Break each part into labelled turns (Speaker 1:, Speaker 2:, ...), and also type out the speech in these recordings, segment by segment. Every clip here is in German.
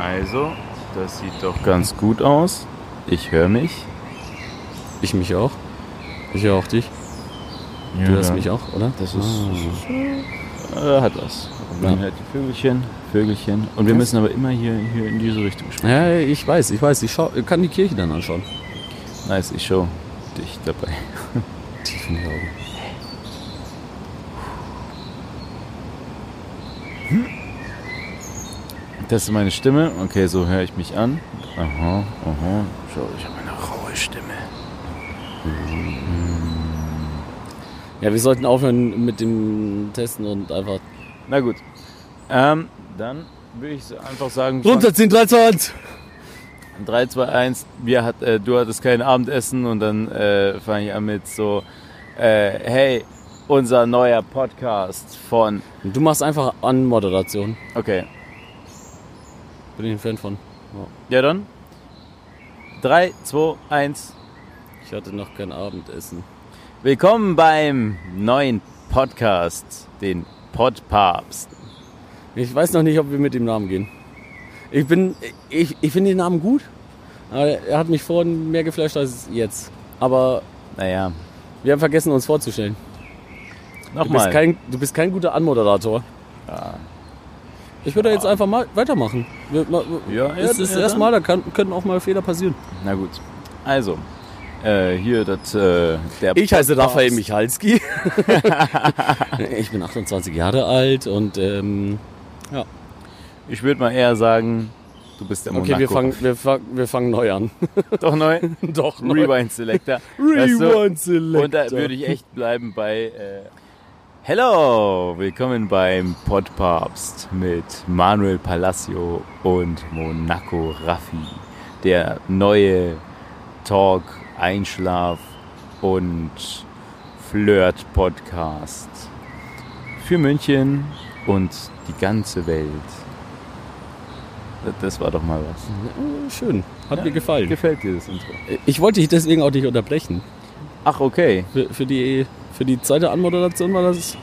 Speaker 1: Also, das sieht doch ganz gut aus. Ich höre mich.
Speaker 2: Ich mich auch. Ich höre auch dich. du hörst mich auch, oder?
Speaker 1: Das ist,
Speaker 2: Ah.
Speaker 1: äh, hat was. Man
Speaker 2: Ja.
Speaker 1: hört die Vögelchen, Vögelchen. Und wir müssen aber immer hier, hier in diese Richtung sprechen.
Speaker 2: Ja, ich weiß, ich weiß. Ich schau, kann die Kirche dann anschauen.
Speaker 1: Nice, ich show dich dabei.
Speaker 2: Tief in die Augen.
Speaker 1: Ist meine Stimme. Okay, so höre ich mich an. Aha, aha. Schau, ich habe eine raue Stimme.
Speaker 2: Ja, wir sollten aufhören mit dem Testen und einfach.
Speaker 1: Na gut. Ähm, dann würde ich einfach sagen...
Speaker 2: Runterziehen, 3, 2, 1!
Speaker 1: 3, 2, 1. Wir hat, äh, du hattest kein Abendessen und dann äh, fange ich an mit so... Äh, hey, unser neuer Podcast von...
Speaker 2: Du machst einfach an Moderation.
Speaker 1: Okay,
Speaker 2: Bin ich ein Fan von.
Speaker 1: ja dann. 3, 2, 1.
Speaker 2: Ich hatte noch kein Abendessen.
Speaker 1: Willkommen beim neuen Podcast, den Podpapst.
Speaker 2: Ich weiß noch nicht, ob wir mit dem Namen gehen. Ich bin. Ich, ich finde den Namen gut. Aber er hat mich vorhin mehr geflasht als jetzt. Aber
Speaker 1: Naja,
Speaker 2: wir haben vergessen, uns vorzustellen. Du bist
Speaker 1: nochmal.
Speaker 2: kein, du bist kein guter Anmoderator.
Speaker 1: Ja.
Speaker 2: Ich würde jetzt einfach mal weitermachen. Wir, ma-
Speaker 1: Ja,
Speaker 2: es ist
Speaker 1: ja,
Speaker 2: das
Speaker 1: ja,
Speaker 2: erste. Mal, da kann, können auch mal Fehler passieren.
Speaker 1: Na gut. Also, äh, hier das, äh, der
Speaker 2: Ich heiße
Speaker 1: Podcast.
Speaker 2: Raphael Michalski. ich bin 28 Jahre alt und ähm,
Speaker 1: Ich würde mal eher sagen, du bist der
Speaker 2: okay, wir
Speaker 1: Monaco.
Speaker 2: fangen, wir, fang, wir fangen neu an.
Speaker 1: Doch neu.
Speaker 2: Doch,
Speaker 1: Rewind Selector. Weißt du?
Speaker 2: Rewind Selector.
Speaker 1: Und da würde ich echt bleiben bei äh, Hello, willkommen beim Podpapst mit Manuel Palacio und Monaco Raffi. Der neue Talk, Einschlaf und Flirt-Podcast für München und die ganze Welt. Das- war doch mal was.
Speaker 2: Schön, hat
Speaker 1: Ja,
Speaker 2: mir gefallen.
Speaker 1: Gefällt dir das Intro?
Speaker 2: Ich wollte dich deswegen auch nicht unterbrechen.
Speaker 1: Ach, okay.
Speaker 2: Für, für, die, für die zweite Anmoderation war das,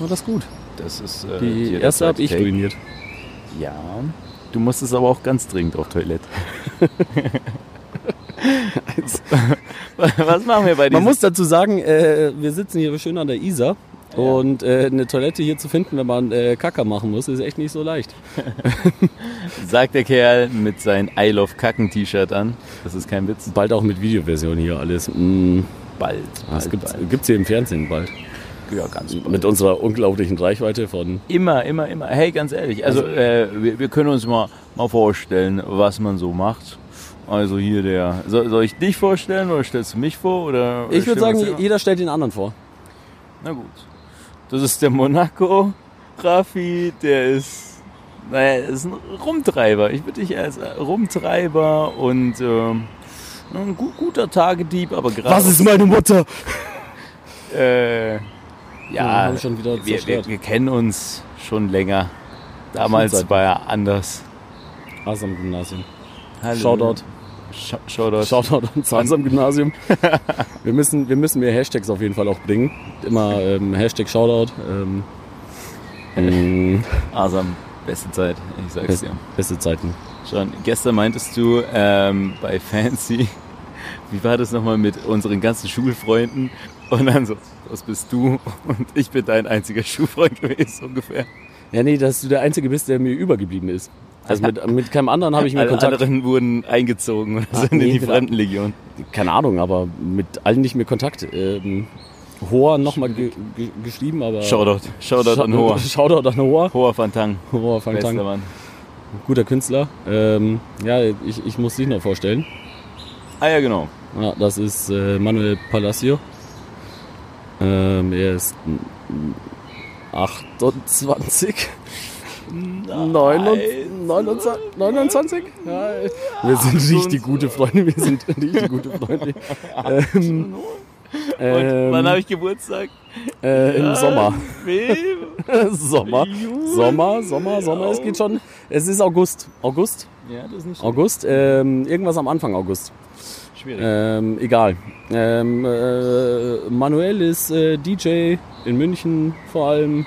Speaker 2: war das gut.
Speaker 1: Das ist äh,
Speaker 2: Die
Speaker 1: der
Speaker 2: erste habe ich
Speaker 1: Take.
Speaker 2: ruiniert.
Speaker 1: Ja, du musstest aber auch ganz dringend auf Toilette. Was machen wir bei
Speaker 2: Man
Speaker 1: diesem?
Speaker 2: muss dazu sagen, äh, wir sitzen hier schön an der Isar. Und äh, eine Toilette hier zu finden, wenn man äh, Kacker machen muss, ist echt nicht so leicht.
Speaker 1: sagt der Kerl mit seinem I Love Kacken T-Shirt an. Das ist kein Witz.
Speaker 2: Bald auch mit Videoversion hier alles. Mm,
Speaker 1: Bald.
Speaker 2: das
Speaker 1: bald,
Speaker 2: gibt's,
Speaker 1: bald.
Speaker 2: gibt's hier im Fernsehen bald.
Speaker 1: Ja, ganz bald.
Speaker 2: Mit unserer unglaublichen Reichweite von.
Speaker 1: Immer, immer, immer. Hey, ganz ehrlich. Also, äh, wir, wir können uns mal, mal vorstellen, was man so macht. Also hier der. Soll, soll ich dich vorstellen oder stellst du mich vor? Oder
Speaker 2: Ich würde sagen, jeder stellt den anderen vor.
Speaker 1: Na gut. Das ist der Monaco Raffi, der ist, naja, ist ein Rumtreiber. Ich würde dich als Rumtreiber und ähm, ein gu guter Tagedieb, aber gerade.
Speaker 2: meine Mutter?
Speaker 1: Äh,
Speaker 2: Ja,
Speaker 1: ja, wir, wir, wir kennen uns schon länger. Damals war er anders.
Speaker 2: Asam Gymnasium.
Speaker 1: Hallo.
Speaker 2: Shoutout.
Speaker 1: Sh Shoutout.
Speaker 2: Shoutout ans Asam Gymnasium. wir, müssen, wir müssen mehr Hashtags auf jeden Fall auch bringen. Immer ähm, Hashtag Shoutout. Ähm, ähm,
Speaker 1: Asam, beste Zeit, ich sag's dir.
Speaker 2: beste Zeiten.
Speaker 1: Schon, gestern meintest du ähm, bei Fancy, wie war das nochmal mit unseren ganzen Schulfreunden? Und dann so, was bist du? Und ich bin dein einziger Schulfreund gewesen, ungefähr.
Speaker 2: Ja, nee, dass du der Einzige bist, der mir übergeblieben ist. Also mit, mit keinem anderen habe ich
Speaker 1: Alle
Speaker 2: Kontakt.
Speaker 1: anderen wurden eingezogen oder
Speaker 2: Ah,
Speaker 1: sind
Speaker 2: nee,
Speaker 1: in die
Speaker 2: wieder-
Speaker 1: Fremdenlegion.
Speaker 2: Keine Ahnung, aber mit allen nicht mehr Kontakt. Ähm, Hoa nochmal ge ge geschrieben, aber.
Speaker 1: Shoutout, Shoutout an Hoa.
Speaker 2: Shoutout an Hoa.
Speaker 1: Hoa Fantang,
Speaker 2: Hoa
Speaker 1: bester. Mann.
Speaker 2: Guter Künstler. Ähm, ja, ich, ich muss dich noch vorstellen.
Speaker 1: Ah ja, genau.
Speaker 2: Ja, das ist äh, Manuel Palacio. Ähm, er ist mm, 28. 29, 29? Ja, wir sind richtig gute Freunde. Wir sind richtig gute Freunde. Ähm, ähm,
Speaker 1: wann habe ich Geburtstag?
Speaker 2: äh, Im Sommer.
Speaker 1: Wem?
Speaker 2: Sommer.
Speaker 1: Juli.
Speaker 2: Sommer, Sommer, Sommer. Es geht schon. Es ist August. August?
Speaker 1: Ja, das ist nicht
Speaker 2: August? Ähm, irgendwas am Anfang August.
Speaker 1: Schwierig.
Speaker 2: Ähm, egal. Ähm, äh, Manuel ist äh, DJ in München vor allem.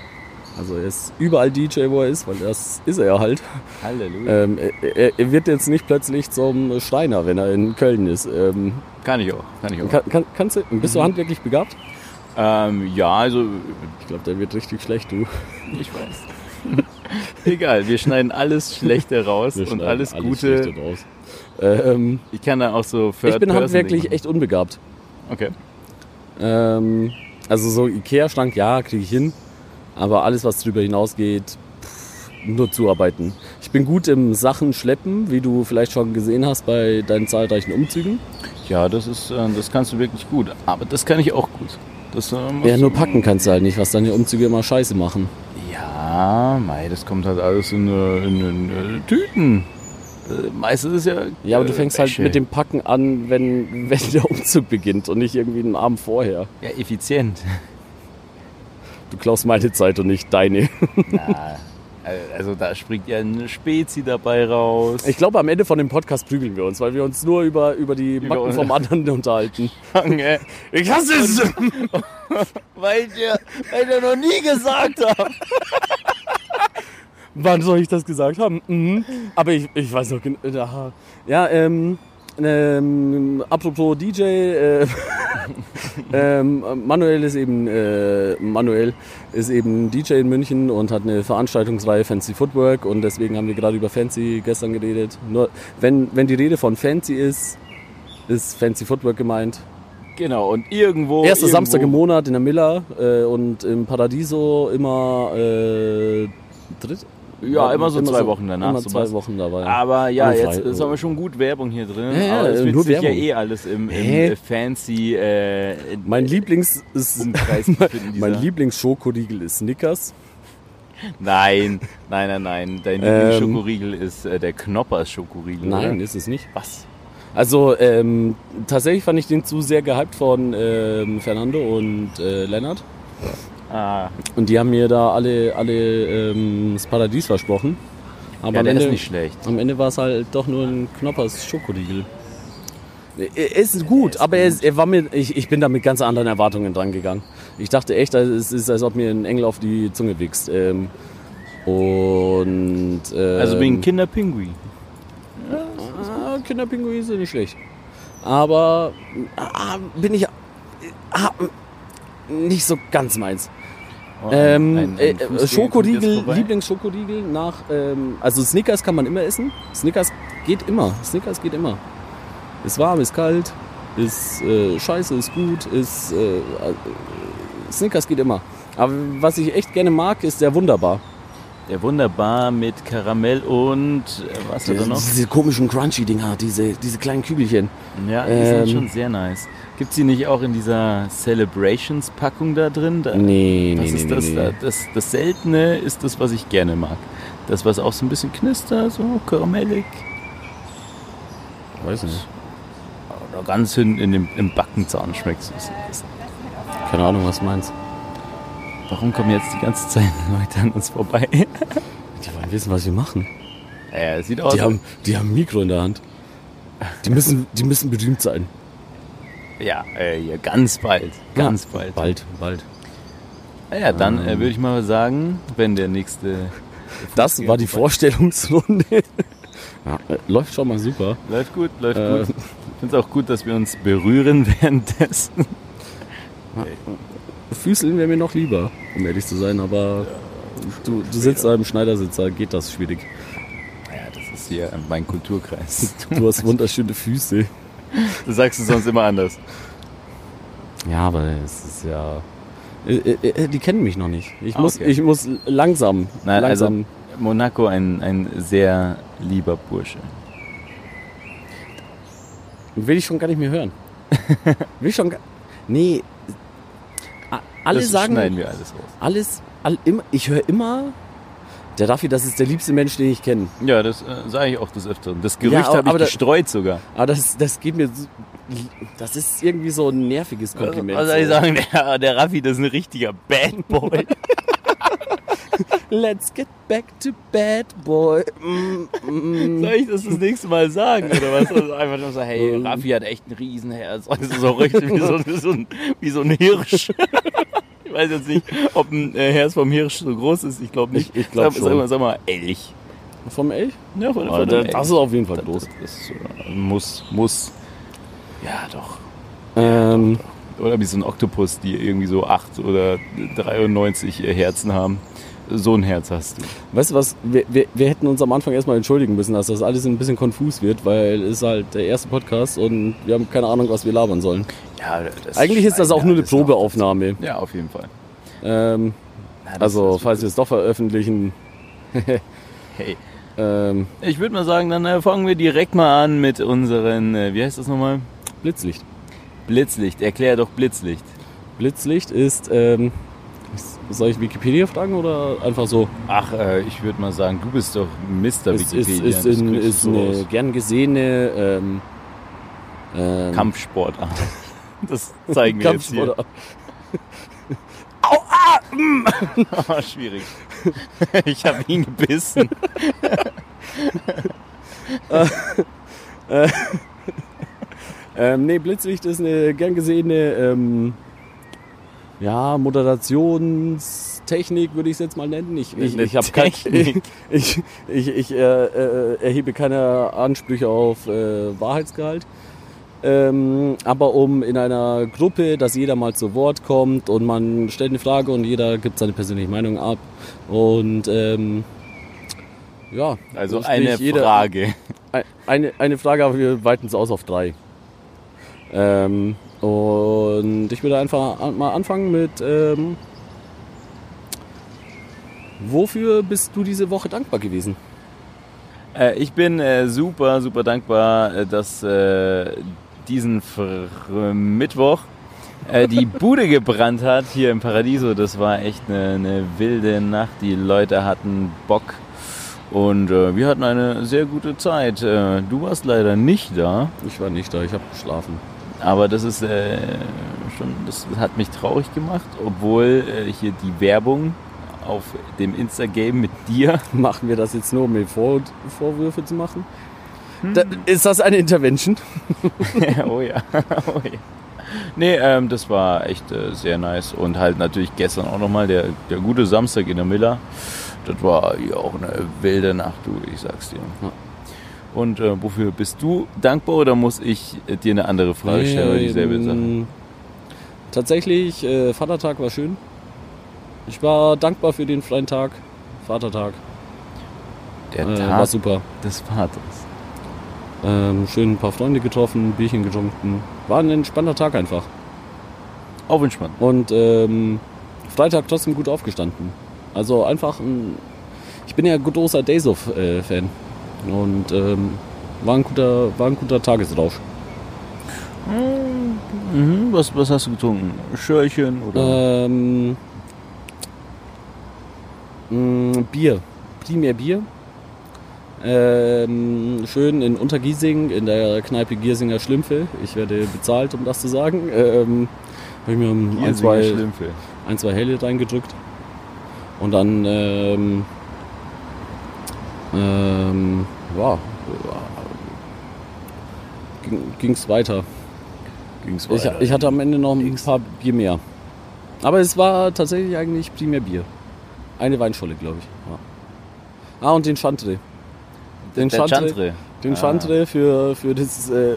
Speaker 2: Also er ist überall DJ, wo er ist, weil das ist er ja halt.
Speaker 1: Halleluja.
Speaker 2: Ähm, er, er wird jetzt nicht plötzlich zum Steiner, wenn er in Köln ist. Ähm,
Speaker 1: kann ich auch. Kann ich auch.
Speaker 2: kann, kann, kannst du, bist du handwerklich begabt?
Speaker 1: Ähm, ja, also
Speaker 2: Ich glaube, der wird richtig schlecht, du.
Speaker 1: ich weiß. Egal, wir schneiden alles Schlechte raus und alles,
Speaker 2: Schlechte
Speaker 1: Gute.
Speaker 2: Ähm,
Speaker 1: Ich kann da auch so
Speaker 2: ich bin handwerklich
Speaker 1: machen.
Speaker 2: echt unbegabt.
Speaker 1: Okay.
Speaker 2: Ähm, also so Ikea-Schrank, ja, kriege ich hin. Aber alles, was drüber hinausgeht, pff, nur zuarbeiten. Ich bin gut im Sachen schleppen, wie du vielleicht schon gesehen hast bei deinen zahlreichen Umzügen.
Speaker 1: Ja, das ist, äh, das kannst du wirklich gut. Aber das kann ich auch gut. Das, äh, musst
Speaker 2: Ja, nur packen kannst du halt nicht, was deine Umzüge immer scheiße machen.
Speaker 1: Ja, mei, das kommt halt alles in, äh, in, in, äh, Tüten. Äh, Meistens ist ja.
Speaker 2: Ja, aber du
Speaker 1: äh,
Speaker 2: fängst halt
Speaker 1: Wäsche.
Speaker 2: mit dem Packen an, wenn, wenn der Umzug beginnt und nicht irgendwie einen Abend vorher.
Speaker 1: Ja, effizient.
Speaker 2: Du klaust meine Zeit und nicht deine.
Speaker 1: Na, also da springt ja eine Spezi dabei raus.
Speaker 2: Ich glaube, am Ende von dem Podcast prügeln wir uns, weil wir uns nur über, über die
Speaker 1: Über
Speaker 2: Macken vom anderen unterhalten. Ich hasse es!
Speaker 1: weil ich dir, weil ich dir noch nie gesagt habe.
Speaker 2: Wann soll ich das gesagt haben? Mhm. Aber ich, ich weiß noch genau. Ja, ähm, ähm, apropos DJ, äh, ähm, Manuel ist eben äh, Manuel ist eben DJ in München und hat eine Veranstaltungsreihe Fancy Footwork und deswegen haben wir gerade über Fancy gestern geredet. Nur wenn, wenn die Rede von Fancy ist, ist Fancy Footwork gemeint.
Speaker 1: Genau, und irgendwo.
Speaker 2: Erster
Speaker 1: irgendwo,
Speaker 2: Samstag im Monat in der Miller äh, und im Paradiso immer äh, dritt,
Speaker 1: Ja, immer so zwei Wochen danach,
Speaker 2: Immer zwei Wochen dabei.
Speaker 1: Aber ja, jetzt ist aber schon gut Werbung hier drin.
Speaker 2: Ja, ja,
Speaker 1: aber es wird
Speaker 2: nur
Speaker 1: sich ja
Speaker 2: Werbung.
Speaker 1: eh alles im, im fancy äh,
Speaker 2: Mein Lieblings ist mein Lieblingsschokoriegel ist Snickers.
Speaker 1: Nein, nein, nein, nein. Dein
Speaker 2: Ähm,
Speaker 1: Lieblingsschokoriegel ist äh, der Knoppers Schokoriegel.
Speaker 2: Nein,
Speaker 1: oder?
Speaker 2: ist es nicht.
Speaker 1: Was?
Speaker 2: Also ähm, tatsächlich fand ich den zu sehr gehypt von ähm, Fernando und äh, Lennart.
Speaker 1: Ah,
Speaker 2: Und die haben mir da alle, alle ähm, das Paradies versprochen. Aber
Speaker 1: ja,
Speaker 2: am,
Speaker 1: der
Speaker 2: Ende,
Speaker 1: ist nicht schlecht.
Speaker 2: am Ende war es halt doch nur ein Knoppers Schokoriegel. Er ist gut,
Speaker 1: ist
Speaker 2: aber Er, ist, er war mir, ich, ich bin da mit ganz anderen Erwartungen dran gegangen. Ich dachte echt, es ist, als ob mir ein Engel auf die Zunge wächst. Ähm, und ähm,
Speaker 1: Also wegen Kinderpinguin.
Speaker 2: Ah, Kinderpinguine sind nicht schlecht. Aber ah, bin ich ah, nicht so ganz meins.
Speaker 1: Oh,
Speaker 2: Ähm,
Speaker 1: ein- ein
Speaker 2: äh,
Speaker 1: jetzt
Speaker 2: Schokoriegel. Lieblingsschokoriegel nach, ähm, also Snickers kann man immer essen. Snickers geht immer. Snickers geht immer. Ist warm, ist kalt, ist äh, scheiße, ist gut, ist äh, äh, Snickers geht immer. Aber was ich echt gerne mag, ist der Wunderbar.
Speaker 1: Der wunderbar mit Karamell und äh, was hat er noch?
Speaker 2: Diese komischen Crunchy-Dinger, diese, diese kleinen Kügelchen.
Speaker 1: Ja, die sind
Speaker 2: Ähm,
Speaker 1: schon sehr nice. Gibt sie nicht auch in dieser Celebrations-Packung da drin? Da,
Speaker 2: Nee,
Speaker 1: das
Speaker 2: nee,
Speaker 1: ist
Speaker 2: nee,
Speaker 1: das,
Speaker 2: nee.
Speaker 1: da- das, das Seltene ist das, was ich gerne mag. Das, was auch so ein bisschen knistert, so karamellig.
Speaker 2: Weiß nicht.
Speaker 1: Oder ganz hinten in dem, im Backenzahn schmeckt es.
Speaker 2: Keine Ahnung, was meinst.
Speaker 1: Warum kommen jetzt die ganze Zeit Leute an uns vorbei?
Speaker 2: Die wollen wissen, was wir machen.
Speaker 1: ja, es sieht aus.
Speaker 2: Die haben, die haben ein Mikro in der Hand. Die müssen, die müssen berühmt sein.
Speaker 1: Ja, äh, ja, ganz bald. Ganz bald.
Speaker 2: Bald, bald.
Speaker 1: Ja, dann äh, würde ich mal sagen, wenn der nächste.
Speaker 2: Das war die Vorstellungsrunde. Ja, äh, läuft schon mal super.
Speaker 1: Läuft gut, läuft
Speaker 2: Äh,
Speaker 1: gut. Ich finde es auch gut, dass wir uns berühren währenddessen.
Speaker 2: Füßeln wäre mir noch lieber, um ehrlich zu sein, aber du, du sitzt da im Schneidersitz, da geht das schwierig.
Speaker 1: Ja, das ist hier mein Kulturkreis.
Speaker 2: Du hast wunderschöne Füße.
Speaker 1: Du sagst es sonst immer anders.
Speaker 2: Ja, aber es ist ja. Äh, äh, äh, Die kennen mich noch nicht. Ich
Speaker 1: Ah,
Speaker 2: muss,
Speaker 1: okay.
Speaker 2: ich muss langsam,
Speaker 1: Nein,
Speaker 2: langsam.
Speaker 1: also Monaco ein, ein sehr lieber Bursche.
Speaker 2: Will ich schon gar nicht mehr hören. Will ich schon gar. Nee. Alle
Speaker 1: das
Speaker 2: sagen.
Speaker 1: schneiden wir alles raus.
Speaker 2: Alles. All, ich höre immer. Der Raffi, das ist der liebste Mensch, den ich kenne.
Speaker 1: Ja, das äh, sage ich auch des Öfteren. Das Gerücht
Speaker 2: aber-
Speaker 1: habe ich
Speaker 2: da-
Speaker 1: gestreut sogar.
Speaker 2: Aber das, das geht mir. Das ist irgendwie so ein nerviges Kompliment.
Speaker 1: Was soll ich sagen? Der, der Raffi, das ist ein richtiger Bad Boy.
Speaker 2: Let's get back to bad boy. Mm, mm.
Speaker 1: Soll ich das das nächste Mal sagen? Oder was? Also einfach nur so, hey, Raffi hat echt ein Riesenherz. Also so richtig wie so, wie so, ein, wie so ein Hirsch. Ich weiß jetzt nicht, ob ein äh, Herz vom Hirsch so groß ist. Ich glaube nicht.
Speaker 2: Ich- ich glaub
Speaker 1: sag, sag,
Speaker 2: schon.
Speaker 1: mal, sag mal, Elch.
Speaker 2: Vom Elch?
Speaker 1: Ja, von,
Speaker 2: Ah,
Speaker 1: von
Speaker 2: da-
Speaker 1: einem
Speaker 2: das
Speaker 1: Elch.
Speaker 2: ist auf jeden Fall
Speaker 1: Das-
Speaker 2: groß.
Speaker 1: Das, ist, äh, muss, muss. Ja, doch.
Speaker 2: Ähm,
Speaker 1: Oder wie so ein Oktopus, die irgendwie so 8 oder 93 Herzen haben. So ein Herz hast du.
Speaker 2: weißt du was? Wir, wir, wir hätten uns am Anfang erstmal entschuldigen müssen, dass das alles ein bisschen konfus wird, weil es ist halt der erste Podcast und wir haben keine Ahnung, was wir labern sollen.
Speaker 1: Ja, das
Speaker 2: Eigentlich ist das auch nur eine Probeaufnahme.
Speaker 1: Ja, auf jeden Fall.
Speaker 2: Ähm,
Speaker 1: das
Speaker 2: also, falls wir es doch veröffentlichen,
Speaker 1: Hey,
Speaker 2: ähm,
Speaker 1: ich würde mal sagen, dann äh, fangen wir direkt mal an mit unseren, äh, wie heißt das nochmal?
Speaker 2: Blitzlicht.
Speaker 1: Blitzlicht. Erklär doch Blitzlicht.
Speaker 2: Blitzlicht ist, ähm, soll ich Wikipedia fragen oder einfach so?
Speaker 1: Ach, äh, ich würde mal sagen, du bist doch Mr.
Speaker 2: Ist, ist,
Speaker 1: Wikipedia.
Speaker 2: ist,
Speaker 1: das
Speaker 2: in, ist
Speaker 1: so
Speaker 2: eine
Speaker 1: aus.
Speaker 2: gern gesehene ähm, ähm,
Speaker 1: Kampfsportart. Das zeigen wir jetzt hier.
Speaker 2: Kampfsport-
Speaker 1: Oh, schwierig. Ich habe ihn gebissen.
Speaker 2: Ähm, nee, Blitzlicht ist eine gern gesehene ähm, ja, Moderationstechnik, würde ich es jetzt mal nennen. Ich, ich, ich, hab kein, ich, ich, ich, ich äh, äh, erhebe keine Ansprüche auf äh, Wahrheitsgehalt. Ähm, aber um in einer Gruppe, dass jeder mal zu Wort kommt und man stellt eine Frage und jeder gibt seine persönliche Meinung ab. Und ähm, ja,
Speaker 1: Also eine
Speaker 2: jeder-
Speaker 1: Frage.
Speaker 2: Ein- Eine, eine Frage, aber wir weiten es aus auf drei. Ähm, und ich würde einfach mal anfangen mit, ähm, wofür bist du diese Woche dankbar gewesen?
Speaker 1: Äh, ich bin äh, super, super dankbar, äh, dass äh, diesen Fr Mittwoch äh, die Bude gebrannt hat hier im Paradiso. Das war echt eine, eine wilde Nacht. Die Leute hatten Bock und äh, wir hatten eine sehr gute Zeit. Äh, du warst leider nicht da,
Speaker 2: Ich war nicht da, ich habe geschlafen.
Speaker 1: Aber das ist äh, schon, das hat mich traurig gemacht, obwohl äh, hier die Werbung auf dem Insta-Game mit dir
Speaker 2: Machen wir das jetzt nur, um mir Vor Vorwürfe zu machen? Da, ist das eine Intervention?
Speaker 1: oh ja, oh ja. Nee, ähm, das war echt äh, sehr nice. Und halt natürlich gestern auch nochmal der, der gute Samstag in der Miller. Das war ja auch eine wilde Nacht, du, ich sag's dir.
Speaker 2: Ja.
Speaker 1: Und äh, wofür bist du dankbar oder muss ich äh, dir eine andere Frage stellen oder dieselbe Sache?
Speaker 2: Ähm, Tatsächlich, äh, Vatertag war schön. Ich war dankbar für den freien Tag. Vatertag.
Speaker 1: Der
Speaker 2: Äh,
Speaker 1: Tag
Speaker 2: war super.
Speaker 1: des Vaters.
Speaker 2: Ähm, schön ein paar Freunde getroffen, Bierchen getrunken. War ein entspannter Tag einfach.
Speaker 1: Auf entspannt.
Speaker 2: Und ähm, Freitag trotzdem gut aufgestanden. Also einfach ein. Ich bin ja großer Days of äh, Fan. Und ähm, war, ein guter, war ein guter Tagesrausch.
Speaker 1: Mhm, was, was hast du getrunken? Schörchen oder?
Speaker 2: Ähm, mh, Bier. Primär Bier. Ähm, schön in Untergiesing, in der Kneipe Giersinger Schlümpfe. Ich werde bezahlt, um das zu sagen. Ähm, Habe ich mir ein, zwei, ein, zwei Helle reingedrückt. Und dann, ähm, ähm, ja, ging es weiter.
Speaker 1: Ging's
Speaker 2: Ich,
Speaker 1: weiter?
Speaker 2: ich hatte am Ende noch ein paar Bier mehr. Aber es war tatsächlich eigentlich primär Bier. Eine Weinscholle, glaube ich. Ja. Ah, und den Chantre. Den
Speaker 1: der
Speaker 2: Chantre,
Speaker 1: Chantre.
Speaker 2: den
Speaker 1: Ah.
Speaker 2: Chantre für, für das äh,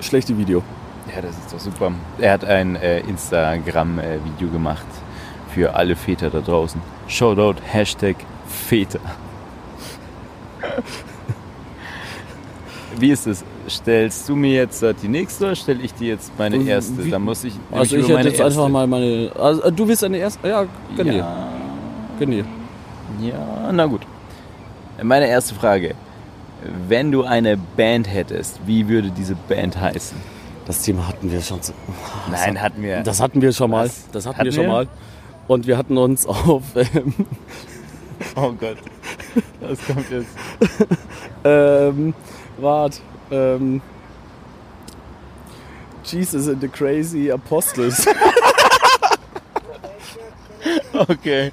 Speaker 2: schlechte Video.
Speaker 1: Ja, das ist doch super. Er hat ein äh, Instagram-Video gemacht für alle Väter da draußen. Shoutout, Hashtag Väter. Wie ist es? Stellst du mir jetzt äh, die nächste oder stelle ich dir jetzt meine erste?
Speaker 2: wie-
Speaker 1: Dann muss ich.
Speaker 2: Also ich hätte
Speaker 1: meine
Speaker 2: jetzt einfach
Speaker 1: erste-
Speaker 2: mal meine... Also, äh, du willst deine erste... Ja, gönn dir.
Speaker 1: Ja,
Speaker 2: Gönn dir.
Speaker 1: ja, na gut. Meine erste Frage. Wenn du eine Band hättest, wie würde diese Band heißen?
Speaker 2: Das Thema hatten wir schon.
Speaker 1: Nein, hatten wir.
Speaker 2: das hatten wir schon mal. Das hatten,
Speaker 1: Hatten
Speaker 2: wir schon
Speaker 1: wir?
Speaker 2: mal. Und wir hatten uns auf... Ähm,
Speaker 1: oh Gott. Das kommt jetzt.
Speaker 2: Ähm, wart. Ähm, Jesus and the Crazy Apostles.
Speaker 1: Okay.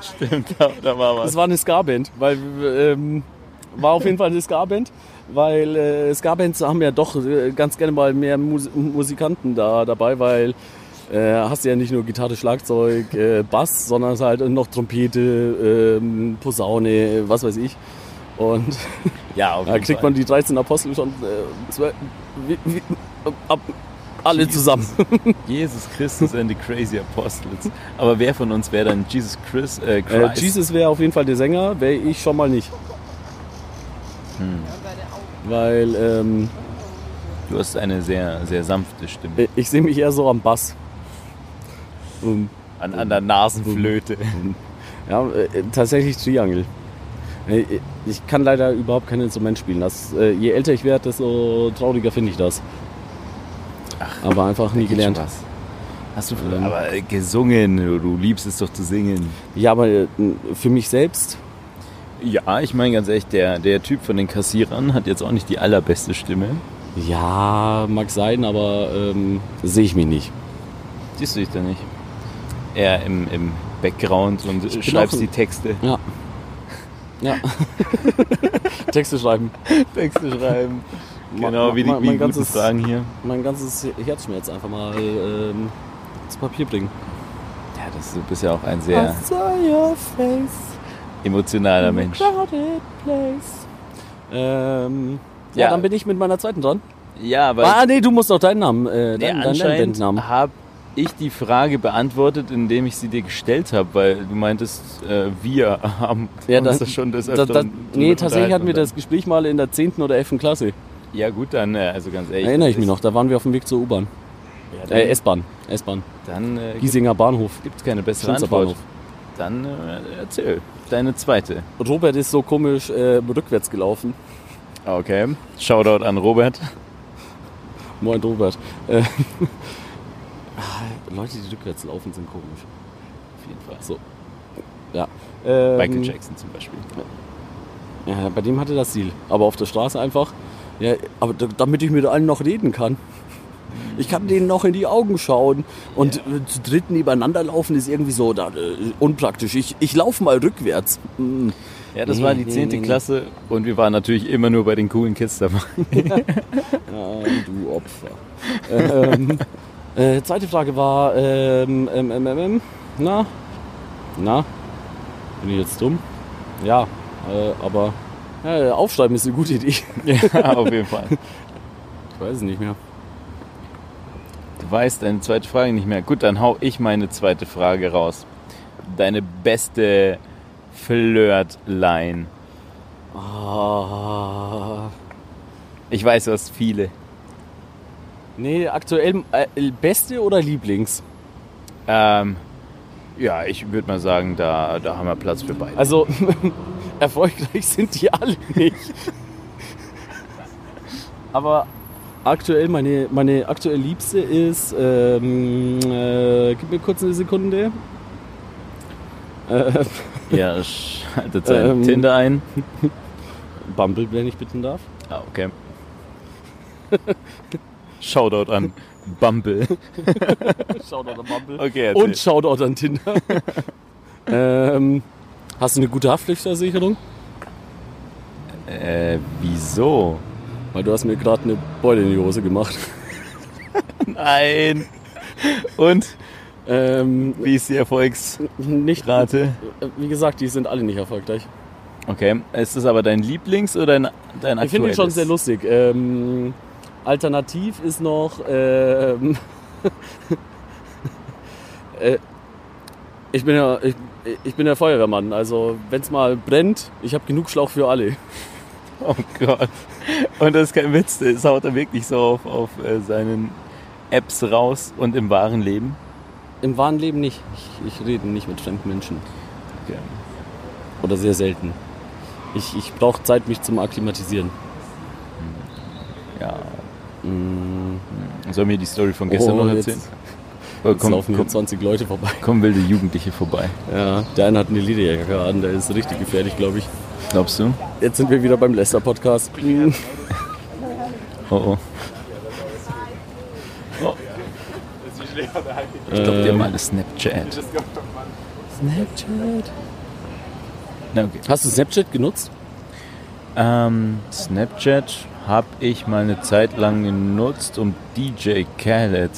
Speaker 1: Stimmt, da, da war was.
Speaker 2: Das war eine Ska-Band, weil ähm, war auf jeden Fall eine Ska-Band, weil äh, Ska-Bands haben ja doch äh, ganz gerne mal mehr Mus Musikanten da dabei, weil äh, hast du ja nicht nur Gitarre, Schlagzeug, äh, Bass, sondern halt noch Trompete, ähm, Posaune, was weiß ich. Und
Speaker 1: Ja,
Speaker 2: da kriegt
Speaker 1: Fall.
Speaker 2: man die 13 Apostel schon äh, wie, wie, ab, alle
Speaker 1: Jesus.
Speaker 2: zusammen.
Speaker 1: Jesus Christus and the Crazy Apostles. Aber wer von uns wäre dann Jesus Chris, äh,
Speaker 2: Äh,
Speaker 1: Christ?
Speaker 2: Jesus wäre auf jeden Fall der Sänger, wäre ich schon mal nicht.
Speaker 1: Hm.
Speaker 2: Weil ähm,
Speaker 1: Du hast eine sehr, sehr sanfte Stimme.
Speaker 2: ich sehe mich eher so am Bass.
Speaker 1: An, an der Nasenflöte.
Speaker 2: ja, äh, tatsächlich Triangle. Äh, Ich kann leider überhaupt kein Instrument spielen. Das, äh, je älter ich werde, desto trauriger finde ich das. Aber einfach nie gelernt.
Speaker 1: Spaß. Hast du
Speaker 2: Ähm.
Speaker 1: aber äh, gesungen? Du, du liebst es doch zu singen.
Speaker 2: Ja, aber äh, für mich selbst,
Speaker 1: Ja, ich meine ganz ehrlich, der, der Typ von den Kassierern hat jetzt auch nicht die allerbeste Stimme.
Speaker 2: ja, mag sein, aber ähm, sehe ich mich nicht.
Speaker 1: Siehst du dich da nicht? Eher im, im Background und schreibst
Speaker 2: auch
Speaker 1: die Texte.
Speaker 2: Ja. Ja. Texte schreiben.
Speaker 1: Texte schreiben. Genau, wie die, wie
Speaker 2: mein ganzes-
Speaker 1: Fragen hier.
Speaker 2: Mein ganzes Herzschmerz einfach mal ähm, ins Papier bringen.
Speaker 1: Ja, das, du bist ja auch ein sehr
Speaker 2: I saw your face
Speaker 1: emotionaler Mensch.
Speaker 2: Ähm, ja,
Speaker 1: Ja.
Speaker 2: dann bin ich mit meiner zweiten dran.
Speaker 1: Ja, aber
Speaker 2: ah, nee, du musst noch deinen Namen, äh,
Speaker 1: nee,
Speaker 2: deinen, deinen Bandnamen.
Speaker 1: habe ich die Frage beantwortet, indem ich sie dir gestellt habe, weil du meintest, äh, wir haben
Speaker 2: Ja, das-
Speaker 1: das schon des
Speaker 2: Da, da,
Speaker 1: Öfteren
Speaker 2: nee, tatsächlich hatten wir das Gespräch mal in der 10. oder 11. Klasse.
Speaker 1: Ja gut, dann, äh, also ganz ehrlich.
Speaker 2: Erinnere ich mich
Speaker 1: das-
Speaker 2: noch, da waren wir auf dem Weg zur U-Bahn.
Speaker 1: Ja,
Speaker 2: Äh, S-Bahn. S-Bahn.
Speaker 1: dann äh,
Speaker 2: Giesinger Bahnhof.
Speaker 1: gibt es keine bessere Antwort.
Speaker 2: Bahnhof.
Speaker 1: Dann äh, erzähl, deine zweite.
Speaker 2: Robert ist so komisch äh, rückwärts gelaufen.
Speaker 1: Okay, Shoutout an Robert.
Speaker 2: Moin Robert. Ah, Leute, die rückwärts laufen, sind komisch.
Speaker 1: Auf jeden Fall.
Speaker 2: So. Ja. Ähm,
Speaker 1: Michael Jackson zum Beispiel.
Speaker 2: Ja, bei dem hatte das Ziel. Aber auf der Straße einfach. Ja, aber da- damit ich mit allen noch reden kann. Ich kann denen noch in die Augen schauen. Und äh, zu dritt nebeneinander laufen ist irgendwie so da, äh, unpraktisch. Ich, ich laufe mal rückwärts. Mm.
Speaker 1: Ja, das
Speaker 2: Nee,
Speaker 1: war die
Speaker 2: nee,
Speaker 1: 10.
Speaker 2: nee, nee.
Speaker 1: Klasse und wir waren natürlich immer nur bei den coolen Kids dabei.
Speaker 2: Ja, du Opfer. ähm, äh, zweite Frage war, ähm, ähm, ähm, ähm, ähm, na, na, bin ich jetzt dumm? Ja, äh, aber ja, aufschreiben ist eine gute Idee.
Speaker 1: ja, auf jeden Fall.
Speaker 2: Ich weiß es nicht mehr.
Speaker 1: Du weißt deine zweite Frage nicht mehr. Gut, dann hau ich meine zweite Frage raus. Deine beste Flirt-Line.
Speaker 2: Ah,
Speaker 1: Ich weiß, du hast viele.
Speaker 2: Nee, aktuell äh, beste oder Lieblings?
Speaker 1: Ähm, ja, ich würde mal sagen, da, da haben wir Platz für beide.
Speaker 2: Also erfolgreich sind die alle nicht. Aber aktuell, meine, meine aktuell liebste ist, ähm, äh, gib mir kurz eine Sekunde. Äh,
Speaker 1: Ja, schaltet sein
Speaker 2: Ähm.
Speaker 1: Tinder ein.
Speaker 2: Bumble, wenn ich bitten darf.
Speaker 1: Ah, okay. Shoutout an Bumble.
Speaker 2: Shoutout an Bumble.
Speaker 1: Okay, erzähl.
Speaker 2: Und Shoutout an Tinder. ähm, hast du eine gute Haftpflichtversicherung?
Speaker 1: Äh, wieso?
Speaker 2: Weil du hast mir gerade eine Beule in die Hose gemacht.
Speaker 1: Nein. Und
Speaker 2: Ähm,
Speaker 1: wie ist die Erfolgsrate?
Speaker 2: nicht, wie gesagt, die sind alle nicht erfolgreich.
Speaker 1: Okay. Ist das aber dein Lieblings- oder dein, dein
Speaker 2: Ich finde ihn schon
Speaker 1: aktuelles?
Speaker 2: sehr lustig. Ähm, alternativ ist noch. Ähm, äh, ich, bin ja, ich, ich bin der Feuerwehrmann. Also, wenn es mal brennt, ich habe genug Schlauch für alle.
Speaker 1: Oh Gott. Und das ist kein Witz, das haut er wirklich so auf, auf äh, seinen Apps raus und im wahren Leben.
Speaker 2: Im wahren Leben nicht. Ich, ich rede nicht mit fremden Menschen.
Speaker 1: Okay.
Speaker 2: Oder sehr selten. Ich, ich brauche Zeit, mich zum Akklimatisieren.
Speaker 1: Ja.
Speaker 2: Mm,
Speaker 1: Sollen wir die Story von gestern
Speaker 2: Oh,
Speaker 1: noch
Speaker 2: jetzt-
Speaker 1: erzählen? Oder
Speaker 2: Jetzt
Speaker 1: komm,
Speaker 2: laufen hier
Speaker 1: komm,
Speaker 2: 20 Leute vorbei.
Speaker 1: kommen wilde Jugendliche vorbei.
Speaker 2: Ja, der eine hat eine Lederjacke an, der ist richtig gefährlich, glaube ich.
Speaker 1: Glaubst du?
Speaker 2: Jetzt sind wir wieder beim Lester-Podcast.
Speaker 1: Oh oh. Ich glaube, die haben alle Snapchat.
Speaker 2: Snapchat.
Speaker 1: Na, okay.
Speaker 2: Hast du Snapchat genutzt?
Speaker 1: Ähm, Snapchat habe ich mal eine Zeit lang genutzt, um DJ Khaled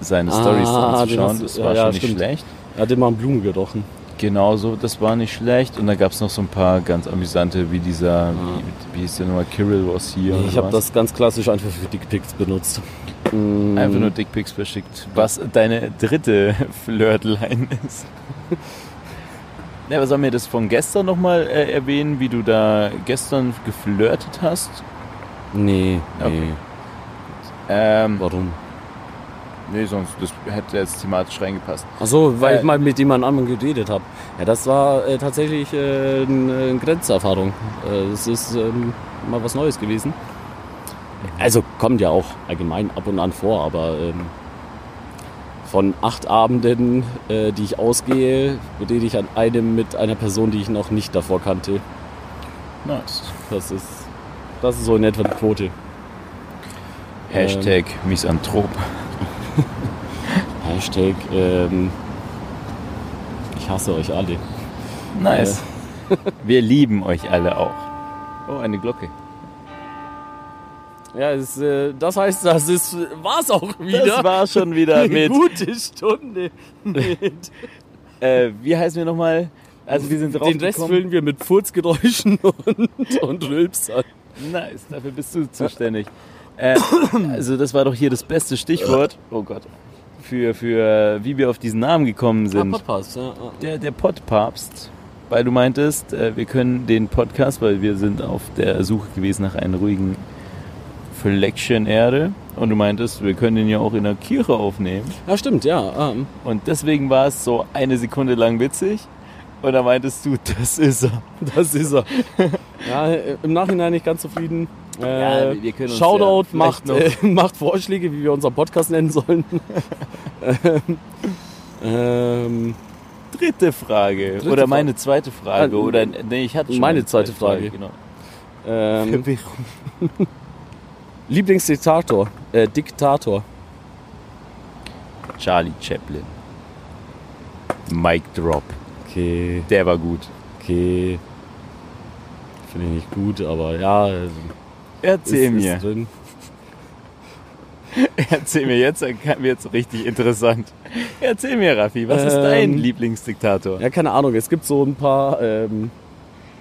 Speaker 1: seine
Speaker 2: Ah,
Speaker 1: Stories anzuschauen. Das
Speaker 2: ja,
Speaker 1: war
Speaker 2: ja,
Speaker 1: schon nicht
Speaker 2: stimmt.
Speaker 1: schlecht.
Speaker 2: Er hat immer an Blumen gerochen.
Speaker 1: Genauso, das war nicht schlecht. Und da gab es noch so ein paar ganz amüsante, wie dieser, wie, wie hieß der nochmal, Kirill was hier.
Speaker 2: Ich habe
Speaker 1: was?
Speaker 2: das ganz klassisch einfach für Dickpics benutzt. Mm,
Speaker 1: Einfach nur Dickpics verschickt. Was deine dritte Flirtline ist. Ja, aber sollen wir das von gestern nochmal äh, erwähnen, wie du da gestern geflirtet hast?
Speaker 2: Nee, nee.
Speaker 1: Okay. Ähm,
Speaker 2: Warum?
Speaker 1: nee, sonst das hätte jetzt thematisch reingepasst.
Speaker 2: Achso, weil
Speaker 1: Äh,
Speaker 2: ich mal mit jemand anderem geredet habe. Ja, das war äh, tatsächlich äh, eine, eine Grenzerfahrung. Äh, Es ist ähm, mal was Neues gewesen. Also kommt ja auch allgemein ab und an vor, aber ähm, von acht Abenden, äh, die ich ausgehe, rede ich an einem mit einer Person, die ich noch nicht davor kannte.
Speaker 1: Nice.
Speaker 2: Das ist, das ist so in etwa die Quote.
Speaker 1: Hashtag Misanthrop.
Speaker 2: Hashtag, ähm, ich hasse euch alle.
Speaker 1: Nice. Wir lieben euch alle auch. Oh, eine Glocke.
Speaker 2: Ja, es, äh, das heißt, das ist, war's auch wieder.
Speaker 1: Das war schon wieder
Speaker 2: eine
Speaker 1: mit.
Speaker 2: gute Stunde. Mit
Speaker 1: Äh, wie heißen wir nochmal? Also wir sind
Speaker 2: Den Rest füllen wir mit Furzgeräuschen und, und Rülpsern.
Speaker 1: Nice, dafür bist du zuständig. Äh, also das war doch hier das beste Stichwort. Oh Gott. Für, für wie wir auf diesen Namen gekommen sind.
Speaker 2: Podcast, ja.
Speaker 1: Der, der Podpapst. Weil du meintest, äh, wir können den Podcast, weil wir sind auf der Suche gewesen nach einem ruhigen Fleckchen Erde. Und du meintest, wir können den ja auch in der Kirche aufnehmen.
Speaker 2: ja, stimmt, ja. Ähm,
Speaker 1: Und deswegen war es so eine Sekunde lang witzig. Und da meintest du, das ist er.
Speaker 2: das ist er. ja, im Nachhinein nicht ganz zufrieden. Äh,
Speaker 1: Ja, wir können uns
Speaker 2: Shoutout
Speaker 1: ja
Speaker 2: macht, äh, macht Vorschläge, wie wir unseren Podcast nennen sollen. ähm, ähm,
Speaker 1: Dritte Frage.
Speaker 2: Dritte
Speaker 1: oder
Speaker 2: Frage.
Speaker 1: meine zweite Frage.
Speaker 2: Ah,
Speaker 1: Oder nee, ich hatte schon
Speaker 2: meine
Speaker 1: eine
Speaker 2: zweite Frage.
Speaker 1: Genau.
Speaker 2: ähm. Lieblingsdiktator. Äh, Diktator.
Speaker 1: Charlie Chaplin. Mic Drop.
Speaker 2: Okay,
Speaker 1: Der war gut.
Speaker 2: okay. Finde ich nicht gut, aber ja. äh,
Speaker 1: Erzähl
Speaker 2: ist,
Speaker 1: mir.
Speaker 2: Ist drin.
Speaker 1: Erzähl mir jetzt, dann wird es richtig interessant. Erzähl mir, Raffi, was ist
Speaker 2: Ähm,
Speaker 1: dein Lieblingsdiktator?
Speaker 2: Ja, keine Ahnung. Es gibt so ein paar ähm,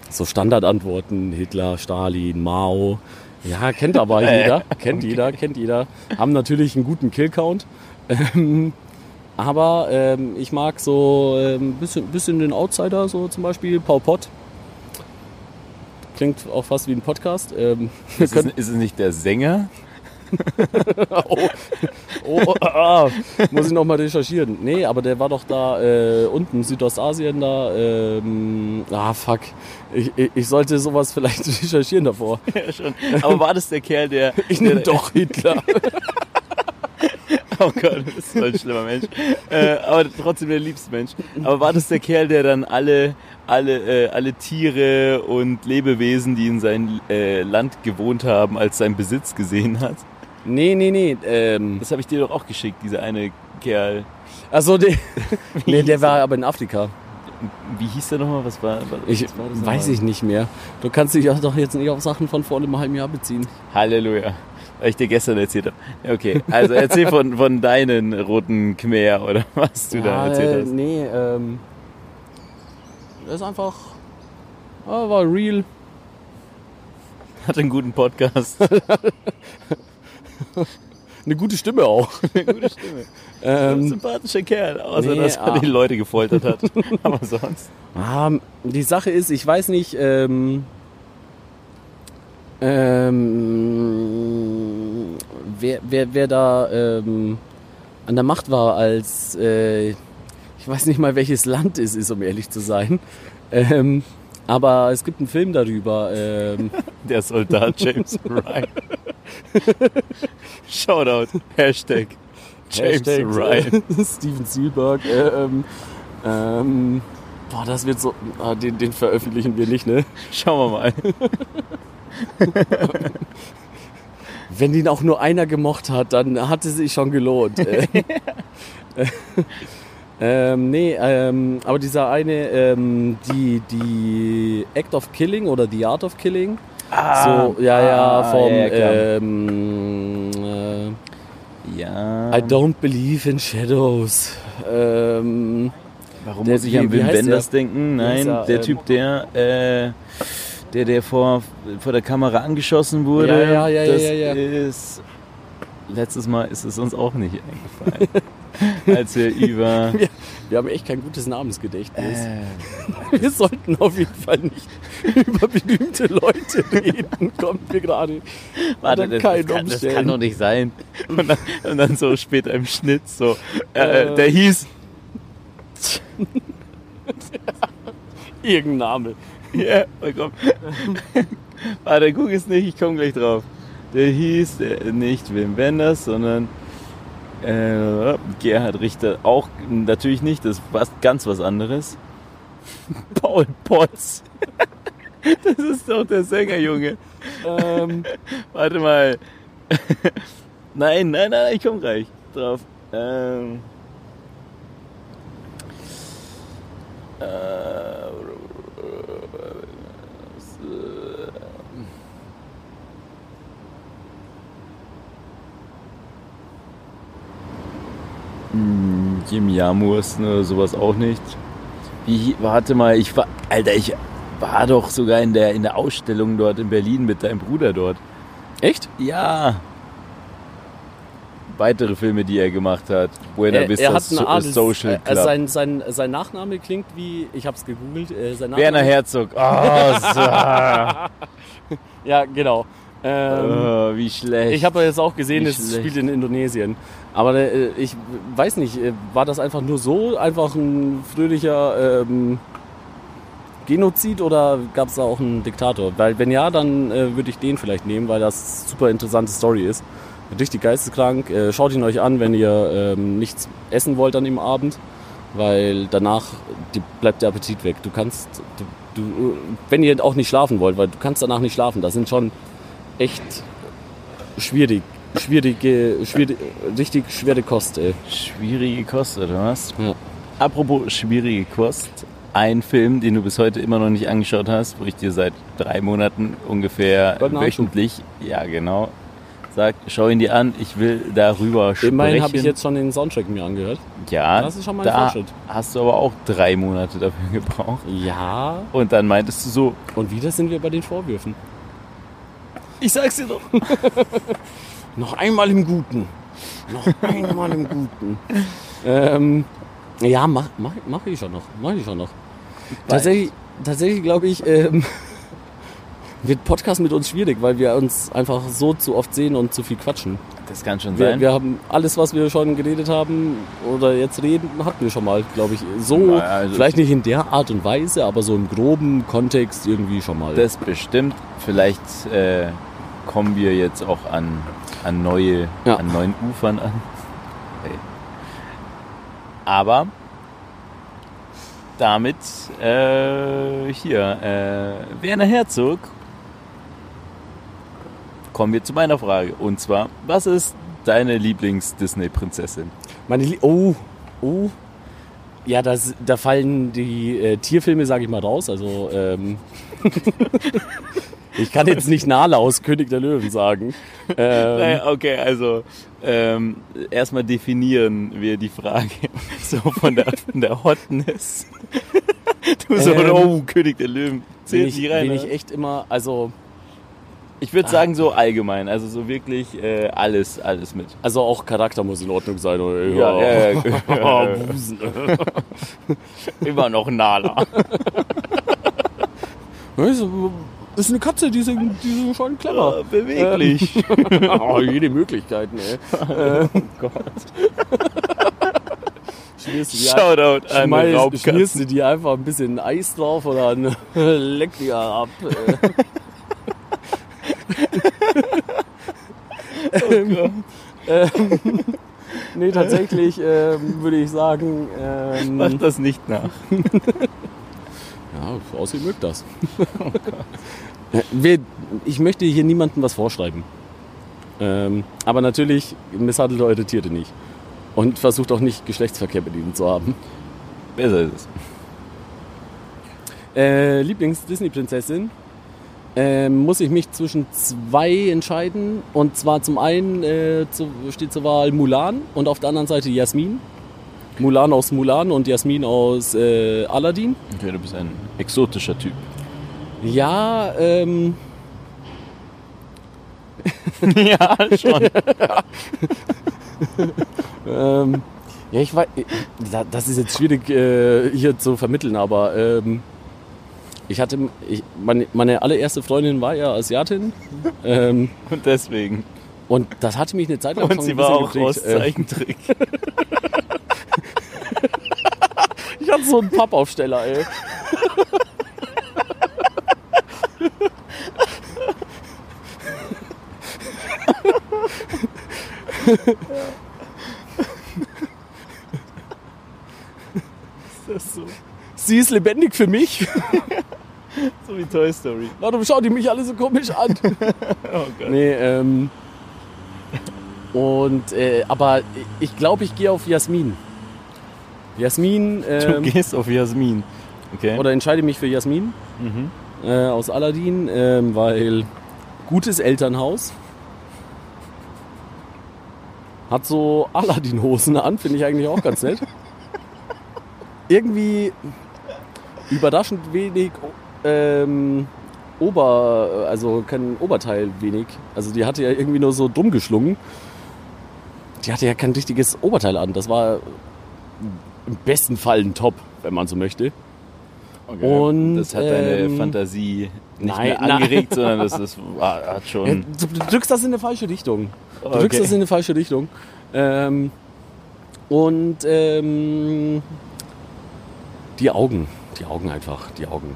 Speaker 2: so Standardantworten. Hitler, Stalin, Mao. Ja, kennt aber jeder. Kennt jeder, kennt jeder. Haben natürlich einen guten Killcount. Aber ähm, ich mag so ein ähm, bisschen, bisschen den Outsider, so zum Beispiel Paul Pott. Klingt auch fast wie ein Podcast. Ähm,
Speaker 1: Ist es, ist es nicht der Sänger?
Speaker 2: oh, oh, ah, muss ich noch mal recherchieren. Nee, aber der war doch da äh, unten, Südostasien da. Ähm, ah, fuck. Ich, ich, ich sollte sowas vielleicht recherchieren davor.
Speaker 1: Ja, schon. Aber war das der Kerl, der.
Speaker 2: Ich nehme doch Hitler.
Speaker 1: Oh Gott, du bist so ein schlimmer Mensch. Äh, aber trotzdem der liebste Mensch. Aber war das der Kerl, der dann alle, alle, äh, alle Tiere und Lebewesen, die in seinem äh, Land gewohnt haben, als sein Besitz gesehen hat?
Speaker 2: Nee, nee, nee. Ähm,
Speaker 1: Das habe ich dir doch auch geschickt, dieser eine Kerl.
Speaker 2: also der, nee, der war aber in Afrika.
Speaker 1: Wie hieß der nochmal? Was war, was
Speaker 2: Ich
Speaker 1: war das
Speaker 2: weiß
Speaker 1: nochmal?
Speaker 2: ich nicht mehr. Du kannst dich doch jetzt nicht auf Sachen von vor einem halben Jahr beziehen.
Speaker 1: Halleluja. Weil ich dir gestern erzählt habe. Okay, also erzähl von, von deinen roten Khmer oder was du da
Speaker 2: äh,
Speaker 1: erzählt hast.
Speaker 2: Nee, ähm, das ist einfach, ah, war real.
Speaker 1: Hat einen guten Podcast.
Speaker 2: Eine gute Stimme auch.
Speaker 1: Eine gute Stimme.
Speaker 2: Ähm,
Speaker 1: Sympathischer Kerl, außer
Speaker 2: nee,
Speaker 1: dass er
Speaker 2: ah.
Speaker 1: die Leute gefoltert hat. Aber sonst.
Speaker 2: Ah, die Sache ist, ich weiß nicht, ähm, ähm, wer, wer, wer da ähm, an der Macht war, als äh, ich weiß nicht mal, welches Land es ist, um ehrlich zu sein. Ähm, aber es gibt einen Film darüber. Ähm,
Speaker 1: Der Soldat James Ryan. Shoutout. Hashtag James
Speaker 2: Hashtag,
Speaker 1: Ryan.
Speaker 2: äh, Steven Spielberg. Äh, ähm, ähm, boah, das wird so. Ah, den, den veröffentlichen wir nicht, ne?
Speaker 1: Schauen wir mal.
Speaker 2: Wenn ihn auch nur einer gemocht hat, dann hat es sich schon gelohnt. Äh, ähm, nee, ähm, aber dieser eine, ähm, die, die Act of Killing oder The Art of Killing. so, ja, ja,
Speaker 1: ah,
Speaker 2: vom,
Speaker 1: ja,
Speaker 2: ähm, äh,
Speaker 1: Ja.
Speaker 2: I don't believe in shadows. Ähm,
Speaker 1: Warum
Speaker 2: Der-
Speaker 1: muss ich
Speaker 2: wie-
Speaker 1: an Wim Wenders
Speaker 2: der?
Speaker 1: denken? Nein,
Speaker 2: er?
Speaker 1: der
Speaker 2: Ähm,
Speaker 1: Typ, der, äh, der, der vor, vor der Kamera angeschossen wurde.
Speaker 2: Ja, ja, ja, ja,
Speaker 1: das
Speaker 2: ja, ja.
Speaker 1: ist. Letztes Mal ist es uns auch nicht eingefallen. als wir über.
Speaker 2: wir haben echt kein gutes Namensgedächtnis.
Speaker 1: Äh,
Speaker 2: Wir sollten auf jeden Fall nicht über berühmte Leute reden, kommt mir gerade.
Speaker 1: warte, das, das, kann, das kann doch nicht sein. Und dann, und dann so später im Schnitt so. Äh,
Speaker 2: Äh.
Speaker 1: der hieß.
Speaker 2: Irgendein Name.
Speaker 1: Ja, oh komm. Warte, guck es nicht, ich komme gleich drauf. Der hieß äh, nicht Wim Wenders, sondern äh, Gerhard Richter. Auch natürlich nicht, das was, ganz was anderes. Paul Potts. Das ist doch der Sänger, Junge.
Speaker 2: Ähm,
Speaker 1: Warte mal. Nein, nein, nein, ich komme gleich drauf. Ähm. Äh, Hm, Jim Jarmusch oder sowas auch nicht. Wie, warte mal, ich war, Alter, ich war doch sogar in der, in der Ausstellung dort in Berlin mit deinem Bruder dort.
Speaker 2: echt?
Speaker 1: Ja. Weitere Filme, die er gemacht hat. Buena
Speaker 2: Er,
Speaker 1: Vista
Speaker 2: er hat einen
Speaker 1: so
Speaker 2: Adels,
Speaker 1: Social
Speaker 2: äh,
Speaker 1: Club.
Speaker 2: sein, sein, sein Nachname klingt wie, ich hab's gegoogelt, äh, sein Nachname,
Speaker 1: Werner Herzog. Oh, so.
Speaker 2: Ja, genau. Ähm,
Speaker 1: oh, wie schlecht.
Speaker 2: Ich habe jetzt auch gesehen,
Speaker 1: Wie
Speaker 2: es
Speaker 1: schlecht.
Speaker 2: spielt in Indonesien. Aber äh, ich weiß nicht, äh, war das einfach nur so, einfach ein fröhlicher ähm, Genozid oder gab es da auch einen Diktator? Weil wenn ja, dann äh, würde ich den vielleicht nehmen, weil das super interessante Story ist. Richtig geisteskrank. Äh, schaut ihn euch an, wenn ihr ähm, nichts essen wollt an dem Abend, weil danach die, bleibt der Appetit weg. Du kannst, du, du, wenn ihr auch nicht schlafen wollt, weil du kannst danach nicht schlafen. Das sind schon echt schwierig, schwierige, schwierig, richtig schwere Kost. Ey.
Speaker 1: Schwierige Kost, oder was?
Speaker 2: Ja.
Speaker 1: Apropos schwierige Kost. Ein Film, den du bis heute immer noch nicht angeschaut hast, wo ich dir seit drei Monaten ungefähr wöchentlich, ja genau, sag, schau ihn dir an, ich will darüber sprechen.
Speaker 2: Immerhin habe ich jetzt schon den Soundtrack mir angehört.
Speaker 1: ja,
Speaker 2: Das ist schon mal ein
Speaker 1: da
Speaker 2: Fortschritt.
Speaker 1: hast du aber auch drei Monate dafür gebraucht.
Speaker 2: Ja.
Speaker 1: Und dann meintest du so,
Speaker 2: Und wieder sind wir bei den Vorwürfen.
Speaker 1: ich sag's dir doch.
Speaker 2: Noch einmal im Guten. Noch einmal im Guten. Ähm, ja, mach, mach, mach ich schon noch. Mach ich schon noch. Tatsächlich, tatsächlich glaube ich, ähm, wird Podcast mit uns schwierig, weil wir uns einfach so zu oft sehen und zu viel quatschen.
Speaker 1: Das kann schon
Speaker 2: Wir,
Speaker 1: sein.
Speaker 2: wir haben alles, was wir schon geredet haben oder jetzt reden, hatten wir schon mal, glaube ich. So,
Speaker 1: Naja, also-
Speaker 2: vielleicht nicht in der Art und Weise, aber so im groben Kontext irgendwie schon mal.
Speaker 1: Das bestimmt. Vielleicht äh, kommen wir jetzt auch an, an, neue,
Speaker 2: Ja.
Speaker 1: an neuen Ufern an. Hey. Aber damit äh, hier, äh, Werner Herzog, kommen wir zu meiner Frage. Und zwar, was ist deine Lieblings-Disney-Prinzessin?
Speaker 2: Meine Lie oh, oh. Ja, das, da fallen die äh, Tierfilme, sage ich mal, raus. Also, ähm, ich kann jetzt nicht Nala aus König der Löwen sagen. Ähm,
Speaker 1: Naja, okay, also ähm, erstmal definieren wir die Frage so von der, von der Hotness. Du so,
Speaker 2: Ähm,
Speaker 1: oh, König der Löwen. Zählt
Speaker 2: ich,
Speaker 1: rein.
Speaker 2: bin
Speaker 1: oder?
Speaker 2: ich echt immer, also,
Speaker 1: Ich würde sagen so allgemein, also so wirklich äh, alles, alles mit.
Speaker 2: also auch Charakter muss in Ordnung sein. Oder?
Speaker 1: Ja, ja, ja.
Speaker 2: Busen.
Speaker 1: Immer noch Nala.
Speaker 2: Das ist eine Katze, die sind, die sind schon clever.
Speaker 1: Ja, beweglich.
Speaker 2: oh, jede Möglichkeit, ey.
Speaker 1: oh Gott.
Speaker 2: Schmierst du die
Speaker 1: Shoutout an
Speaker 2: Schmeiß, schmierst du die einfach ein bisschen Eis drauf oder ein leck die ab. äh. ähm, nee, tatsächlich ähm, würde ich sagen, ähm,
Speaker 1: Mach das nicht nach.
Speaker 2: Ja, aussehen mögt das. Äh, ich möchte hier niemandem was vorschreiben. Ähm, aber natürlich misshandelt eure Tiere nicht. Und versucht auch nicht Geschlechtsverkehr mit ihnen zu haben.
Speaker 1: Besser ist es.
Speaker 2: Äh, Lieblings-Disney-Prinzessin. ähm, muss ich mich zwischen zwei entscheiden. Und zwar zum einen äh, zu, steht zur Wahl Mulan und auf der anderen Seite Jasmin. Mulan aus Mulan und Jasmin aus äh, Aladdin.
Speaker 1: Okay, du bist ein exotischer Typ.
Speaker 2: Ja, ähm,
Speaker 1: ja, schon.
Speaker 2: ähm, ja, ich weiß, da- das ist jetzt schwierig äh, hier zu vermitteln, aber ähm, ich hatte, ich, meine, meine allererste Freundin war ja Asiatin ähm,
Speaker 1: Und deswegen.
Speaker 2: und das hatte mich eine Zeit lang
Speaker 1: Und sie war auch
Speaker 2: geprägt.
Speaker 1: aus
Speaker 2: Äh,
Speaker 1: Zeichentrick.
Speaker 2: ich hatte so einen Pappaufsteller, ey.
Speaker 1: Das ist so,
Speaker 2: Sie ist lebendig für mich.
Speaker 1: so wie Toy Story.
Speaker 2: Warum schauen die mich alle so komisch an?
Speaker 1: Oh Gott.
Speaker 2: Nee, ähm. Und, äh, aber ich glaube, ich gehe auf Jasmin. Jasmin,
Speaker 1: Du
Speaker 2: ähm,
Speaker 1: gehst auf Jasmin. Okay.
Speaker 2: oder entscheide mich für Jasmin
Speaker 1: mhm.
Speaker 2: äh, aus Aladdin, ähm, weil gutes Elternhaus. Hat so Aladdin-Hosen an, finde ich eigentlich auch ganz nett. Irgendwie überraschend wenig ähm, Ober, also kein Oberteil wenig. Also die hatte ja irgendwie nur so dumm geschlungen. Die hatte ja kein richtiges Oberteil an. Das war im besten Fall ein Top, wenn man so möchte.
Speaker 1: okay.
Speaker 2: Und,
Speaker 1: das hat deine
Speaker 2: ähm,
Speaker 1: Fantasie nicht
Speaker 2: nein,
Speaker 1: mehr
Speaker 2: nein.
Speaker 1: angeregt, sondern das ist, hat schon.
Speaker 2: Du du drückst das in eine falsche Richtung. Du
Speaker 1: Okay.
Speaker 2: drückst das in eine falsche Richtung. Ähm, und ähm, die Augen, die Augen einfach, die Augen.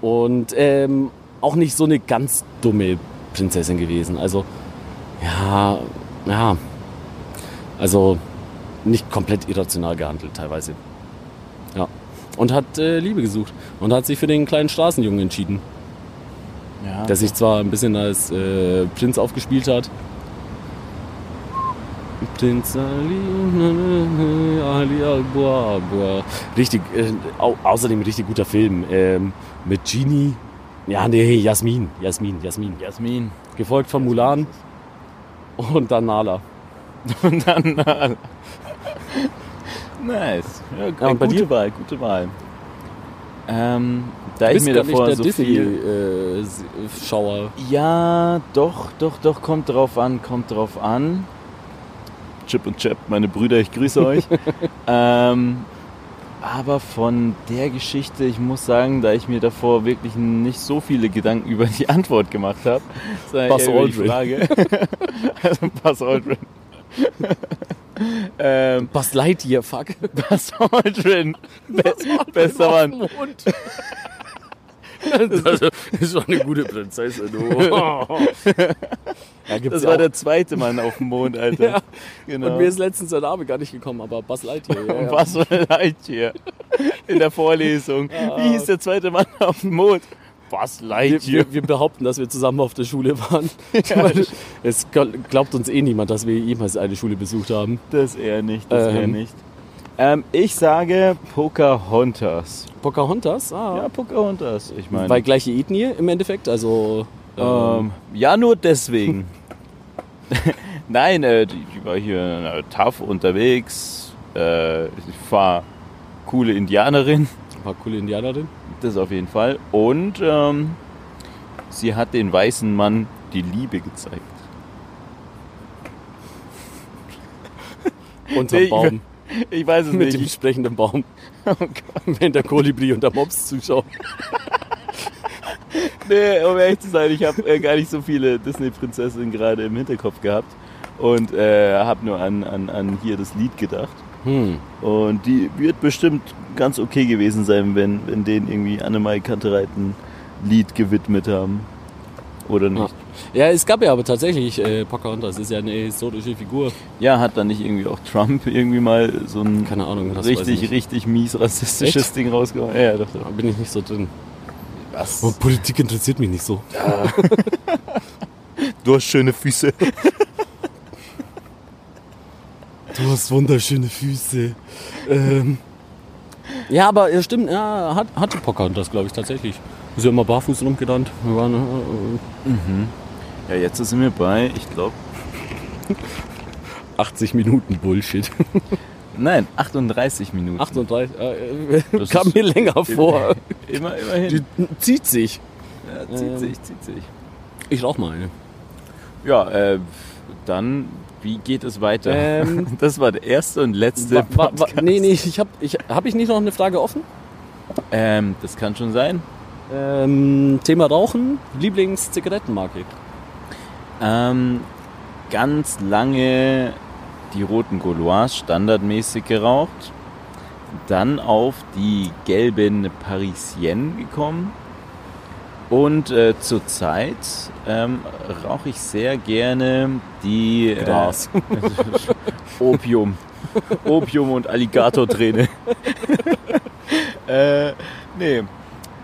Speaker 2: Und ähm, auch nicht so eine ganz dumme Prinzessin gewesen. Also, ja, ja. Also nicht komplett irrational gehandelt teilweise. Ja. Und hat äh, Liebe gesucht. Und hat sich für den kleinen Straßenjungen entschieden
Speaker 1: Ja.
Speaker 2: der sich zwar ein bisschen als äh, Prinz aufgespielt hat. Prinz Ali, Ali Alboa, Boa. Richtig, äh, au außerdem richtig guter Film. Ähm, mit Genie. Ja, nee, Jasmin, Jasmin, Jasmin.
Speaker 1: Jasmin.
Speaker 2: Gefolgt von Mulan und dann Nala.
Speaker 1: Und dann. äh, nice. Ja, gute
Speaker 2: dir?
Speaker 1: Wahl, gute Wahl. Ähm, da ich mir davor
Speaker 2: der
Speaker 1: so viel.
Speaker 2: Disney-Schauer.
Speaker 1: Ja, doch, doch, doch, kommt drauf an, kommt drauf an. Chip und Chap, meine Brüder, ich grüße euch. ähm, aber von der Geschichte, ich muss sagen, da ich mir davor wirklich nicht so viele Gedanken über die Antwort gemacht habe, sondern
Speaker 2: Buzz
Speaker 1: eher über die. Frage. also Buzz Aldrin. ähm,
Speaker 2: Buzz Lightyear, fuck.
Speaker 1: Buzz Aldrin. Be bester Mann.
Speaker 2: Das ist schon eine gute Prinzessin, du. Ja, gibt's
Speaker 1: Das
Speaker 2: ja
Speaker 1: war
Speaker 2: auch.
Speaker 1: der zweite Mann auf dem Mond, Alter.
Speaker 2: Ja.
Speaker 1: Genau.
Speaker 2: Und mir ist letztens der Name gar nicht gekommen, aber Buzz Lightyear. Ja, ja.
Speaker 1: Ein Lightyear in der Vorlesung. Wie hieß der zweite Mann auf dem Mond? Was Lightyear?
Speaker 2: wir, wir behaupten, dass wir zusammen auf der Schule waren. Meine, es gl- glaubt uns eh niemand, dass wir jemals eine Schule besucht haben.
Speaker 1: Das eher nicht, das eher
Speaker 2: Ähm.
Speaker 1: nicht. Ähm, ich sage Pocahontas.
Speaker 2: Pocahontas? Ah.
Speaker 1: Ja, Pocahontas. Ich meine,
Speaker 2: Weil gleiche Ethnie im Endeffekt, also...
Speaker 1: ähm, ja, nur deswegen. Nein, äh, die, die war hier tough unterwegs. Äh, ich war coole Indianerin.
Speaker 2: Paar coole Indianerin.
Speaker 1: Das auf jeden Fall. Und ähm, sie hat den weißen Mann die Liebe gezeigt.
Speaker 2: Unterm
Speaker 1: Nee, ich-
Speaker 2: Baum.
Speaker 1: Ich weiß es
Speaker 2: Mit dem
Speaker 1: nicht.
Speaker 2: sprechenden Baum.
Speaker 1: Oh.
Speaker 2: Wenn der Kolibri und der Mops zuschauen.
Speaker 1: Nee, um ehrlich zu sein, ich habe äh, gar nicht so viele Disney-Prinzessinnen gerade im Hinterkopf gehabt. Und äh, habe nur an, an, an hier das Lied gedacht.
Speaker 2: Hm.
Speaker 1: Und die wird bestimmt ganz okay gewesen sein, wenn, wenn denen irgendwie Annemai Kantereit ein Lied gewidmet haben. Oder nicht?
Speaker 2: Ja, es gab ja aber tatsächlich äh, Pocahontas, ist ja eine historische Figur.
Speaker 1: Ja, hat dann nicht irgendwie auch Trump irgendwie mal so ein
Speaker 2: Keine Ahnung,
Speaker 1: richtig, richtig mies rassistisches
Speaker 2: Echt?
Speaker 1: Ding rausgehauen? Ja, doch,
Speaker 2: Da bin ich nicht so drin.
Speaker 1: Was?
Speaker 2: Und Politik interessiert mich nicht so.
Speaker 1: Du hast schöne Füße.
Speaker 2: Du hast wunderschöne Füße. Ähm. Ja, aber ja, stimmt, ja, hat, hatte Pocahontas, glaube ich, tatsächlich. Ist ja immer barfuß rumgerannt. Wir waren, äh,
Speaker 1: Ja, jetzt sind wir bei, ich glaube,
Speaker 2: 80 Minuten Bullshit.
Speaker 1: nein, 38 Minuten.
Speaker 2: 38, äh,
Speaker 1: Das
Speaker 2: kam mir länger vor.
Speaker 1: Immer, immerhin.
Speaker 2: Die zieht sich.
Speaker 1: Ja, zieht
Speaker 2: Ähm.
Speaker 1: sich, zieht sich.
Speaker 2: Ich rauch mal eine.
Speaker 1: Ja, äh, dann, wie geht es weiter?
Speaker 2: Ähm,
Speaker 1: das war der erste und letzte
Speaker 2: Wa- wa- wa-
Speaker 1: Podcast.
Speaker 2: nee, nee, ich habe ich, hab ich nicht noch eine Frage offen?
Speaker 1: Ähm, das kann schon sein.
Speaker 2: Ähm, Thema Rauchen, Lieblingszigarettenmarke.
Speaker 1: Ähm, ganz lange die roten Gaulois standardmäßig geraucht. Dann auf die gelben Parisienne gekommen. Und äh, zurzeit ähm, rauche ich sehr gerne die äh,
Speaker 2: Gras.
Speaker 1: Opium. Opium und Alligatorträne. äh, nee.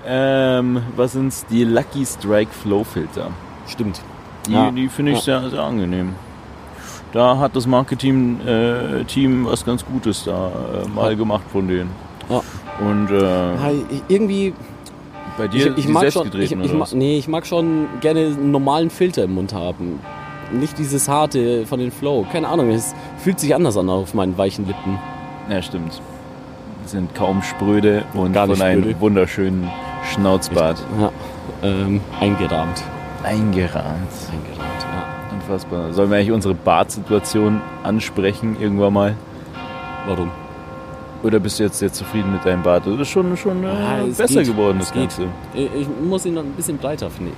Speaker 1: Ähm, was sind's? Die Lucky Strike Flow Filter.
Speaker 2: Stimmt.
Speaker 1: Die,
Speaker 2: Ja.
Speaker 1: die finde ich
Speaker 2: Ja.
Speaker 1: sehr, sehr angenehm. Da hat das Marketing äh, Team was ganz Gutes da äh, mal gemacht von denen.
Speaker 2: Ja.
Speaker 1: Und äh,
Speaker 2: irgendwie,
Speaker 1: bei
Speaker 2: ich,
Speaker 1: dir
Speaker 2: ich
Speaker 1: die
Speaker 2: mag schon, ich,
Speaker 1: selbstgedrehten
Speaker 2: ich,
Speaker 1: oder was?
Speaker 2: nee, ich mag schon gerne einen normalen Filter im Mund haben. Nicht dieses harte von den Flow. Keine Ahnung, es fühlt sich anders an auf meinen weichen Lippen.
Speaker 1: Ja, stimmt. Sind kaum spröde und von einem wunderschönen Schnauzbart.
Speaker 2: Ja, ähm, eingerahmt.
Speaker 1: Eingerahmt.
Speaker 2: Eingerahmt, ja.
Speaker 1: Unfassbar. Sollen wir eigentlich unsere Bartsituation ansprechen irgendwann mal?
Speaker 2: Warum?
Speaker 1: Oder bist du jetzt sehr zufrieden mit deinem Bart? Das ist schon, schon äh,
Speaker 2: es
Speaker 1: besser
Speaker 2: geht.
Speaker 1: geworden, das
Speaker 2: geht.
Speaker 1: Ganze.
Speaker 2: Ich muss ihn noch ein bisschen breiter finden.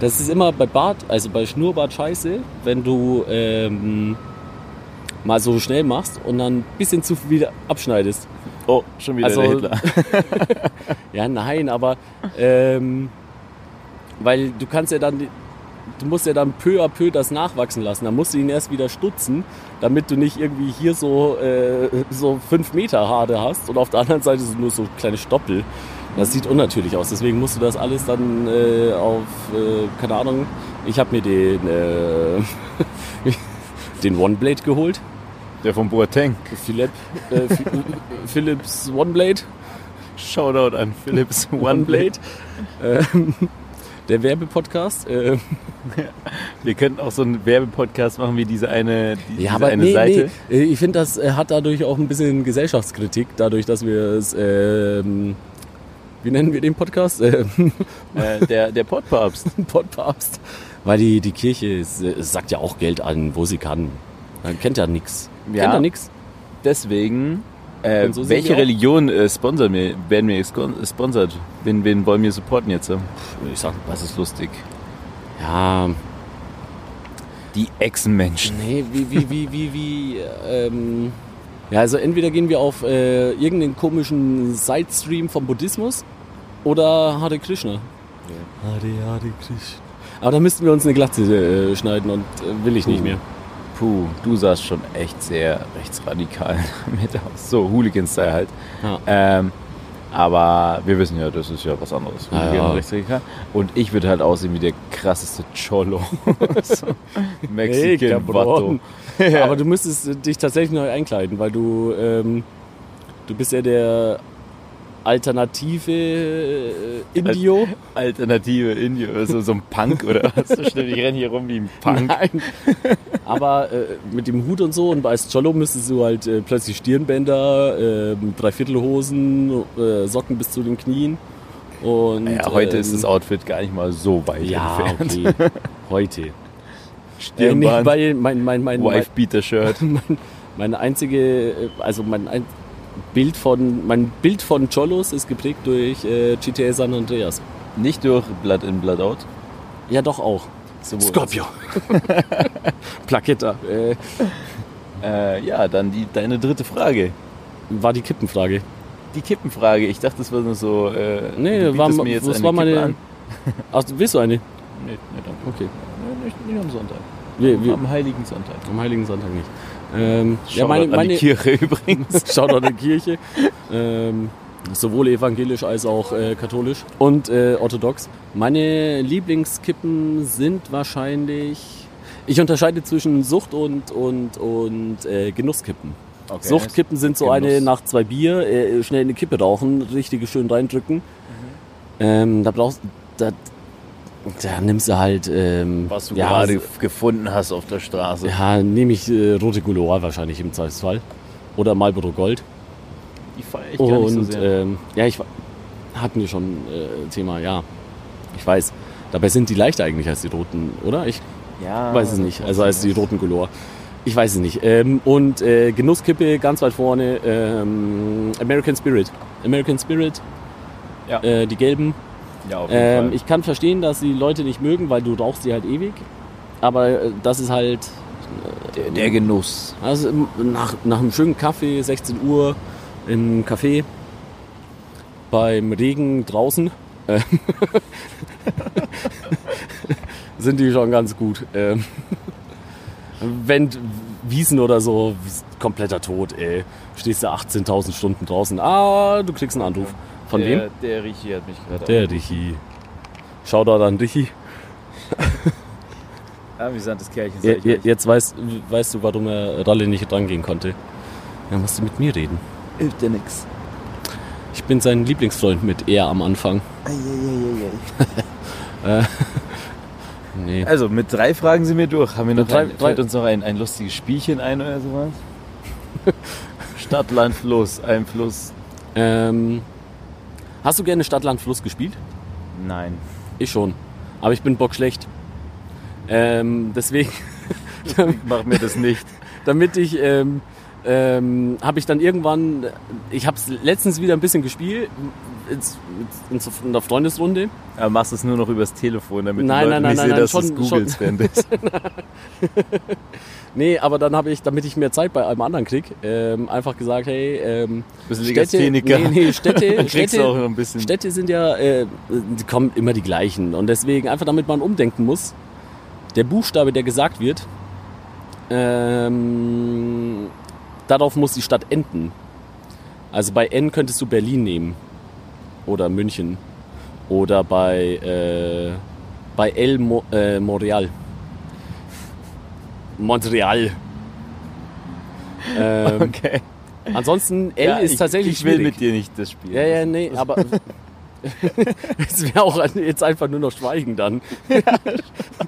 Speaker 2: Das ist immer bei Bart, also bei Schnurrbart scheiße, wenn du ähm, mal so schnell machst und dann ein bisschen zu viel abschneidest.
Speaker 1: Oh, schon wieder
Speaker 2: Also-
Speaker 1: Hitler.
Speaker 2: Ja, nein, aber ähm, weil du kannst ja dann, du musst ja dann peu à peu das nachwachsen lassen. Dann musst du ihn erst wieder stutzen, damit du nicht irgendwie hier so, äh, so fünf Meter Haare hast und auf der anderen Seite sind nur so kleine Stoppel. Das sieht unnatürlich aus. Deswegen musst du das alles dann äh, auf, äh, keine Ahnung, ich habe mir den, äh, den One Blade geholt.
Speaker 1: Der von Boateng.
Speaker 2: Philipp, äh, Phi- Philips One Blade.
Speaker 1: Shoutout an Philips One Blade.
Speaker 2: Ähm, der Werbepodcast. Äh,
Speaker 1: Wir könnten auch so einen Werbepodcast machen wie diese eine, die,
Speaker 2: ja,
Speaker 1: diese
Speaker 2: aber
Speaker 1: eine
Speaker 2: nee,
Speaker 1: Seite.
Speaker 2: nee. äh, Ich finde, das äh, hat dadurch auch ein bisschen Gesellschaftskritik, dadurch, dass wir es, ähm, wie nennen wir den Podcast? Ähm,
Speaker 1: Äh, der, der Podpapst.
Speaker 2: Podpapst. Weil die, die Kirche ist, äh, sagt ja auch Geld an, wo sie kann. Man kennt ja nichts.
Speaker 1: Ja.
Speaker 2: Kennt ja nichts.
Speaker 1: Deswegen, äh,
Speaker 2: so
Speaker 1: welche. Religion äh, sponsern wir, werden wir gesponsert? Wen, wen wollen wir supporten jetzt?
Speaker 2: Ich sag,
Speaker 1: Das ist lustig.
Speaker 2: ja,
Speaker 1: Die Echsenmenschen.
Speaker 2: nee, wie, wie, wie, wie, wie, ähm, ja, also entweder gehen wir auf äh, irgendeinen komischen Sidestream vom Buddhismus oder Hare Krishna. Hare Hare Krishna. Aber da müssten wir uns eine Glatze äh, schneiden und äh, will ich nicht mehr.
Speaker 1: Puh, du sahst schon echt sehr rechtsradikal mit aus. So, Hooligan-Style halt.
Speaker 2: Ja.
Speaker 1: Ähm, aber wir wissen ja, das ist ja was anderes. Hooligan
Speaker 2: ja.
Speaker 1: und rechtsradikal. Und ich würde halt aussehen wie der krasseste Cholo. so, Mexican Vato.
Speaker 2: Aber du müsstest äh, dich tatsächlich neu einkleiden, weil du, ähm, du bist ja der alternative äh, Indio.
Speaker 1: Alternative Indie, also so ein Punk oder was? So schnell, ich renne hier rum wie ein Punk.
Speaker 2: Nein. Aber äh, mit dem Hut und so und als Cholo müsstest du halt äh, plötzlich Stirnbänder, äh, Dreiviertelhosen, äh, Socken bis zu den Knien. Und,
Speaker 1: Ja, heute
Speaker 2: ähm,
Speaker 1: ist das Outfit gar nicht mal so weit
Speaker 2: Ja,
Speaker 1: entfernt.
Speaker 2: okay. Heute. Äh, nee,
Speaker 1: Stirnband,
Speaker 2: weil mein, mein, mein, mein,
Speaker 1: Wife-Beater-Shirt.
Speaker 2: mein, meine einzige, äh, also mein ein Bild von, mein Bild von Cholos ist geprägt durch äh, GTA San Andreas.
Speaker 1: Nicht durch Blood in, Blood out.
Speaker 2: Ja, doch auch.
Speaker 1: Sowohl-
Speaker 2: Scorpio. Plaketta. Äh,
Speaker 1: Äh, ja, dann die, deine dritte Frage.
Speaker 2: war die Kippenfrage.
Speaker 1: Die Kippenfrage. Ich dachte, das war nur so. Äh,
Speaker 2: Nee, war,
Speaker 1: mir jetzt
Speaker 2: das
Speaker 1: eine
Speaker 2: war meine.
Speaker 1: An.
Speaker 2: Ach, willst du eine?
Speaker 1: Nee, nee, danke.
Speaker 2: Okay.
Speaker 1: Nee, nicht, nicht am Sonntag.
Speaker 2: Wir, wir,
Speaker 1: Am Heiligen Sonntag.
Speaker 2: am Heiligen Sonntag nicht. Ähm, ja,
Speaker 1: Shoutout
Speaker 2: meine,
Speaker 1: an die
Speaker 2: meine
Speaker 1: Kirche übrigens.
Speaker 2: Schaut an die Kirche. Ähm, sowohl evangelisch als auch äh, katholisch und äh, orthodox. Meine Lieblingskippen sind wahrscheinlich. Ich unterscheide zwischen Sucht und, und, und äh, Genusskippen.
Speaker 1: Okay.
Speaker 2: Suchtkippen sind so
Speaker 1: Genuss.
Speaker 2: eine nach zwei Bier, äh, schnell eine Kippe rauchen, richtig schön reindrücken. Ähm, da brauchst da, da nimmst du halt. Ähm,
Speaker 1: Was du
Speaker 2: ja,
Speaker 1: gerade
Speaker 2: so-
Speaker 1: gefunden hast auf der Straße.
Speaker 2: Ja, nehme ich äh, rote Couloir wahrscheinlich im Zweifelsfall. Oder Marlboro Gold.
Speaker 1: Die feiere ich gar nicht so
Speaker 2: Und
Speaker 1: sehr.
Speaker 2: ähm, ja, ich hatten wir schon äh, Thema, ja. Ich weiß. Dabei sind die leichter eigentlich als die roten, oder? Ich
Speaker 1: ja,
Speaker 2: weiß es nicht. Also als die roten Color. Ich weiß es nicht. Ähm, und äh, Genusskippe ganz weit vorne. Ähm, American Spirit. American Spirit.
Speaker 1: Ja.
Speaker 2: Äh, die gelben.
Speaker 1: Ja,
Speaker 2: Ähm, ich kann verstehen, dass die Leute nicht mögen, weil du rauchst die halt ewig. Aber äh, das ist halt
Speaker 1: der, der Genuss.
Speaker 2: also nach, nach einem schönen Kaffee, 16 Uhr im Café, beim Regen draußen, äh, sind die schon ganz gut. Ähm, wenn Wiesen oder so, kompletter Tod, ey. Stehst du 18.000 Stunden draußen. Ah, du kriegst einen Anruf. Von
Speaker 1: der,
Speaker 2: wem?
Speaker 1: Der Richi hat mich gerade
Speaker 2: Der Richi. Shoutout an Richi.
Speaker 1: Amüsantes Kerlchen.
Speaker 2: Je,
Speaker 1: euch.
Speaker 2: jetzt weißt, weißt du, warum er Ralle nicht rangehen konnte. Er musste mit mir reden.
Speaker 1: Hilft dir nix.
Speaker 2: Ich bin sein Lieblingsfreund mit er am Anfang. Nee.
Speaker 1: Also, mit drei Fragen sind wir durch. Haben wir noch
Speaker 2: drei-
Speaker 1: ein,
Speaker 2: drei-
Speaker 1: uns noch ein, ein lustiges Spielchen ein oder sowas? Stadt, Land, Fluss. Ein Fluss.
Speaker 2: Ähm, hast du gerne Stadt, Land, Fluss gespielt?
Speaker 1: Nein.
Speaker 2: Ich schon. Aber ich bin bockschlecht. Ähm, deswegen,
Speaker 1: Mach mir das nicht.
Speaker 2: damit ich, ähm, ähm, habe ich dann irgendwann, ich habe es letztens wieder ein bisschen gespielt, ins, ins, in der Freundesrunde.
Speaker 1: Aber machst es nur noch übers Telefon, damit
Speaker 2: Nein,
Speaker 1: die Leute
Speaker 2: nein,
Speaker 1: nicht
Speaker 2: nein,
Speaker 1: sehen,
Speaker 2: nein,
Speaker 1: dass
Speaker 2: schon-
Speaker 1: es während des.
Speaker 2: Nee, aber dann habe ich, damit ich mehr Zeit bei einem anderen krieg, ähm, einfach gesagt, hey, ähm,
Speaker 1: Bisschen
Speaker 2: Städte, nee, nee, Städte,
Speaker 1: du
Speaker 2: Städte,
Speaker 1: noch ein bisschen.
Speaker 2: Städte sind ja, äh, die kommen immer die gleichen. Und deswegen einfach damit man umdenken muss, der Buchstabe, der gesagt wird, ähm, darauf muss die Stadt enden. Also bei N könntest du Berlin nehmen. Oder München. Oder bei, äh, bei El Mo äh, Montreal. Montreal. Ähm,
Speaker 1: Okay.
Speaker 2: Ansonsten L
Speaker 1: Ja,
Speaker 2: ist
Speaker 1: ich,
Speaker 2: tatsächlich
Speaker 1: Ich will
Speaker 2: schwierig.
Speaker 1: mit dir nicht das Spiel.
Speaker 2: Ja, ja, nee, aber es wäre auch jetzt einfach nur noch Schweigen dann.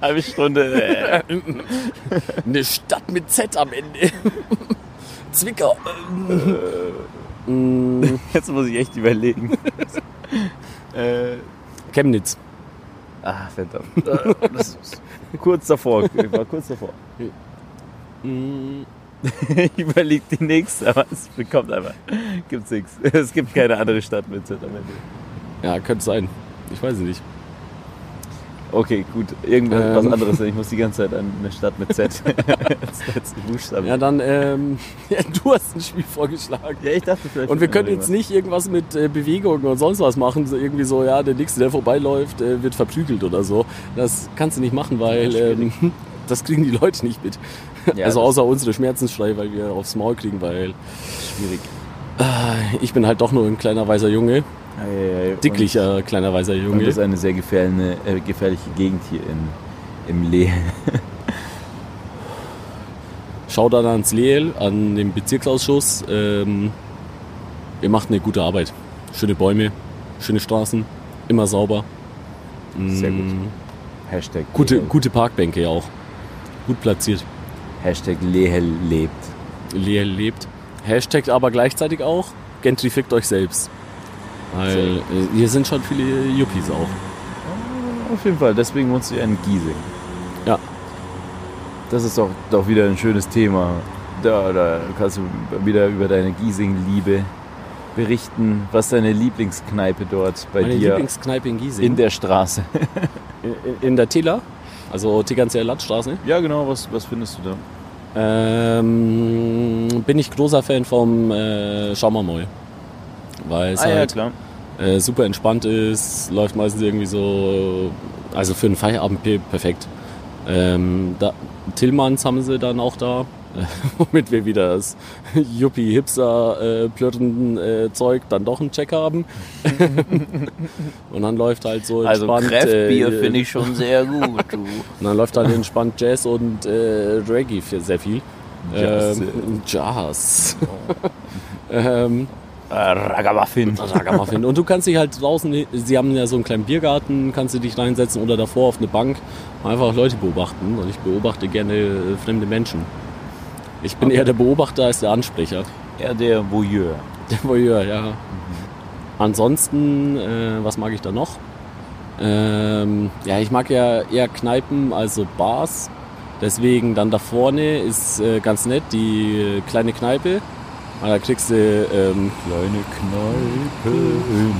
Speaker 1: Halbe Stunde. Äh.
Speaker 2: Eine Stadt mit Z am Ende. Zwickau. Mm,
Speaker 1: Jetzt muss ich echt überlegen. äh,
Speaker 2: Chemnitz.
Speaker 1: ah, verdammt. Äh, kurz davor. Ich war kurz davor.
Speaker 2: Mm,
Speaker 1: Ich überlege die nächste, aber es bekommt einfach. Gibt's nichts. Es gibt keine andere Stadt mit Z am Ende.
Speaker 2: Ja, könnte sein. Ich weiß es nicht.
Speaker 1: Okay, gut. Irgendwas
Speaker 2: Ähm.
Speaker 1: anderes. Ich muss die ganze Zeit an eine Stadt mit Z.
Speaker 2: Ja, dann, ähm, ja, du hast ein Spiel vorgeschlagen.
Speaker 1: Ja, ich dachte vielleicht.
Speaker 2: Und wir können jetzt nicht irgendwas mit äh, Bewegungen und sonst was machen. So irgendwie so, ja, der Nächste, der vorbeiläuft, äh, wird verprügelt oder so. Das kannst du nicht machen, weil
Speaker 1: Ja,
Speaker 2: ähm, das kriegen die Leute nicht mit.
Speaker 1: Ja,
Speaker 2: also außer unsere Schmerzensschrei, weil wir aufs Maul kriegen, weil
Speaker 1: schwierig.
Speaker 2: äh, ich bin halt doch nur ein kleiner weißer Junge. Dicklicher kleiner weißer
Speaker 1: Und, und
Speaker 2: Junge.
Speaker 1: das ist eine sehr gefährliche, äh, gefährliche Gegend hier in, im Lee.
Speaker 2: Schau dann ans Leel, an den Bezirksausschuss. Ähm, ihr macht eine gute Arbeit. Schöne Bäume, schöne Straßen, immer sauber.
Speaker 1: Sehr gut.
Speaker 2: Mm,
Speaker 1: Hashtag
Speaker 2: Gute,
Speaker 1: Lehel.
Speaker 2: gute Parkbänke auch. Gut platziert.
Speaker 1: Hashtag Lehel lebt.
Speaker 2: Leel lebt. Hashtag aber gleichzeitig auch, gentrifikt euch selbst. Weil äh, hier sind schon viele Yuppies auch.
Speaker 1: Auf jeden Fall, deswegen wohnst du ja in Giesing.
Speaker 2: Ja.
Speaker 1: Das ist doch, doch wieder ein schönes Thema. Da, da kannst du wieder über deine Giesing-Liebe berichten. Was ist deine Lieblingskneipe dort bei
Speaker 2: Meine
Speaker 1: dir
Speaker 2: Lieblingskneipe in Giesing.
Speaker 1: in der Straße?
Speaker 2: in, in der Tilla, also Tegernseer Landstraße.
Speaker 1: ja, genau, was, was findest du da?
Speaker 2: Ähm, bin ich großer Fan vom äh, Schaumermoll. Weil es
Speaker 1: ah, ja,
Speaker 2: halt
Speaker 1: klar.
Speaker 2: äh, super entspannt ist, läuft meistens irgendwie so, also für einen Feierabend pe- perfekt. Ähm, da, Tillmanns haben sie dann auch da, äh, womit wir wieder das Yuppie-Hipster-Plürren-Zeug dann doch einen Check haben. Und dann läuft halt so
Speaker 1: Also
Speaker 2: entspannt...
Speaker 1: Kräftbier
Speaker 2: äh,
Speaker 1: finde ich schon sehr gut, du.
Speaker 2: Und dann läuft halt entspannt Jazz und äh, Reggae für sehr viel.
Speaker 1: Jazz.
Speaker 2: Ähm, Jazz. ähm,
Speaker 1: Äh, Ragamuffin.
Speaker 2: Ragamuffin. Und du kannst dich halt draußen, sie haben ja so einen kleinen Biergarten, kannst du dich reinsetzen oder davor auf eine Bank einfach Leute beobachten. Und ich beobachte gerne äh, fremde Menschen. Ich bin
Speaker 1: Okay.
Speaker 2: eher der Beobachter als der Ansprecher.
Speaker 1: Ja, der Voyeur.
Speaker 2: Der Voyeur, ja. Ansonsten, äh, was mag ich da noch? Ähm, ja, ich mag ja eher Kneipen, also Bars. Deswegen dann da vorne ist äh, ganz nett die äh, kleine Kneipe. Und da kriegst du ähm,
Speaker 1: Kleine Kneipe in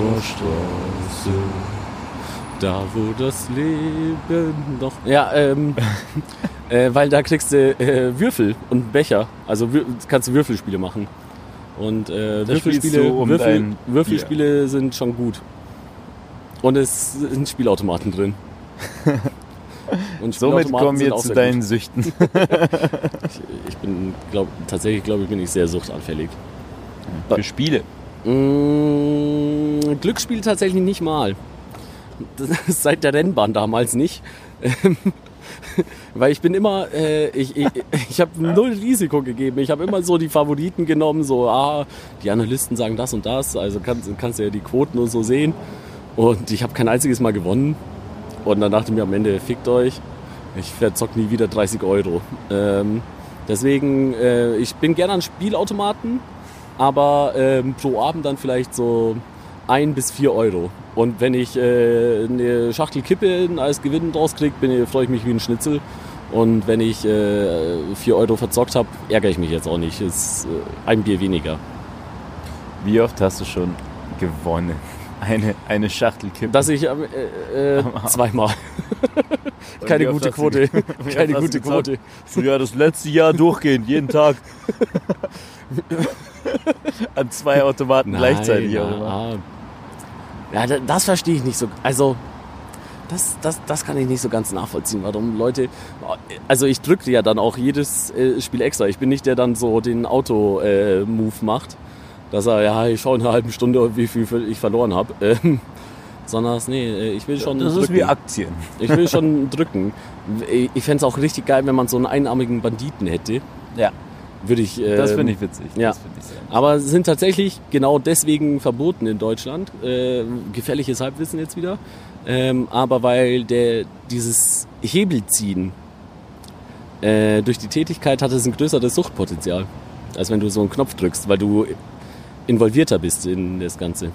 Speaker 1: unserer Straße.
Speaker 2: da, wo das Leben noch. Ja, ähm, äh, weil da kriegst du äh, Würfel und Becher. Also Wür- kannst du Würfelspiele machen. Und äh, Würfelspiele,
Speaker 1: um
Speaker 2: Würfel, Würfelspiele sind schon gut. Und es sind Spielautomaten drin. Und
Speaker 1: Somit kommen wir zu deinen Süchten.
Speaker 2: Gut. Ich bin, glaub, tatsächlich glaube ich, bin ich sehr suchtanfällig.
Speaker 1: Für Spiele.
Speaker 2: Mm, Glücksspiel tatsächlich nicht mal. Seit der Rennbahn damals nicht. Ähm, Weil ich bin immer, äh, ich, ich, ich habe null Risiko gegeben. Ich habe immer so die Favoriten genommen, so, ah, die Analysten sagen das und das, also kannst, kannst du ja die Quoten und so sehen. Und ich habe kein einziges Mal gewonnen. Und dann dachte ich mir am Ende, fickt euch, ich verzock nie wieder 30 Euro. Ähm, deswegen, äh, ich bin gerne an Spielautomaten, aber ähm, pro Abend dann vielleicht so ein bis vier Euro. Und wenn ich äh, eine Schachtel Kippe als Gewinn draus kriege, bin- freue ich mich wie ein Schnitzel. Und wenn ich äh, vier Euro verzockt habe, ärgere ich mich jetzt auch nicht. Ist äh, ein Bier weniger.
Speaker 1: Wie oft hast du schon gewonnen? Eine, eine Schachtel Kippen.
Speaker 2: Dass ich äh, äh, zweimal. Keine gute Quote. Keine gute? Quote.
Speaker 1: So, ja, das letzte Jahr durchgehend, jeden Tag. An zwei Automaten gleichzeitig.
Speaker 2: ja, ja, da- das verstehe ich nicht so. Also, das, das, das kann ich nicht so ganz nachvollziehen, warum Leute. Also, ich drücke ja dann auch jedes äh, Spiel extra. Ich bin nicht der dann so den Auto-Move macht, dass er, ja, ich schaue in einer halben Stunde, wie viel ich verloren habe. Ähm, sondern, das- nee, ich will schon.
Speaker 1: Das
Speaker 2: drücken.
Speaker 1: ist wie Aktien.
Speaker 2: Ich will schon drücken. Ich fände es auch richtig geil, wenn man so einen einarmigen Banditen hätte.
Speaker 1: Ja,
Speaker 2: Würde ich.
Speaker 1: das
Speaker 2: ähm,
Speaker 1: finde ich witzig.
Speaker 2: ja.
Speaker 1: Das ich
Speaker 2: aber sind tatsächlich genau deswegen verboten in Deutschland. Äh, gefährliches Halbwissen jetzt wieder. Ähm, aber weil der, dieses Hebelziehen äh, durch die Tätigkeit hat es ein größeres Suchtpotenzial, als wenn du so einen Knopf drückst, weil du involvierter bist in das Ganze.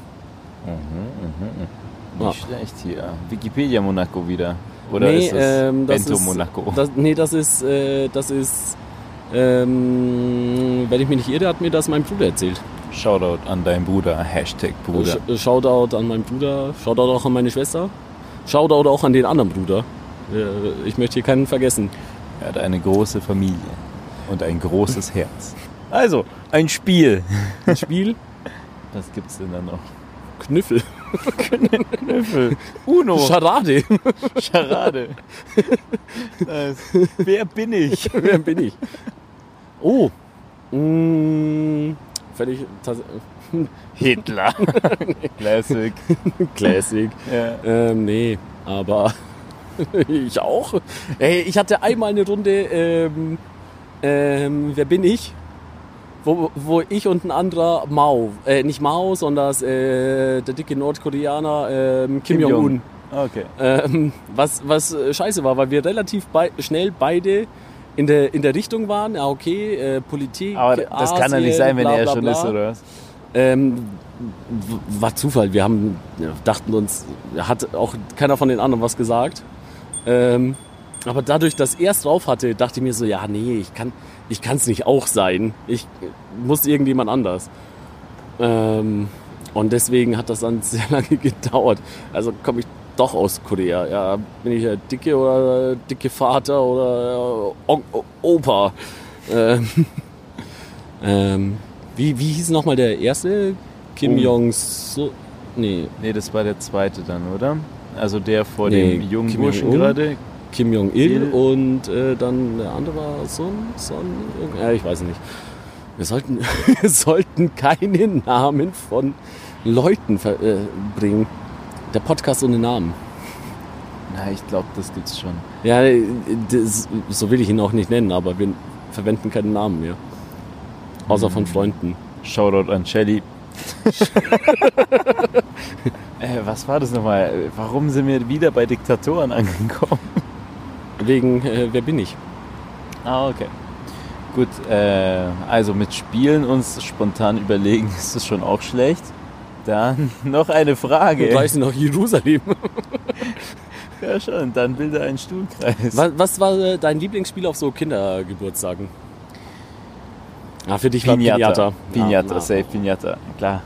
Speaker 1: Nicht schlecht hier. Wikipedia Monaco wieder. Oder
Speaker 2: Nee,
Speaker 1: ist das
Speaker 2: ähm, das
Speaker 1: Bento
Speaker 2: ist-
Speaker 1: Monaco?
Speaker 2: Das, nee, das ist, äh, das ist, ähm, wenn ich mich nicht irre, hat mir das mein Bruder erzählt.
Speaker 1: Shoutout an deinen Bruder. Hashtag Bruder.
Speaker 2: Sh Shoutout an meinen Bruder, Shoutout auch an meine Schwester, Shoutout auch an den anderen Bruder. Äh, Ich möchte hier keinen vergessen.
Speaker 1: Er hat eine große Familie und ein großes Herz. Also, ein Spiel.
Speaker 2: Ein Spiel,
Speaker 1: Was gibt's denn da noch?
Speaker 2: Knüffel,
Speaker 1: Knüffel. Uno.
Speaker 2: Charade.
Speaker 1: Charade. Nice. Wer bin ich?
Speaker 2: Wer bin ich? Oh, mh, völlig
Speaker 1: Hitler. Classic.
Speaker 2: Classic.
Speaker 1: Ja.
Speaker 2: Ähm, nee, aber ich auch. Ey, ich hatte einmal eine Runde, ähm, ähm, wer bin ich? Wo, wo ich und ein anderer Mao, äh, nicht Mao, sondern äh, der dicke Nordkoreaner ähm, Kim,
Speaker 1: Kim
Speaker 2: Jong-un.
Speaker 1: Okay.
Speaker 2: Ähm, was, was äh, scheiße war, weil wir relativ bei, schnell beide in der, in der Richtung waren. Ja, okay, äh, Politik.
Speaker 1: Aber das kann ja nicht
Speaker 2: Asien,
Speaker 1: sein, wenn
Speaker 2: bla,
Speaker 1: er
Speaker 2: bla,
Speaker 1: schon
Speaker 2: bla.
Speaker 1: ist, oder was?
Speaker 2: Ähm, war Zufall. Wir haben, dachten uns, hat auch keiner von den anderen was gesagt. Ähm, aber dadurch, dass er es drauf hatte, dachte ich mir so, ja, nee, ich kann ich es nicht auch sein. Ich muss irgendjemand anders. Ähm, und deswegen hat das dann sehr lange gedauert. Also komme ich doch aus Korea. Ja, bin ich der dicke oder dicke Vater oder äh, O- Opa. Ähm, ähm, wie, wie hieß nochmal der erste? Kim
Speaker 1: Oh.
Speaker 2: Jong-so? Nee,
Speaker 1: Nee, das war der zweite dann, oder? Also der vor
Speaker 2: Nee,
Speaker 1: dem jungen
Speaker 2: Kim
Speaker 1: Burschen gerade.
Speaker 2: Kim Jong-il
Speaker 1: Il.
Speaker 2: und äh, dann der andere war Son, Son, ja, ich weiß nicht. Wir sollten, wir sollten keine Namen von Leuten äh, bringen. Der Podcast ohne Namen.
Speaker 1: Na, ich glaube, das gibt's schon.
Speaker 2: Ja, äh, das, so will ich ihn auch nicht nennen, aber wir verwenden keinen Namen mehr. Außer von Freunden.
Speaker 1: Shoutout an Shelly. äh, was war das nochmal? Warum sind wir wieder bei Diktatoren angekommen?
Speaker 2: Wegen, äh, wer bin ich?
Speaker 1: Ah, okay. Gut, äh, also mit Spielen uns spontan überlegen ist das schon auch schlecht. Dann noch eine Frage.
Speaker 2: Du weißt noch Jerusalem.
Speaker 1: ja, schon. Dann bilde einen Stuhlkreis.
Speaker 2: Was, was war äh, dein Lieblingsspiel auf so Kindergeburtstagen? Ah, für dich war Pinata.
Speaker 1: Pinata,
Speaker 2: Ja,
Speaker 1: safe Pinata. Klar.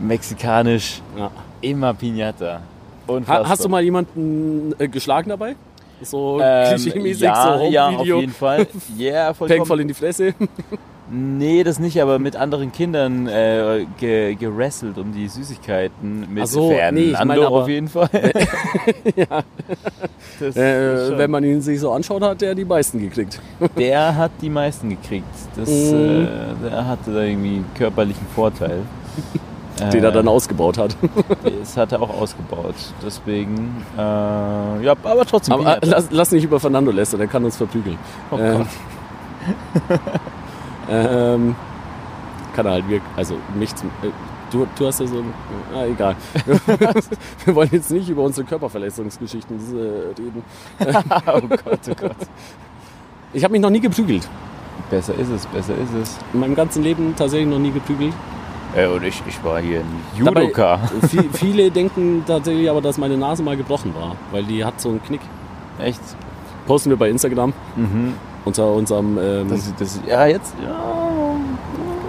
Speaker 1: Mexikanisch,
Speaker 2: Ja.
Speaker 1: immer Pinata.
Speaker 2: Ha, hast du mal jemanden äh, geschlagen dabei? So
Speaker 1: ähm,
Speaker 2: klischee-mäßig,
Speaker 1: ja,
Speaker 2: so
Speaker 1: ja, auf jeden Fall. Ja,
Speaker 2: Peng
Speaker 1: vollkommen.
Speaker 2: voll in die Fresse.
Speaker 1: Nee, das nicht, aber mit anderen Kindern äh, ge gerasselt um die Süßigkeiten mit
Speaker 2: Ach so,
Speaker 1: Fernando
Speaker 2: nee, ich meine aber-
Speaker 1: auf jeden Fall. ja.
Speaker 2: Äh, wenn man ihn sich so anschaut, hat der die meisten gekriegt.
Speaker 1: der hat die meisten gekriegt. Das,
Speaker 2: Mhm.
Speaker 1: äh, der hatte da irgendwie einen körperlichen Vorteil.
Speaker 2: Den er
Speaker 1: Äh,
Speaker 2: dann ausgebaut hat.
Speaker 1: Das hat er auch ausgebaut. Deswegen, äh, ja, aber trotzdem.
Speaker 2: Aber äh, lass, lass nicht über Fernando lästern, der kann uns verprügeln.
Speaker 1: oh
Speaker 2: äh,
Speaker 1: Gott.
Speaker 2: Ähm, kann er halt wirklich, also nichts. Äh, du, du hast ja so. Ah, egal. Wir wollen jetzt nicht über unsere Körperverletzungsgeschichten äh, reden.
Speaker 1: oh Gott, oh Gott.
Speaker 2: Ich habe mich noch nie geprügelt.
Speaker 1: Besser ist es, besser ist es.
Speaker 2: In meinem ganzen Leben tatsächlich noch nie geprügelt.
Speaker 1: Äh, und ich, ich war hier ein
Speaker 2: Dabei-
Speaker 1: Judoka.
Speaker 2: Vi- viele denken tatsächlich aber, dass meine Nase mal gebrochen war, weil die hat so einen Knick.
Speaker 1: Echt?
Speaker 2: Posten wir bei Instagram
Speaker 1: Mhm.
Speaker 2: unter unserem. Ähm,
Speaker 1: Das, das, ja, jetzt. Ja,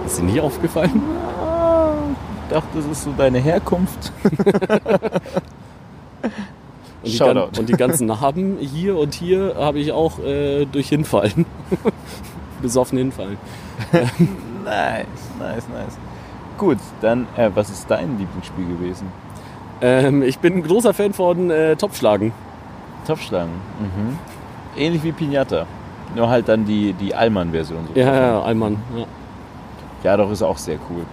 Speaker 2: ist dir nicht aufgefallen?
Speaker 1: ja, ich dachte, das ist so deine Herkunft.
Speaker 2: Und die,
Speaker 1: Shoutout.
Speaker 2: gan- und die ganzen Narben hier und hier habe ich auch äh, durch Hinfallen. Besoffen hinfallen.
Speaker 1: Nice, nice, nice. Gut, dann, äh, was ist dein Lieblingsspiel gewesen?
Speaker 2: Ähm, ich bin ein großer Fan von äh, Topfschlagen.
Speaker 1: Topfschlagen. Mhm. Ähnlich wie Pinata. Nur halt dann die, die Allmann-Version.
Speaker 2: Ja, ja, Allmann. Ja.
Speaker 1: ja, doch, ist auch sehr cool.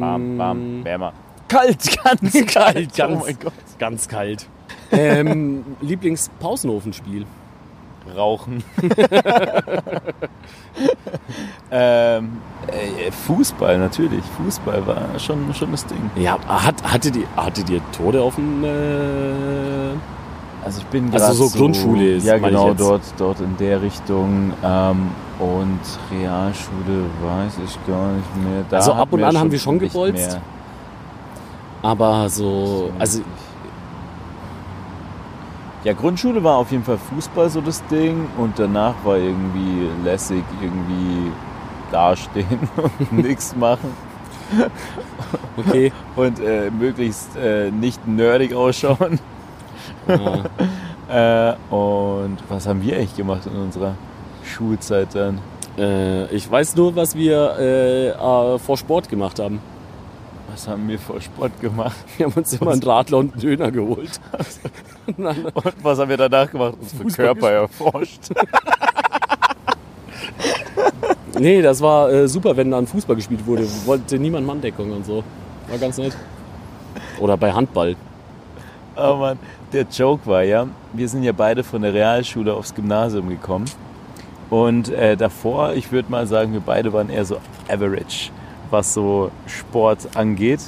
Speaker 1: Bam, bam,
Speaker 2: Mm,
Speaker 1: wärmer. Kalt, ganz kalt.
Speaker 2: Ganz-
Speaker 1: oh mein Gott.
Speaker 2: Ganz kalt. ähm, Lieblingspausenhofenspiel.
Speaker 1: Rauchen. ähm, äh, Fußball, natürlich. Fußball war schon, schon das Ding.
Speaker 2: Ja, hat, hattet, ihr, hattet ihr Tode auf dem. Äh,
Speaker 1: Also ich bin
Speaker 2: Also
Speaker 1: grad
Speaker 2: so Grundschule ist,
Speaker 1: Ja, genau, dort, dort in der Richtung. Ähm, und Realschule weiß ich gar nicht mehr. Da
Speaker 2: Also ab und an haben wir schon gebolzt.
Speaker 1: mehr.
Speaker 2: aber so. Also,
Speaker 1: Ja, Grundschule war auf jeden Fall Fußball so das Ding und danach war irgendwie lässig irgendwie dastehen und nichts machen
Speaker 2: okay.
Speaker 1: und äh, möglichst äh, nicht nerdig ausschauen.
Speaker 2: ja.
Speaker 1: Äh, und was haben wir eigentlich gemacht in unserer Schulzeit dann?
Speaker 2: äh, ich weiß nur, was wir äh, äh, vor Sport gemacht haben.
Speaker 1: Was haben wir vor Sport gemacht?
Speaker 2: Wir haben uns immer einen Radler und einen Döner geholt.
Speaker 1: Und was haben wir danach gemacht? Unsere
Speaker 2: Fußball
Speaker 1: Körper erforscht.
Speaker 2: nee, das war äh, super, wenn dann Fußball gespielt wurde. Wollte niemand Manndeckung und so. War ganz nett. Oder bei Handball.
Speaker 1: Oh Mann, der Joke war ja, wir sind ja beide von der Realschule aufs Gymnasium gekommen. Und äh, davor, ich würde mal sagen, wir beide waren eher so average, was so Sport angeht.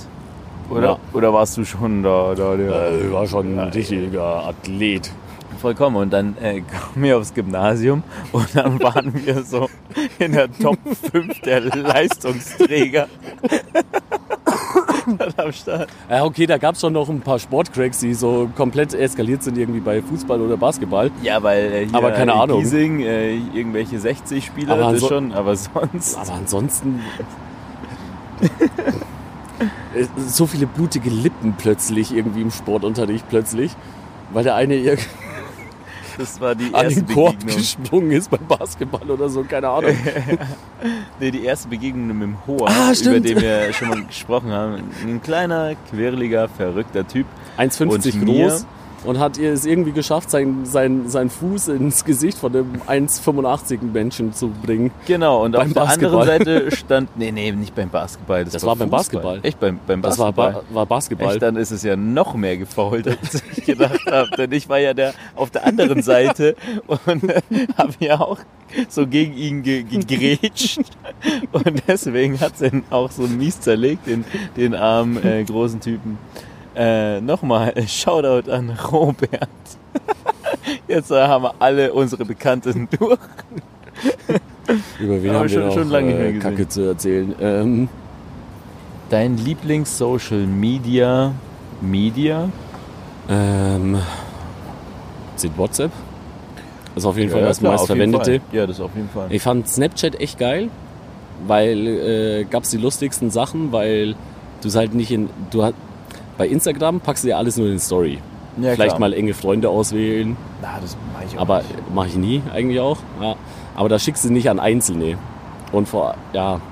Speaker 1: Oder,
Speaker 2: Ja.
Speaker 1: oder warst du schon da, da der
Speaker 2: Äh, war schon ein richtiger Athlet.
Speaker 1: Vollkommen. Und dann äh, kommen wir aufs Gymnasium und dann waren wir so in der Top 5 der Leistungsträger. Am Start.
Speaker 2: Ja, okay, da gab es schon noch ein paar Sportcracks, die so komplett eskaliert sind, irgendwie bei Fußball oder Basketball.
Speaker 1: Ja, weil äh, hier
Speaker 2: Aber keine
Speaker 1: in
Speaker 2: Ahnung.
Speaker 1: Giesing, äh, irgendwelche 60 Spieler,
Speaker 2: Aber
Speaker 1: das schon, aber sonst.
Speaker 2: Aber ansonsten. So viele blutige Lippen plötzlich irgendwie im Sportunterricht plötzlich. Weil der eine irgendwie
Speaker 1: Das war die
Speaker 2: an
Speaker 1: erste
Speaker 2: den Korb
Speaker 1: Begegnung.
Speaker 2: gesprungen ist beim Basketball oder so, keine Ahnung.
Speaker 1: Nee, die erste Begegnung mit dem Hoa,
Speaker 2: Ah,
Speaker 1: über den wir schon mal gesprochen haben. Ein kleiner, quirliger, verrückter Typ.
Speaker 2: 1,50
Speaker 1: und mir,
Speaker 2: groß. Und hat ihr es irgendwie geschafft, seinen sein, sein Fuß ins Gesicht von einem 1,85 Menschen zu bringen.
Speaker 1: Genau, und auf der
Speaker 2: Basketball.
Speaker 1: anderen Seite stand, nee, nee, nicht beim Basketball.
Speaker 2: Das
Speaker 1: war
Speaker 2: war beim. Basketball.
Speaker 1: Echt, beim, beim
Speaker 2: Das war,
Speaker 1: Basketball.
Speaker 2: war Basketball.
Speaker 1: Echt, dann ist es ja noch mehr gefault, als ich gedacht habe. Denn ich war ja der auf der anderen Seite und habe ja auch so gegen ihn ge gegrätscht. Und deswegen hat es ihn auch so mies zerlegt, den, den armen äh, großen Typen. Äh, Nochmal, Shoutout an Robert. Jetzt äh, haben wir alle unsere Bekannten durch.
Speaker 2: Über wen haben
Speaker 1: schon-
Speaker 2: wir noch
Speaker 1: schon lange nicht mehr
Speaker 2: äh,
Speaker 1: gesehen.
Speaker 2: Kacke zu erzählen? Ähm,
Speaker 1: Dein Lieblings-Social Media Media?
Speaker 2: ähm, sind WhatsApp? Das ist auf jeden Fall das
Speaker 1: klar,
Speaker 2: meist
Speaker 1: auf jeden
Speaker 2: verwendete.
Speaker 1: Fall. Ja, das auf jeden Fall.
Speaker 2: Ich fand Snapchat echt geil, weil äh, gab es die lustigsten Sachen, weil du es halt nicht in. Du bei Instagram packst du ja alles nur in die Story.
Speaker 1: Ja,
Speaker 2: Vielleicht
Speaker 1: klar.
Speaker 2: mal enge Freunde auswählen,
Speaker 1: Na, das mach ich auch
Speaker 2: aber mache ich nie eigentlich auch. Ja. Aber da schickst du nicht an Einzelne. Und vor, ja.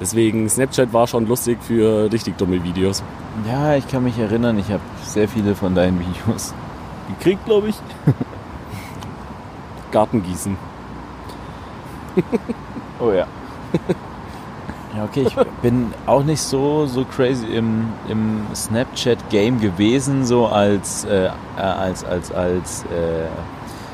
Speaker 2: Deswegen, Snapchat war schon lustig für richtig dumme Videos.
Speaker 1: Ja, ich kann mich erinnern, ich habe sehr viele von deinen Videos gekriegt, glaube ich.
Speaker 2: Gartengießen.
Speaker 1: Oh ja. Ja, okay, ich bin auch nicht so, so crazy im, im Snapchat-Game gewesen, so als, äh, äh, als, als, als äh,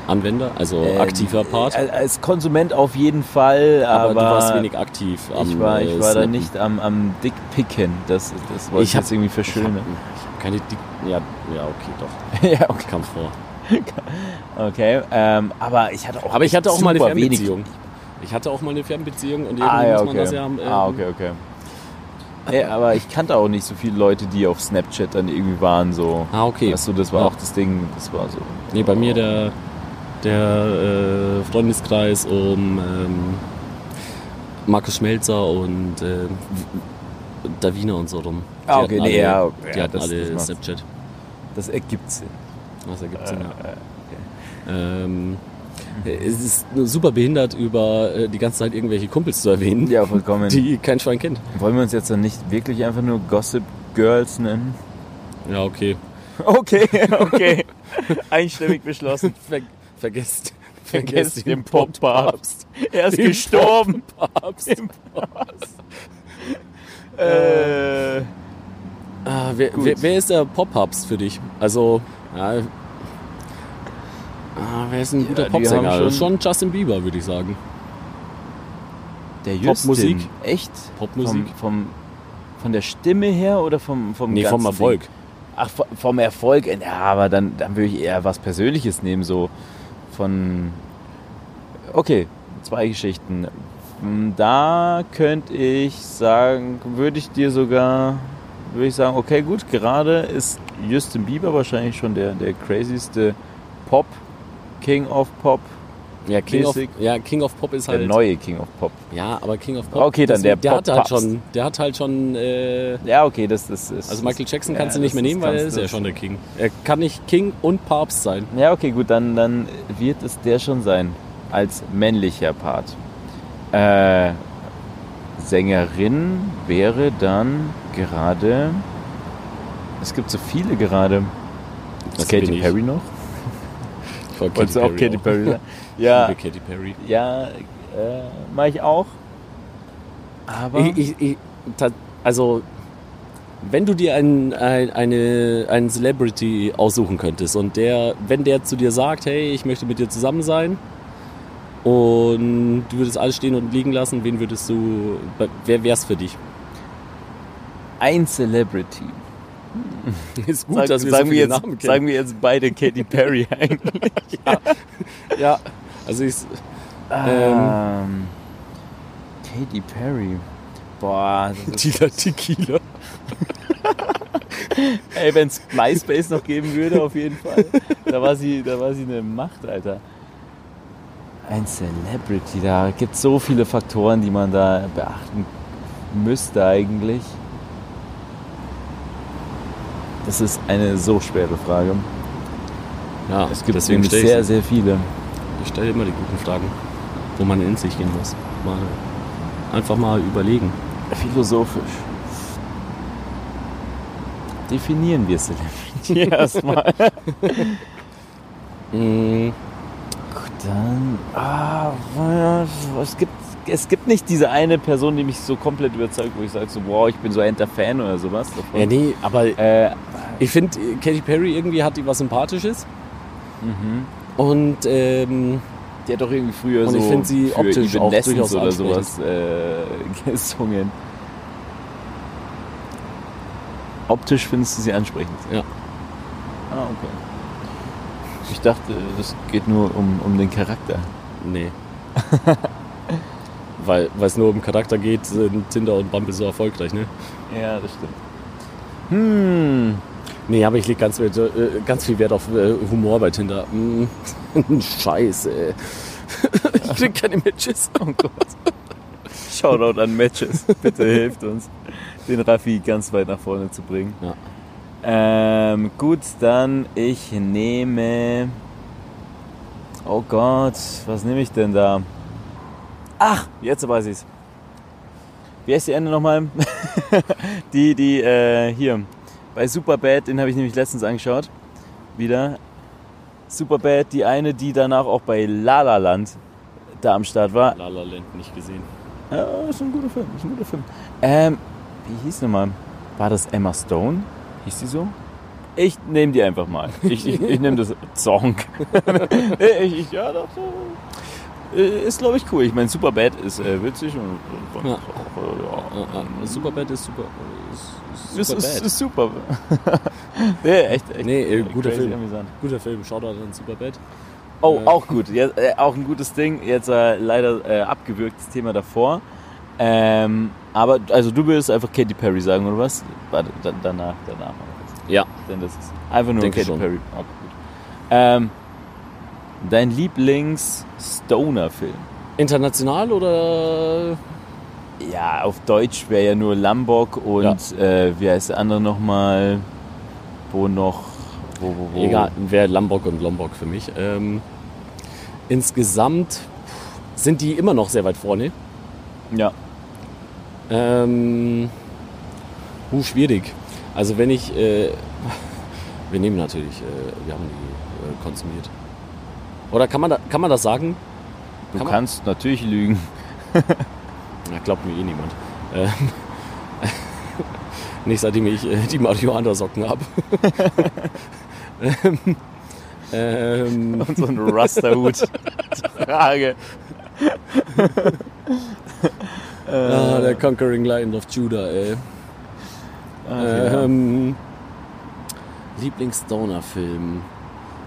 Speaker 2: Anwender, also
Speaker 1: äh,
Speaker 2: aktiver Part.
Speaker 1: Als, als Konsument auf jeden Fall,
Speaker 2: aber,
Speaker 1: aber,
Speaker 2: du warst wenig aktiv. Am,
Speaker 1: ich war, ich
Speaker 2: äh,
Speaker 1: war da nicht am, am Dickpicken. Das, das wollte ich,
Speaker 2: Ich hab-
Speaker 1: jetzt irgendwie verschönern.
Speaker 2: ich hab keine Dick. Ja, ja, okay, doch.
Speaker 1: ja, okay.
Speaker 2: Kam vor.
Speaker 1: okay. Ähm, aber ich hatte auch
Speaker 2: Aber ich hatte auch mal eine
Speaker 1: super wenig-
Speaker 2: Fernbeziehung. Ich hatte auch mal eine Fernbeziehung und irgendwie
Speaker 1: Ah, ja,
Speaker 2: muss
Speaker 1: okay.
Speaker 2: man das ja. Ähm,
Speaker 1: ah, okay, okay. Nee, aber ich kannte auch nicht so viele Leute, die auf Snapchat dann irgendwie waren, so.
Speaker 2: Ah, okay.
Speaker 1: Weißt du, das war
Speaker 2: Ja.
Speaker 1: auch das Ding, das war so.
Speaker 2: Nee, bei mir der, der äh, Freundeskreis um ähm, Markus Schmelzer und äh, Davina und so rum. Die
Speaker 1: Ah, okay,
Speaker 2: alle,
Speaker 1: nee, ja,
Speaker 2: Die
Speaker 1: ja,
Speaker 2: hatten
Speaker 1: das-
Speaker 2: alle
Speaker 1: das.
Speaker 2: Snapchat.
Speaker 1: Das ergibt Sinn.
Speaker 2: Was ergibt Sinn, ja.
Speaker 1: Äh,
Speaker 2: Ähm, es ist super behindert, über äh, die ganze Zeit irgendwelche Kumpels zu erwähnen,
Speaker 1: ja, vollkommen.
Speaker 2: die kein Schwein kennt.
Speaker 1: Wollen wir uns jetzt dann nicht wirklich einfach nur Gossip Girls nennen?
Speaker 2: Ja, okay.
Speaker 1: Okay, okay. Einstimmig beschlossen.
Speaker 2: Ver vergesst,
Speaker 1: Vergesst den Pop-Papst. Er ist
Speaker 2: Den
Speaker 1: gestorben.
Speaker 2: Papst.
Speaker 1: Im Papst. äh,
Speaker 2: Ah, wer, wer, wer ist der Pop-Papst für dich? Also, ja, ah, wer ist ein guter
Speaker 1: die
Speaker 2: Popsänger?
Speaker 1: haben schon-
Speaker 2: Schon Justin Bieber, würde ich sagen.
Speaker 1: der Justin.
Speaker 2: Popmusik?
Speaker 1: Echt?
Speaker 2: Popmusik?
Speaker 1: Vom, vom, von der Stimme her oder vom, vom
Speaker 2: Nee, vom Erfolg.
Speaker 1: Ding? Ach, vom- vom Erfolg. Ja, aber dann, dann würde ich eher was Persönliches nehmen, so von. Okay, zwei Geschichten. Da könnte ich sagen, würde ich dir sogar, würde ich sagen, okay, gut, gerade ist Justin Bieber wahrscheinlich schon der, der crazyste Pop, King of Pop,
Speaker 2: Ja, King of, ja, King of Pop ist
Speaker 1: der
Speaker 2: halt.
Speaker 1: neue King of Pop.
Speaker 2: Ja, aber King of Pop.
Speaker 1: Okay, dann der
Speaker 2: der hat halt schon, der hat halt schon. Äh,
Speaker 1: Ja, okay, das, das ist.
Speaker 2: also Michael Jackson
Speaker 1: ja,
Speaker 2: kannst du nicht
Speaker 1: das-
Speaker 2: mehr nehmen,
Speaker 1: das
Speaker 2: weil er ist ja schon der King. Er kann nicht King und Papst sein.
Speaker 1: Ja, okay, gut, dann, dann wird es der schon sein. Als männlicher Part. Äh, Sängerin wäre dann gerade. Es gibt so viele gerade.
Speaker 2: Das
Speaker 1: Katy. Perry noch?
Speaker 2: Ich wollte
Speaker 1: Wolltest du auch Katy Perry sagen? Ja,
Speaker 2: Liebe Katy Perry.
Speaker 1: ja, äh, mach ich auch. Aber.
Speaker 2: Ich, ich, ich, also, wenn du dir einen, ein, eine, einen Celebrity aussuchen könntest und der, wenn der zu dir sagt, hey, ich möchte mit dir zusammen sein und du würdest alles stehen und liegen lassen, wen würdest du, wer wär's für dich?
Speaker 1: ein Celebrity.
Speaker 2: Ist gut,
Speaker 1: Sag,
Speaker 2: dass wir
Speaker 1: sagen,
Speaker 2: so
Speaker 1: wir jetzt,
Speaker 2: Namen kennen.
Speaker 1: sagen wir jetzt beide Katy Perry eigentlich.
Speaker 2: ja, also ich,
Speaker 1: Ähm, Katy Perry. Boah,
Speaker 2: Tila Tequila.
Speaker 1: Ey, wenn es MySpace noch geben würde, auf jeden Fall. Da war sie, da war sie eine Macht, Alter. Ein Celebrity, da gibt es so viele Faktoren, die man da beachten müsste eigentlich. Das ist eine so schwere Frage.
Speaker 2: Ja,
Speaker 1: Es gibt
Speaker 2: deswegen
Speaker 1: sehr,
Speaker 2: sie.
Speaker 1: sehr viele.
Speaker 2: Ich stelle immer die guten Fragen, wo man in sich gehen muss. Mal, einfach mal überlegen.
Speaker 1: Philosophisch. definieren wir Celebrity erstmal.
Speaker 2: Mm,
Speaker 1: Gut, dann. Ah, es gibt, es gibt nicht diese eine Person, die mich so komplett überzeugt, wo ich sage so, wow, ich bin so ein Fan oder sowas. Davon.
Speaker 2: ja, nee, aber
Speaker 1: Äh,
Speaker 2: ich finde, Katy Perry irgendwie hat die was Sympathisches.
Speaker 1: mhm.
Speaker 2: Und ähm,
Speaker 1: Die hat doch irgendwie früher
Speaker 2: Und
Speaker 1: so
Speaker 2: ich find sie
Speaker 1: für
Speaker 2: optisch auch
Speaker 1: Evanescence
Speaker 2: durchaus
Speaker 1: oder sowas äh, gesungen. Optisch findest du sie ansprechend?
Speaker 2: Ja.
Speaker 1: Ah, okay. Ich dachte, es geht nur um, um den Charakter.
Speaker 2: nee. Weil weil es nur um Charakter geht, sind Tinder und Bumble so erfolgreich, ne?
Speaker 1: Ja, das stimmt. Hm.
Speaker 2: Nee, aber ich lege ganz, äh, ganz viel Wert auf äh, Humor bei Tinder. Mm, Scheiße, ey. ich krieg keine Matches.
Speaker 1: Oh Gott. Shoutout an Matches. Bitte hilft uns, den Raffi ganz weit nach vorne zu bringen.
Speaker 2: Ja.
Speaker 1: Ähm, gut, dann ich nehme. Oh Gott, was nehme ich denn da? Ach, jetzt weiß ich's. Wie heißt die Ende nochmal? die, die, äh, hier. Bei Superbad, den habe ich nämlich letztens angeschaut. Wieder. Superbad, die eine, die danach auch bei La La Land da am Start war.
Speaker 2: La La Land nicht gesehen.
Speaker 1: Ja, ist ein guter Film, ist ein guter Film. Ähm, wie hieß nochmal? War das Emma Stone? Hieß die so? Ich nehme die einfach mal. Ich, ich, ich nehme das Song. ich, ich, ja, doch. so. Äh, Ist, glaube ich, cool. Ich meine, Superbad ist äh, witzig und, und
Speaker 2: Ja.
Speaker 1: auch, äh, ja.
Speaker 2: Superbad ist super. Ist,
Speaker 1: Ist,
Speaker 2: super
Speaker 1: ist, ist super. nee, echt, echt.
Speaker 2: Nee, äh, guter Film.
Speaker 1: amüsant.
Speaker 2: Guter Film. Shoutout an Superbad.
Speaker 1: Oh,
Speaker 2: Äh.
Speaker 1: auch gut. Äh, auch ein gutes Ding. Jetzt äh, leider äh, abgewürgtes Thema davor. Ähm, aber also du würdest einfach Katy Perry sagen, oder was? Warte, da, danach, danach.
Speaker 2: Ja.
Speaker 1: Denn das ist einfach nur Katy
Speaker 2: schon.
Speaker 1: Perry. Gut. Ähm, dein Lieblings-Stoner-Film?
Speaker 2: International oder
Speaker 1: Ja, auf Deutsch wäre ja nur Lambok und äh, wie heißt der andere nochmal? Wo noch? Wo, wo, wo?
Speaker 2: Egal, wäre Lombok und Lombok für mich. Ähm, insgesamt sind die immer noch sehr weit vorne.
Speaker 1: Ja.
Speaker 2: Ähm, uh, schwierig. Also wenn ich, äh, wir nehmen natürlich, äh, wir haben die äh, konsumiert. Oder kann man, da, kann man das sagen?
Speaker 1: Du
Speaker 2: Kann man-
Speaker 1: kannst natürlich lügen.
Speaker 2: Na, glaubt mir eh niemand. Ähm, nicht seitdem ich äh, die Marihuana-Socken habe. ähm, ähm,
Speaker 1: Und so ein Rasterhut. Frage.
Speaker 2: ah, der Conquering Lion of Judah, ey.
Speaker 1: Ach, ja.
Speaker 2: Ähm, Lieblings-Stoner-Film.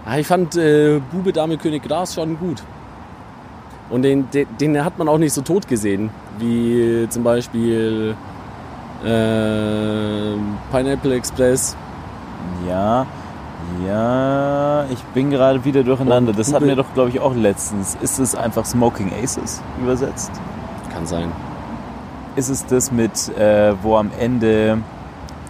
Speaker 2: Ah, ich fand äh, Bube, Dame, König, Gras schon gut. Und den, den, den hat man auch nicht so tot gesehen, wie zum Beispiel äh, Pineapple Express.
Speaker 1: Ja, ja, ich bin gerade wieder durcheinander.
Speaker 2: Und
Speaker 1: Das hatten wir doch, glaube ich, auch letztens. Ist es einfach Smoking Aces übersetzt?
Speaker 2: Kann sein.
Speaker 1: Ist es das mit, äh, wo am Ende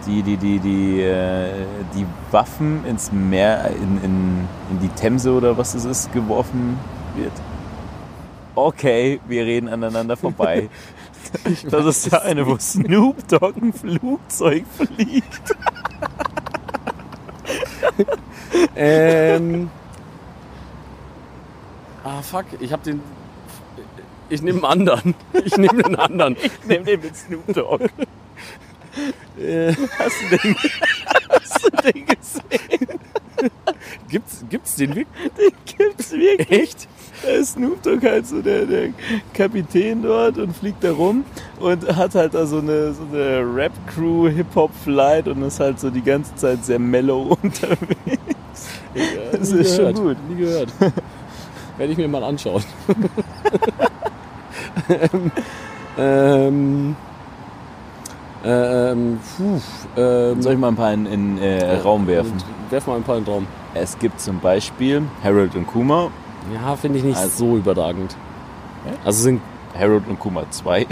Speaker 1: die, die, die, die, äh, die Waffen ins Meer, in, in, in die Themse oder was es ist, geworfen wird? Okay, wir reden aneinander vorbei. Das ist der eine, wo Snoop Dogg ein Flugzeug fliegt.
Speaker 2: Ähm. ah, fuck, ich hab den. Ich nehme einen anderen. Ich nehme einen anderen.
Speaker 1: Nimm den mit Snoop Dogg.
Speaker 2: Äh,
Speaker 1: Hast du den, hast du den gesehen?
Speaker 2: gibt's, gibt's den wirklich?
Speaker 1: Den gibt's wirklich.
Speaker 2: Echt?
Speaker 1: Da ist Snoop Dogg halt so der, der Kapitän dort und fliegt da rum und hat halt da so eine, so eine Rap-Crew, Hip-Hop-Flight und ist halt so die ganze Zeit sehr mellow unterwegs. Das
Speaker 2: Nie
Speaker 1: ist schon
Speaker 2: gehört,
Speaker 1: gut.
Speaker 2: Nie gehört. Werde ich mir mal anschauen. ähm, ähm, puh, ähm,
Speaker 1: Soll ich mal ein paar in den äh, Raum werfen?
Speaker 2: Werf mal ein paar in den Raum.
Speaker 1: Es gibt zum Beispiel Harold und Kuma,
Speaker 2: Ja, finde ich nicht
Speaker 1: Also-
Speaker 2: so überragend.
Speaker 1: Ja?
Speaker 2: Also sind
Speaker 1: Harold und Kuma 2.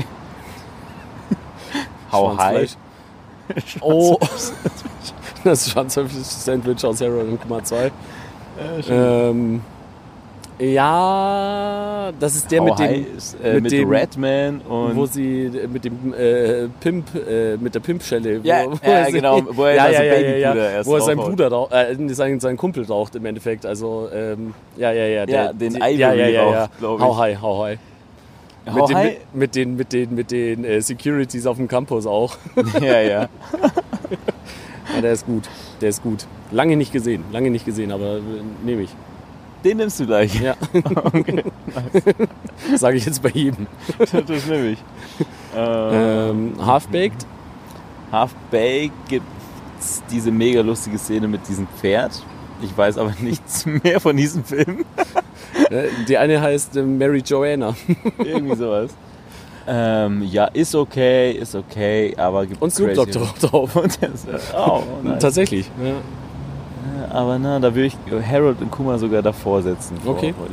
Speaker 1: How High.
Speaker 2: Oh, das Schwanzfleisch-Sandwich aus Harold und Kummer 2.
Speaker 1: Äh, schon-
Speaker 2: Ähm, Ja, das ist der
Speaker 1: How
Speaker 2: mit dem,
Speaker 1: ist, äh,
Speaker 2: mit
Speaker 1: mit,
Speaker 2: dem-
Speaker 1: Redman und
Speaker 2: wo sie äh, mit dem äh, Pimp, äh, mit der Pimpschelle.
Speaker 1: Ja,
Speaker 2: wo, wo
Speaker 1: ja,
Speaker 2: er
Speaker 1: genau, wo er
Speaker 2: ja, ja, ja, ja, ja,
Speaker 1: erst
Speaker 2: wo er seinen. Bruder, raucht, äh, seinen, seinen Kumpel raucht im Endeffekt. Also, ähm, ja, ja, ja.
Speaker 1: Ja, den
Speaker 2: die-
Speaker 1: Ivory
Speaker 2: ja, ja, ja, ja.
Speaker 1: raucht, glaub ich.
Speaker 2: How high, how high.
Speaker 1: How
Speaker 2: mit, den,
Speaker 1: High?
Speaker 2: mit, mit den, mit den, mit den äh, Securities auf dem Campus auch.
Speaker 1: ja, ja.
Speaker 2: ja, der ist gut. Der ist gut. Lange nicht gesehen, lange nicht gesehen, aber äh, nehme ich.
Speaker 1: Den nimmst du gleich.
Speaker 2: Ja. Sage ich jetzt bei jedem.
Speaker 1: das nehme ich. Äh,
Speaker 2: Ähm, Half-Baked.
Speaker 1: Half-Baked gibt's diese mega lustige Szene mit diesem Pferd. Ich weiß aber nichts mehr von diesem Film.
Speaker 2: Äh, Die eine heißt äh, Mary Joanna.
Speaker 1: Irgendwie sowas. Ähm, ja, ist okay, ist okay, aber gibt
Speaker 2: Und Snoop Dogg drauf- drauf.
Speaker 1: Und der ist, oh, nice.
Speaker 2: Tatsächlich. Ja.
Speaker 1: Aber na, da würde ich Harold und Kuma sogar davor setzen. Vor,
Speaker 2: Okay.
Speaker 1: Vor.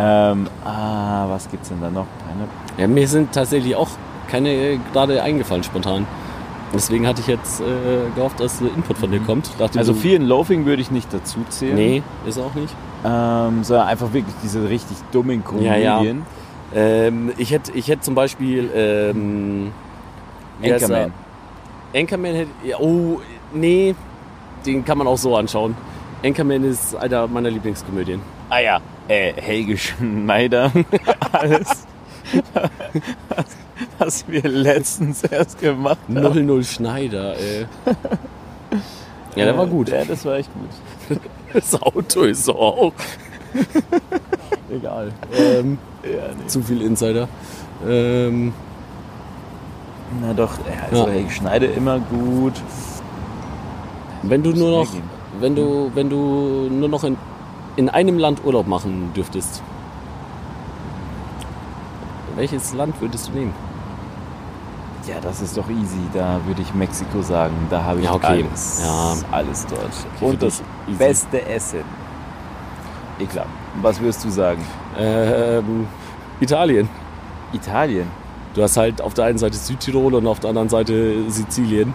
Speaker 1: Ähm, ah, was gibt's denn da noch? Pineapple?
Speaker 2: ja, mir sind tatsächlich auch keine äh, gerade eingefallen spontan. Deswegen hatte ich jetzt äh, gehofft, dass Input von dir kommt. Dachte
Speaker 1: Also
Speaker 2: so,
Speaker 1: viel in Loafing würde ich nicht dazu zählen.
Speaker 2: Nee, ist auch nicht.
Speaker 1: Ähm, sondern einfach wirklich diese richtig dummen
Speaker 2: Ja, ja.
Speaker 1: Komödien.
Speaker 2: Ähm, ich hätte ich hätte zum Beispiel ähm,
Speaker 1: Anchorman.
Speaker 2: Anchorman hätte. Ja, oh, nee, den kann man auch so anschauen. Anchorman ist einer meiner Lieblingskomödien.
Speaker 1: Ah ja, äh, Helge Schneider. Alles. was, was wir letztens erst gemacht haben.
Speaker 2: 00 Schneider, ey. Ja, der war gut.
Speaker 1: Ja, das war echt gut.
Speaker 2: Das Auto ist so auch. Egal. Ähm,
Speaker 1: Ja, nee.
Speaker 2: zu viel Insider. Ähm,
Speaker 1: Na doch, ja, also
Speaker 2: Ja.
Speaker 1: Helge Schneider immer gut.
Speaker 2: Wenn du nur noch, wenn du, wenn du nur noch in, in einem Land Urlaub machen dürftest, welches Land würdest du nehmen?
Speaker 1: Ja, das ist doch easy. Da würde ich Mexiko sagen. Da habe ich
Speaker 2: Ja, okay.
Speaker 1: alles.
Speaker 2: Ja.
Speaker 1: Alles dort.
Speaker 2: für
Speaker 1: Und das beste Essen. Ich glaube. Was würdest du sagen?
Speaker 2: Ähm, Italien.
Speaker 1: Italien.
Speaker 2: Du hast halt auf der einen Seite Südtirol und auf der anderen Seite Sizilien.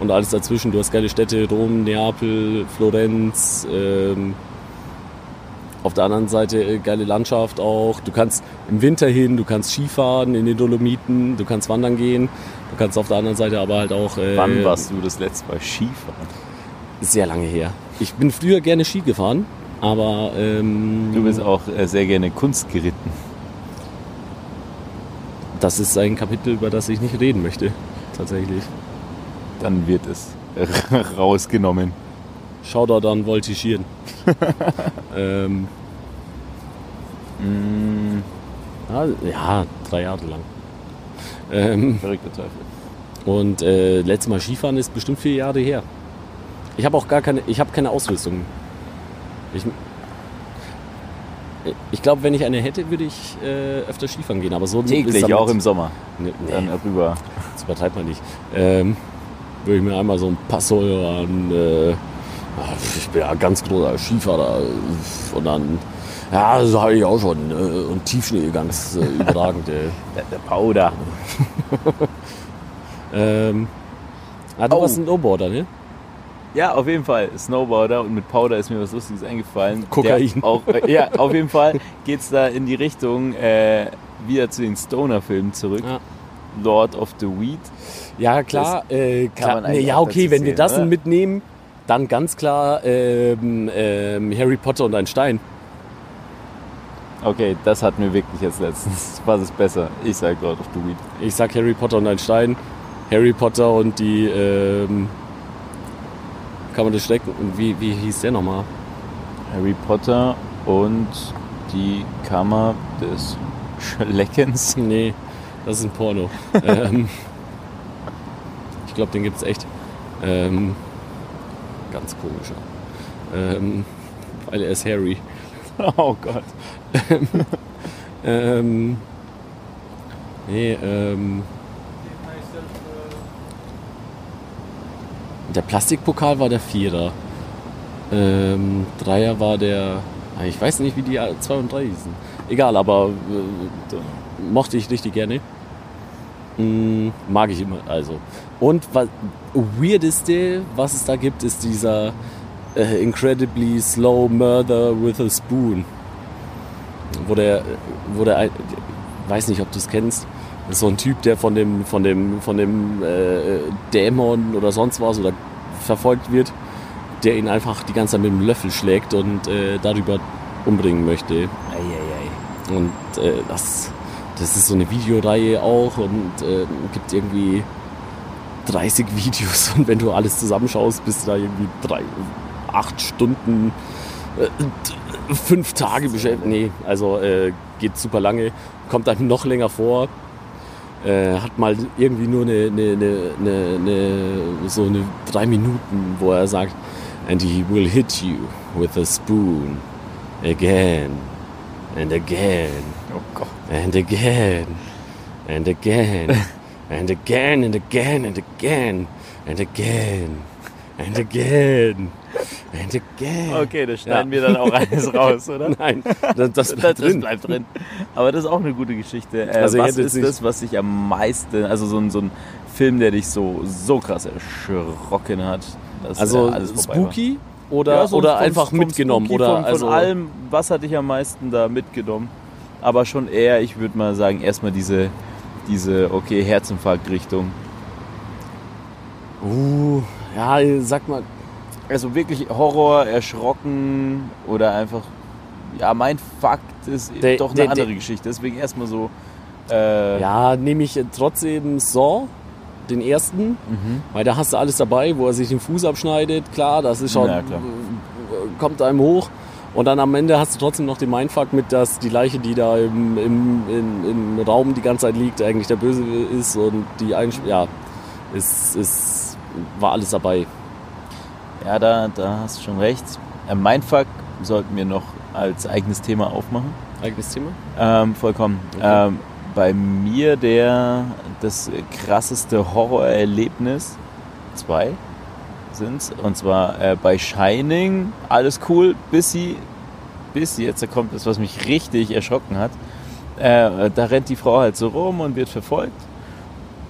Speaker 2: Und alles dazwischen. Du hast geile Städte, Rom, Neapel, Florenz. Ähm, auf der anderen Seite äh, geile Landschaft auch. Du kannst im Winter hin, du kannst Skifahren in den Dolomiten, du kannst wandern gehen. Du kannst auf der anderen Seite aber halt auch... Äh,
Speaker 1: Wann warst du das letzte Mal Skifahren?
Speaker 2: Sehr lange her. Ich bin früher gerne Ski gefahren, aber... Ähm,
Speaker 1: Du bist auch äh, sehr gerne Kunst geritten.
Speaker 2: Das ist ein Kapitel, über das ich nicht reden möchte. Tatsächlich.
Speaker 1: Dann wird es rausgenommen.
Speaker 2: Shoutout an Voltigieren. ähm,
Speaker 1: Mm,
Speaker 2: ja, ja, drei Jahre lang. Ähm,
Speaker 1: verrückter Teufel.
Speaker 2: und äh, letztes Mal Skifahren ist bestimmt vier Jahre her. Ich habe auch gar keine, ich habe keine Ausrüstung. Ich, ich glaube, wenn ich eine hätte, würde ich äh, öfter Skifahren gehen. Aber so
Speaker 1: Täglich, auch im Sommer.
Speaker 2: Nee,
Speaker 1: Dann
Speaker 2: nee,
Speaker 1: rüber.
Speaker 2: das übertreibt man nicht. Ähm, würde ich mir einmal so ein Passo an. Äh, ich bin ja ganz großer Skifahrer. Und dann, ja, das habe ich auch schon. Äh, und Tiefschnee ganz äh, überragend.
Speaker 1: Der, der Powder.
Speaker 2: Ähm, ah, du
Speaker 1: Oh.
Speaker 2: warst ein Snowboarder, ne?
Speaker 1: Ja, auf jeden Fall. Snowboarder und mit Powder ist mir was Lustiges eingefallen.
Speaker 2: Kokain.
Speaker 1: Der Auch, äh, ja, auf jeden Fall geht es da in die Richtung äh, wieder zu den Stoner-Filmen zurück.
Speaker 2: Ja.
Speaker 1: Lord of the Weed.
Speaker 2: Ja, klar. Äh, klar nee, ja, okay, wenn wir das
Speaker 1: oder?
Speaker 2: mitnehmen, dann ganz klar ähm, ähm, Harry Potter und ein Stein.
Speaker 1: Okay, das hatten wir wirklich jetzt letztens. Was ist besser? Ich sag Lord of the Weed.
Speaker 2: Ich sag Harry Potter und ein Stein. Harry Potter und die, ähm, kann man das stecken? Wie, wie hieß der nochmal?
Speaker 1: Harry Potter und die Kammer des Schleckens.
Speaker 2: Nee, das ist ein Porno. ähm, glaube, den gibt's echt. Ähm, ganz komischer. Ähm, weil er ist Harry.
Speaker 1: Oh Gott.
Speaker 2: Ähm, nee, ähm, der Plastikpokal war der Vierer. Ähm, Dreier war der. ah, Ich weiß nicht, wie die zwei und drei hießen. Egal, aber äh, mochte ich richtig gerne. Mm, mag ich immer, also. Und was weirdeste, was es da gibt, ist dieser äh, incredibly slow murder with a spoon. wo der, wo der, weiß nicht, ob du es kennst, so ein Typ, der von dem, von dem, von dem äh, Dämon oder sonst was oder verfolgt wird, der ihn einfach die ganze Zeit mit dem Löffel schlägt und äh, darüber umbringen möchte.
Speaker 1: Eieiei.
Speaker 2: Und äh, das, das ist so eine Videoreihe auch und äh, gibt irgendwie 30 Videos und wenn du alles zusammenschaust, bist du da irgendwie drei, acht Stunden, äh, fünf Tage beschäftigt. Nee, also äh, geht super lange, kommt einem noch länger vor. Äh, hat mal irgendwie nur eine, eine, eine, eine, so eine drei Minuten, wo er sagt, and he will hit you with a spoon again and again
Speaker 1: Oh
Speaker 2: and again and again and again and again and again and again and again and again.
Speaker 1: Okay, das schneiden
Speaker 2: Ja.
Speaker 1: wir dann auch alles raus, oder?
Speaker 2: Nein, das, das
Speaker 1: Das,
Speaker 2: bleibt
Speaker 1: das
Speaker 2: drin.
Speaker 1: bleibt drin. Aber das ist auch eine gute Geschichte. Äh,
Speaker 2: Also
Speaker 1: was ist das, was dich am meisten, also so ein, so ein Film, der dich so, so krass erschrocken hat?
Speaker 2: Also
Speaker 1: äh, alles vorbei war?
Speaker 2: spooky oder,
Speaker 1: Ja, so
Speaker 2: oder
Speaker 1: vom-
Speaker 2: einfach
Speaker 1: vom
Speaker 2: mitgenommen
Speaker 1: Spooky,
Speaker 2: oder
Speaker 1: von, von
Speaker 2: also
Speaker 1: allem, was hat dich am meisten da mitgenommen? Aber schon eher, ich würde mal sagen, erstmal diese, diese okay, Herzinfarkt-Richtung.
Speaker 2: uh, ja, sag mal,
Speaker 1: Also wirklich Horror, erschrocken oder einfach, ja, mein Fakt ist
Speaker 2: Der-
Speaker 1: doch eine
Speaker 2: der-
Speaker 1: andere
Speaker 2: der-
Speaker 1: Geschichte. Deswegen erstmal so, äh,
Speaker 2: ja, nehme ich trotzdem Saw, den ersten,
Speaker 1: mhm.
Speaker 2: weil da hast du alles dabei, wo er sich den Fuß abschneidet, klar, das ist schon,
Speaker 1: klar.
Speaker 2: äh, kommt einem hoch. Und dann am Ende hast du trotzdem noch den Mindfuck mit, dass die Leiche, die da im, im, in, im Raum die ganze Zeit liegt, eigentlich der Böse ist und die Einsp ja, es, es war alles dabei.
Speaker 1: Ja, da, da hast du schon recht. Äh, Mindfuck sollten wir noch als eigenes Thema aufmachen.
Speaker 2: Eigenes Thema?
Speaker 1: Ähm, vollkommen.
Speaker 2: Okay.
Speaker 1: Ähm, bei mir der das krasseste Horrorerlebnis, zwei sind's, und zwar äh, bei Shining, alles cool, bis sie, bis jetzt, da kommt das, was mich richtig erschrocken hat. Äh, da rennt die Frau halt so rum und wird verfolgt.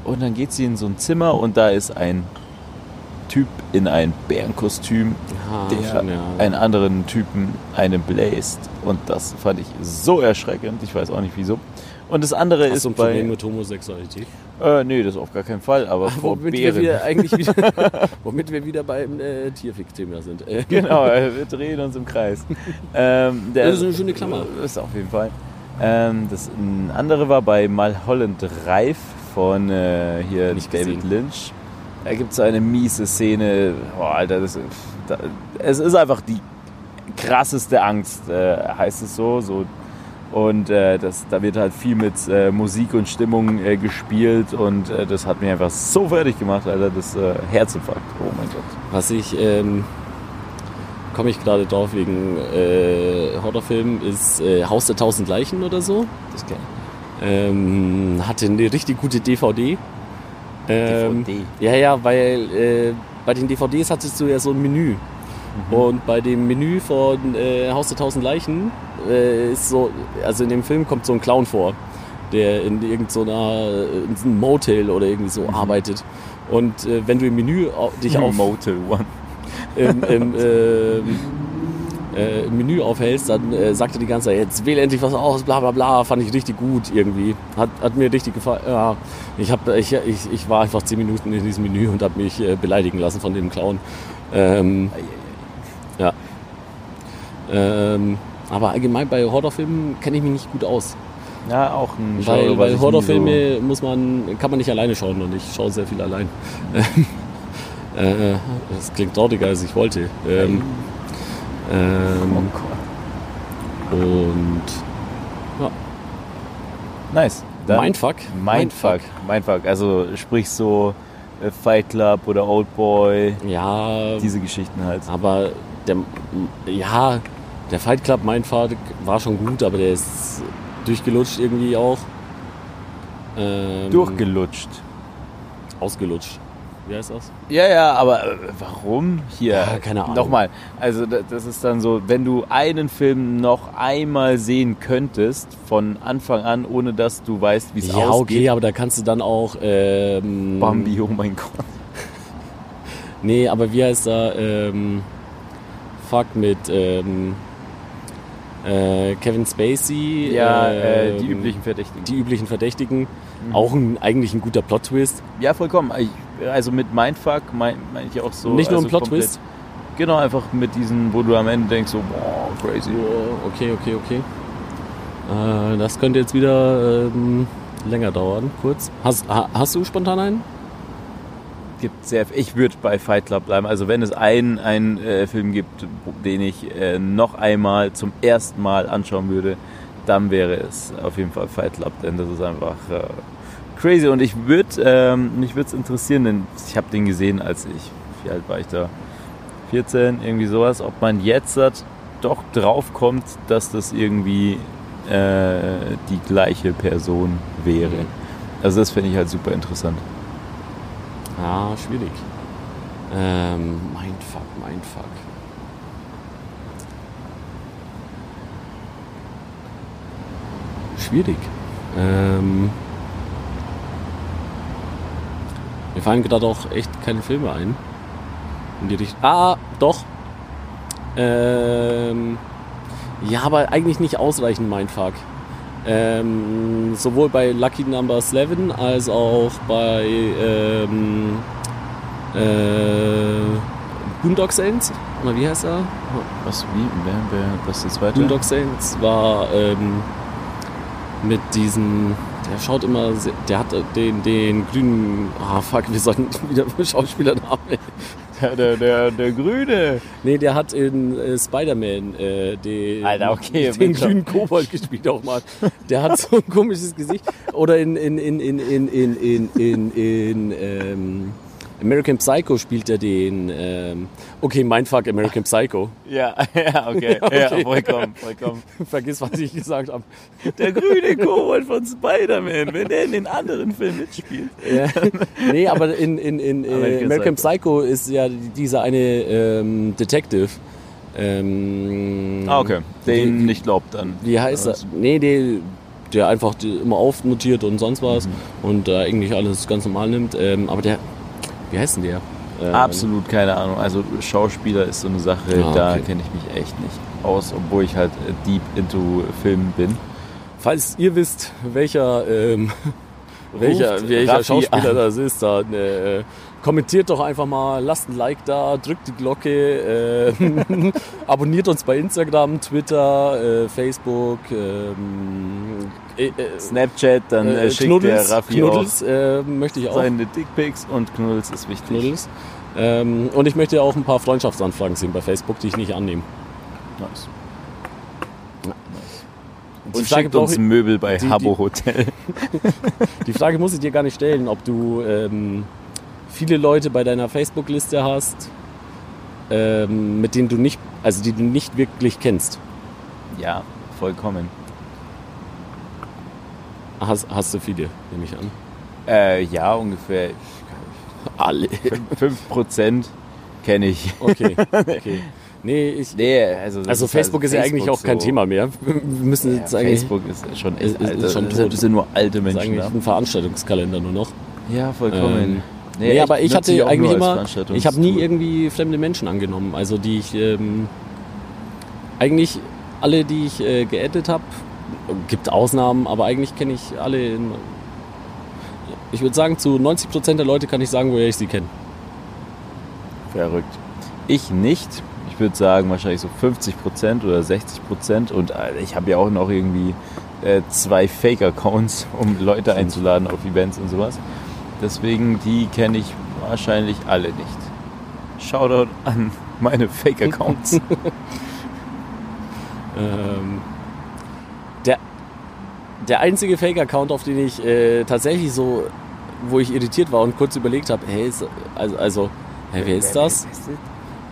Speaker 1: Und dann geht sie in so ein Zimmer und da ist ein Typ in ein Bärenkostüm,
Speaker 2: Ja,
Speaker 1: der
Speaker 2: schon, ja.
Speaker 1: einen anderen Typen einen bläst. Und das fand ich so erschreckend. Ich weiß auch nicht wieso. Und das andere
Speaker 2: Hast
Speaker 1: ist
Speaker 2: du ein
Speaker 1: bei.
Speaker 2: Problem mit Homosexualität?
Speaker 1: Äh, nee, das auf gar keinen Fall. Aber vor
Speaker 2: Womit wir
Speaker 1: Bären.
Speaker 2: wieder eigentlich wieder, womit wir wieder beim äh, Tierfick-Thema sind. Äh,
Speaker 1: genau, äh, wir drehen uns im Kreis. ähm, der,
Speaker 2: Das ist eine schöne Klammer.
Speaker 1: Ist auf jeden Fall. Ähm, das andere war bei Malholland Reif von äh, hier
Speaker 2: Nicht
Speaker 1: David
Speaker 2: gesehen.
Speaker 1: Lynch. Da gibt es so eine miese Szene. Boah, Alter, das, da, es ist einfach die krasseste Angst, äh, heißt es so. so und äh, das, da wird halt viel mit äh, Musik und Stimmung äh, gespielt und äh, das hat mich einfach so fertig gemacht, Alter, das äh, Herzinfarkt. Oh mein Gott.
Speaker 2: Was ich, ähm, komme ich gerade drauf wegen äh, Horrorfilm, ist äh, Haus der tausend Leichen oder so.
Speaker 1: Das kenn
Speaker 2: Ähm, hatte eine richtig gute DVD. Ähm,
Speaker 1: DVD.
Speaker 2: Ja, ja, weil äh, bei den DVDs hattest du ja so ein Menü. Und bei dem Menü von äh, Haus der tausend Leichen äh, ist so, also in dem Film kommt so ein Clown vor, der in irgendeiner in so einem Motel oder irgendwie so arbeitet. Und äh, wenn du im Menü dich auf
Speaker 1: Motel One.
Speaker 2: im, im, ähm, äh, im Menü aufhältst, dann äh, sagt er die ganze Zeit, jetzt wähl endlich was aus, bla bla bla, fand ich richtig gut irgendwie. Hat, hat mir richtig gefallen. Ja, ich, hab, ich, ich, ich war einfach zehn Minuten in diesem Menü und habe mich äh, beleidigen lassen von dem Clown. Ähm, ja. Ähm, aber allgemein bei Horrorfilmen kenne ich mich nicht gut aus.
Speaker 1: Ja, auch ein
Speaker 2: Weil,
Speaker 1: Genre,
Speaker 2: weil Horrorfilme
Speaker 1: nie
Speaker 2: muss man, kann man nicht alleine schauen und ich schaue sehr viel allein. äh, das klingt trauriger als ich wollte. Ähm,
Speaker 1: So, oh
Speaker 2: ähm,
Speaker 1: Gott.
Speaker 2: und
Speaker 1: Nice. Dann
Speaker 2: Mindfuck.
Speaker 1: Mindfuck. Mindfuck. Also sprich so äh, Fight Club oder Old Boy,
Speaker 2: Ja,
Speaker 1: diese Geschichten halt.
Speaker 2: aber der, ja, der Fight Club Mindfuck war schon gut, aber der ist durchgelutscht irgendwie auch. Ähm,
Speaker 1: Durchgelutscht.
Speaker 2: Ausgelutscht. Wie heißt das?
Speaker 1: Ja, ja, aber äh, warum? Hier,
Speaker 2: Ja, keine Ahnung.
Speaker 1: nochmal. Also da- das ist dann so, wenn du einen Film noch einmal sehen könntest, von Anfang an, ohne dass du weißt, wie es
Speaker 2: Ja,
Speaker 1: ausgeht.
Speaker 2: okay, aber da kannst du dann auch. Ähm,
Speaker 1: Bambi, oh mein Gott.
Speaker 2: Nee, aber wie heißt da? Ähm, fuck mit. Ähm, Äh, Kevin Spacey.
Speaker 1: Ja, äh, die
Speaker 2: ähm,
Speaker 1: üblichen Verdächtigen.
Speaker 2: Die üblichen Verdächtigen. Auch ein, eigentlich ein guter Plot-Twist.
Speaker 1: ja, vollkommen. Also mit Mindfuck meine mein ich auch so.
Speaker 2: Nicht nur ein
Speaker 1: also
Speaker 2: Plot-Twist.
Speaker 1: komplett- Genau, einfach mit diesen, wo du am Ende denkst, so, boah, crazy.
Speaker 2: Oh, okay, okay, okay. Äh, das könnte jetzt wieder ähm, länger dauern, kurz. Hast, ha, hast du spontan einen?
Speaker 1: Gibt sehr ich würde bei Fight Club bleiben. Also wenn es einen, einen äh, Film gibt den ich äh, noch einmal zum ersten Mal anschauen würde dann wäre es auf jeden Fall Fight Club denn das ist einfach äh, crazy. Und ich würde ähm, mich würde es interessieren denn ich habe den gesehen als ich wie alt war ich da? 14 irgendwie sowas. Ob man jetzt hat, doch drauf kommt dass das irgendwie äh, die gleiche Person wäre. Also das finde ich halt super interessant
Speaker 2: Ja, schwierig. Ähm, Mindfuck, Mindfuck. Schwierig. Ähm, mir fallen gerade auch echt keine Filme ein. In die Richtung. Ah, doch. Ähm, ja, aber eigentlich nicht ausreichend Mindfuck. Ähm, sowohl bei Lucky Number 11 als auch bei ähm, äh, Boondock Saints. Oder wie heißt er?
Speaker 1: Was, wie, wer, wer, was ist weiter?
Speaker 2: Boondock Saints war ähm, mit diesem, der schaut immer, sehr, der hat den, den grünen, ah fuck, wir sollten wieder Schauspielernamen.
Speaker 1: Der, der, der, der Grüne.
Speaker 2: Nee, der hat in äh, Spider-Man äh, den,
Speaker 1: Alter, okay,
Speaker 2: den grünen Kobold gespielt auch mal. Der hat so ein komisches Gesicht. Oder in, in, in, in, in, in, in, in, in ähm, American Psycho spielt er den. Ähm, okay, Mindfuck American Psycho.
Speaker 1: Ja, ja, okay.
Speaker 2: Ja, okay.
Speaker 1: Ja, vollkommen, vollkommen.
Speaker 2: Vergiss, was ich gesagt habe.
Speaker 1: Der grüne Kobold von Spider-Man, wenn der in den anderen Filmen mitspielt.
Speaker 2: Ja. Nee, aber in, in, in äh,
Speaker 1: American
Speaker 2: American
Speaker 1: Psycho.
Speaker 2: Psycho ist ja dieser eine ähm, Detective. Ähm,
Speaker 1: Ah, okay. Den
Speaker 2: Wie-
Speaker 1: nicht glaubt dann.
Speaker 2: Wie heißt er?
Speaker 1: Was?
Speaker 2: Nee, der, der einfach die immer aufnotiert und sonst was
Speaker 1: Mhm.
Speaker 2: und äh, eigentlich alles ganz normal nimmt. Ähm, aber der, wie heißt denn der? Ähm,
Speaker 1: Absolut keine Ahnung. Also Schauspieler ist so eine Sache,
Speaker 2: Ah,
Speaker 1: da
Speaker 2: okay.
Speaker 1: kenne ich mich echt nicht aus, obwohl ich halt deep into Filmen bin.
Speaker 2: Falls ihr wisst, welcher, ähm, welcher, welcher
Speaker 1: Raffi
Speaker 2: Schauspieler
Speaker 1: an.
Speaker 2: das ist, dann äh, kommentiert doch einfach mal, lasst ein Like da, drückt die Glocke, äh, abonniert uns bei Instagram, Twitter, äh, Facebook, ähm, äh, äh,
Speaker 1: Snapchat, dann äh,
Speaker 2: äh,
Speaker 1: schickt
Speaker 2: Knuddels,
Speaker 1: der Raffi
Speaker 2: Knuddels äh, möchte ich
Speaker 1: auch seine Dickpics und Knuddels ist wichtig.
Speaker 2: Knuddels. Ähm, und ich möchte auch ein paar Freundschaftsanfragen sehen bei Facebook, die ich nicht annehme.
Speaker 1: Nice.
Speaker 2: Und
Speaker 1: Und
Speaker 2: die Frage
Speaker 1: schickt uns Möbel bei
Speaker 2: die- die-
Speaker 1: Habbo Hotel.
Speaker 2: Die Frage muss ich dir gar nicht stellen, ob du ähm, viele Leute bei deiner Facebook-Liste hast, ähm, mit denen du nicht, also die du nicht wirklich kennst.
Speaker 1: Ja, vollkommen.
Speaker 2: Hast, hast du viele, nehme ich an.
Speaker 1: Äh, ja, ungefähr
Speaker 2: Alle.
Speaker 1: 5% kenne ich.
Speaker 2: Okay, okay. Nee, ich,
Speaker 1: Nee, also, das
Speaker 2: also
Speaker 1: ist
Speaker 2: Facebook
Speaker 1: halt
Speaker 2: ist ja eigentlich auch kein
Speaker 1: so-
Speaker 2: Thema mehr. Wir müssen
Speaker 1: Ja,
Speaker 2: jetzt eigentlich,
Speaker 1: Facebook ist schon
Speaker 2: ist-
Speaker 1: echt
Speaker 2: ist-
Speaker 1: alt.
Speaker 2: ist schon
Speaker 1: Das
Speaker 2: tot.
Speaker 1: sind nur alte
Speaker 2: ist
Speaker 1: Menschen
Speaker 2: eigentlich
Speaker 1: da.
Speaker 2: ein Veranstaltungskalender nur noch.
Speaker 1: Ja, vollkommen.
Speaker 2: Ähm, Nee, aber ich hatte eigentlich immer, ich habe nie irgendwie fremde Menschen angenommen. Also die ich, ähm, eigentlich alle, die ich äh, geaddet habe, gibt Ausnahmen, aber eigentlich kenne ich alle. In, ich würde sagen, zu 90% der Leute kann ich sagen, woher ich sie kenne.
Speaker 1: Verrückt. Ich nicht. Ich würde sagen wahrscheinlich so 50% oder 60% und äh, ich habe ja auch noch irgendwie äh, zwei Fake-Accounts, um Leute einzuladen auf Events und sowas. Deswegen, die kenne ich wahrscheinlich alle nicht. Shoutout an meine Fake-Accounts.
Speaker 2: Ähm, der, der einzige Fake-Account, auf den ich äh, tatsächlich so, wo ich irritiert war und kurz überlegt habe, hey, ist, also, also hey, wer ist das?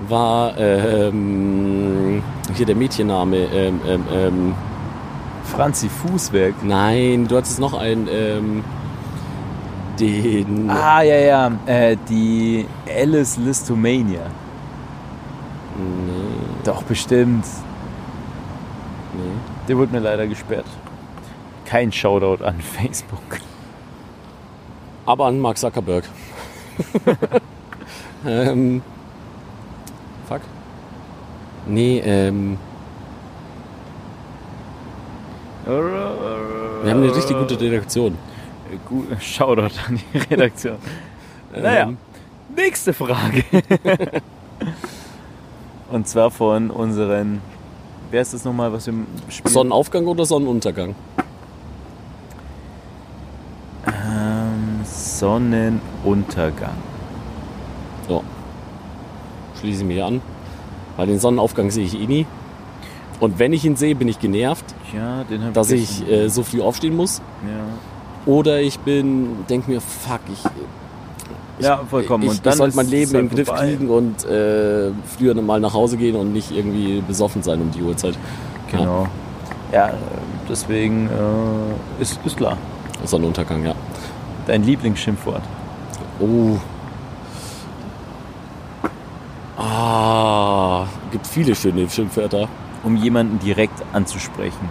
Speaker 2: War ähm, hier der Mädchenname. Ähm, ähm, ähm,
Speaker 1: Franzi Fußwerk.
Speaker 2: nein, du hattest noch einen. Den.
Speaker 1: Ah, ja, ja. Äh, die Alice Listomania.
Speaker 2: Nee,
Speaker 1: Doch, bestimmt.
Speaker 2: nee.
Speaker 1: Der wurde mir leider gesperrt. Kein Shoutout an Facebook.
Speaker 2: Aber an Mark Zuckerberg. ähm, fuck. Nee, ähm. Wir haben eine richtig gute Redaktion.
Speaker 1: Gut, Shoutout an die Redaktion. Naja,
Speaker 2: Ähm,
Speaker 1: nächste Frage. Und zwar von unseren. Wer ist das nochmal, was wir spielen?
Speaker 2: Sonnenaufgang oder Sonnenuntergang?
Speaker 1: Ähm, Sonnenuntergang.
Speaker 2: Ja. Schließe ich mich an. Weil den Sonnenaufgang sehe ich eh nie. Und wenn ich ihn sehe, bin ich genervt,
Speaker 1: Ja,
Speaker 2: dass
Speaker 1: ich.
Speaker 2: ich äh, so früh aufstehen muss.
Speaker 1: ja.
Speaker 2: Oder ich bin, denke mir, fuck, ich,
Speaker 1: ja, vollkommen.
Speaker 2: ich,
Speaker 1: und dann
Speaker 2: ich sollte mein Leben im Griff kriegen und äh, früher mal nach Hause gehen und nicht irgendwie besoffen sein um die Uhrzeit.
Speaker 1: Genau. Ja, äh, deswegen äh, ist, ist klar.
Speaker 2: Ja, Sonnenuntergang, ja.
Speaker 1: Dein Lieblingsschimpfwort.
Speaker 2: Oh. Ah, gibt viele schöne Schimpfwörter.
Speaker 1: Um jemanden direkt anzusprechen.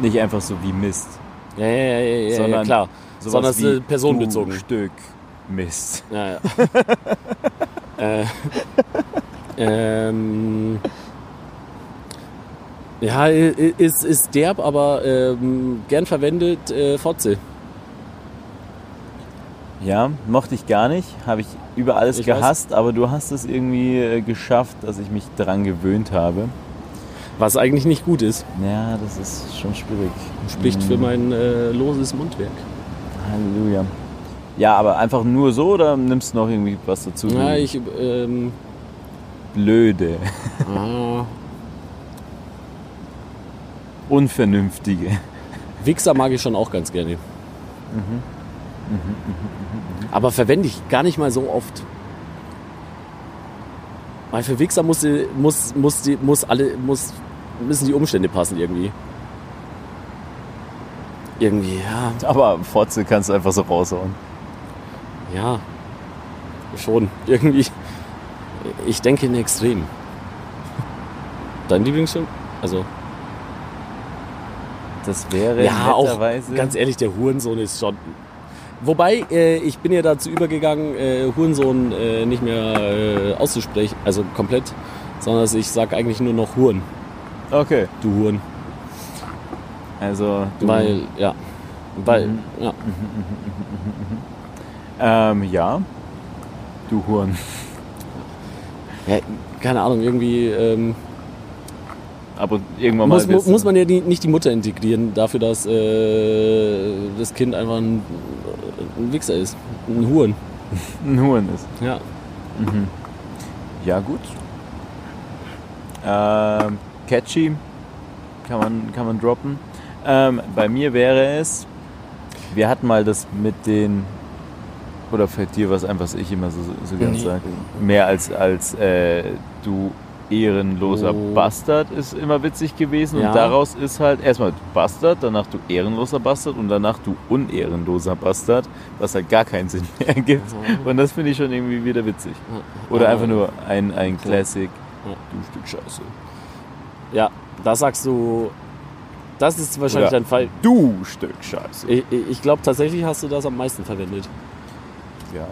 Speaker 1: Nicht einfach so wie Mist.
Speaker 2: Ja, ja, ja, ja, ja,
Speaker 1: Sondern
Speaker 2: ja klar. Sondern es ist personenbezogen.
Speaker 1: Stück Mist.
Speaker 2: Ja, ja. äh, ähm, ja, ist, ist derb, aber ähm, gern verwendet äh, Fotze.
Speaker 1: Ja, mochte ich gar nicht. Habe ich über alles
Speaker 2: Ich weiß.
Speaker 1: gehasst, aber du hast es irgendwie äh, geschafft, dass ich mich dran gewöhnt habe.
Speaker 2: Was eigentlich nicht gut ist.
Speaker 1: Ja, das ist schon schwierig.
Speaker 2: Spricht für mein äh, loses Mundwerk.
Speaker 1: Halleluja. Ja, aber einfach nur so oder nimmst du noch irgendwie was dazu?
Speaker 2: Ja, ich, ähm,
Speaker 1: Blöde,
Speaker 2: ah,
Speaker 1: unvernünftige.
Speaker 2: Wichser mag ich schon auch ganz gerne. Aber verwende ich gar nicht mal so oft. Weil für Wichser muss, die- muss, muss, die, muss alle, muss, müssen die Umstände passen irgendwie. Irgendwie, ja,
Speaker 1: Aber Fotze kannst du einfach so raushauen.
Speaker 2: ja. Schon, irgendwie. Ich denke in Extrem. Dein Lieblingsfilm? Also,
Speaker 1: Das wäre
Speaker 2: ja, auch ganz ehrlich, der Hurensohn ist schon. Wobei, äh, ich bin ja dazu übergegangen, äh, Hurensohn äh, nicht mehr äh, auszusprechen, also komplett, sondern ich sage eigentlich nur noch Huren,
Speaker 1: Okay,
Speaker 2: du Huren.
Speaker 1: also... Du,
Speaker 2: Weil, ja. Weil,
Speaker 1: Mhm.
Speaker 2: ja.
Speaker 1: Ähm, ja. Du Huren.
Speaker 2: ja. Keine Ahnung, irgendwie ähm,
Speaker 1: Aber irgendwann
Speaker 2: muss,
Speaker 1: mal...
Speaker 2: mu-
Speaker 1: wird's-
Speaker 2: muss man ja die, nicht die Mutter integrieren, dafür, dass äh, das Kind einfach ein, ein Wichser ist. Ein Huren.
Speaker 1: ein Huren ist.
Speaker 2: Ja.
Speaker 1: Ja, gut. Ähm, catchy. Kann man, kann man droppen. Ähm, bei mir wäre es, wir hatten mal das mit den, oder fällt dir was ein, was ich immer so, so gern
Speaker 2: Nee.
Speaker 1: sage? Mehr als, als äh, du ehrenloser
Speaker 2: Oh.
Speaker 1: Bastard ist immer witzig gewesen.
Speaker 2: Ja.
Speaker 1: Und daraus ist halt erstmal Bastard, danach du ehrenloser Bastard und danach du unehrenloser Bastard, was halt gar keinen Sinn mehr gibt. Und das finde ich schon irgendwie wieder witzig. Oder einfach nur ein, ein Classic.
Speaker 2: Ja.
Speaker 1: Du Stück Scheiße.
Speaker 2: Ja, da sagst du, das ist wahrscheinlich
Speaker 1: Oder
Speaker 2: dein Fall.
Speaker 1: Du Stück Scheiße.
Speaker 2: Ich, ich glaube tatsächlich hast du das am meisten verwendet.
Speaker 1: Ja.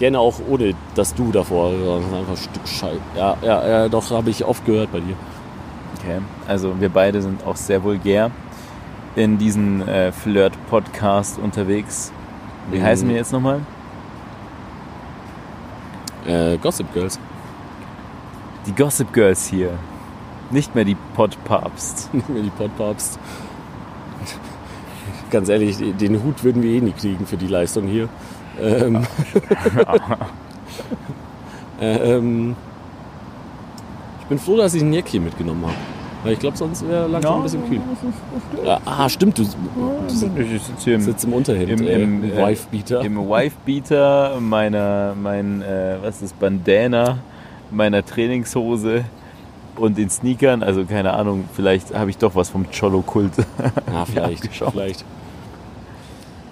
Speaker 2: Gerne auch ohne das Du davor. sondern Einfach Stück Scheiße. Ja, ja, ja, doch, habe ich oft gehört bei dir.
Speaker 1: Okay. Also wir beide sind auch sehr vulgär in diesem äh, Flirt-Podcast unterwegs. Wie
Speaker 2: Mhm.
Speaker 1: heißen wir jetzt nochmal?
Speaker 2: Äh, Gossip Girls.
Speaker 1: Die Gossip Girls hier. Nicht mehr die Podpapst.
Speaker 2: Nicht mehr die Podpapst. Ganz ehrlich, den- den Hut würden wir eh nie kriegen für die Leistung hier. Ähm, ähm, ich bin froh, dass ich ein Jäckchen mitgenommen habe. Weil ich glaube, sonst wäre langsam ein bisschen kühl. Ja, ah, stimmt, du, du
Speaker 1: Ich sitze hier im,
Speaker 2: sitzt im Unterhemd,
Speaker 1: im, im,
Speaker 2: im
Speaker 1: äh,
Speaker 2: Wifebeater.
Speaker 1: im Wife-Beater, meiner, mein, äh, was ist, Bandana, meiner Trainingshose und den Sneakern. Also keine Ahnung, vielleicht habe ich doch was vom Cholo-Kult.
Speaker 2: Ja, vielleicht, vielleicht.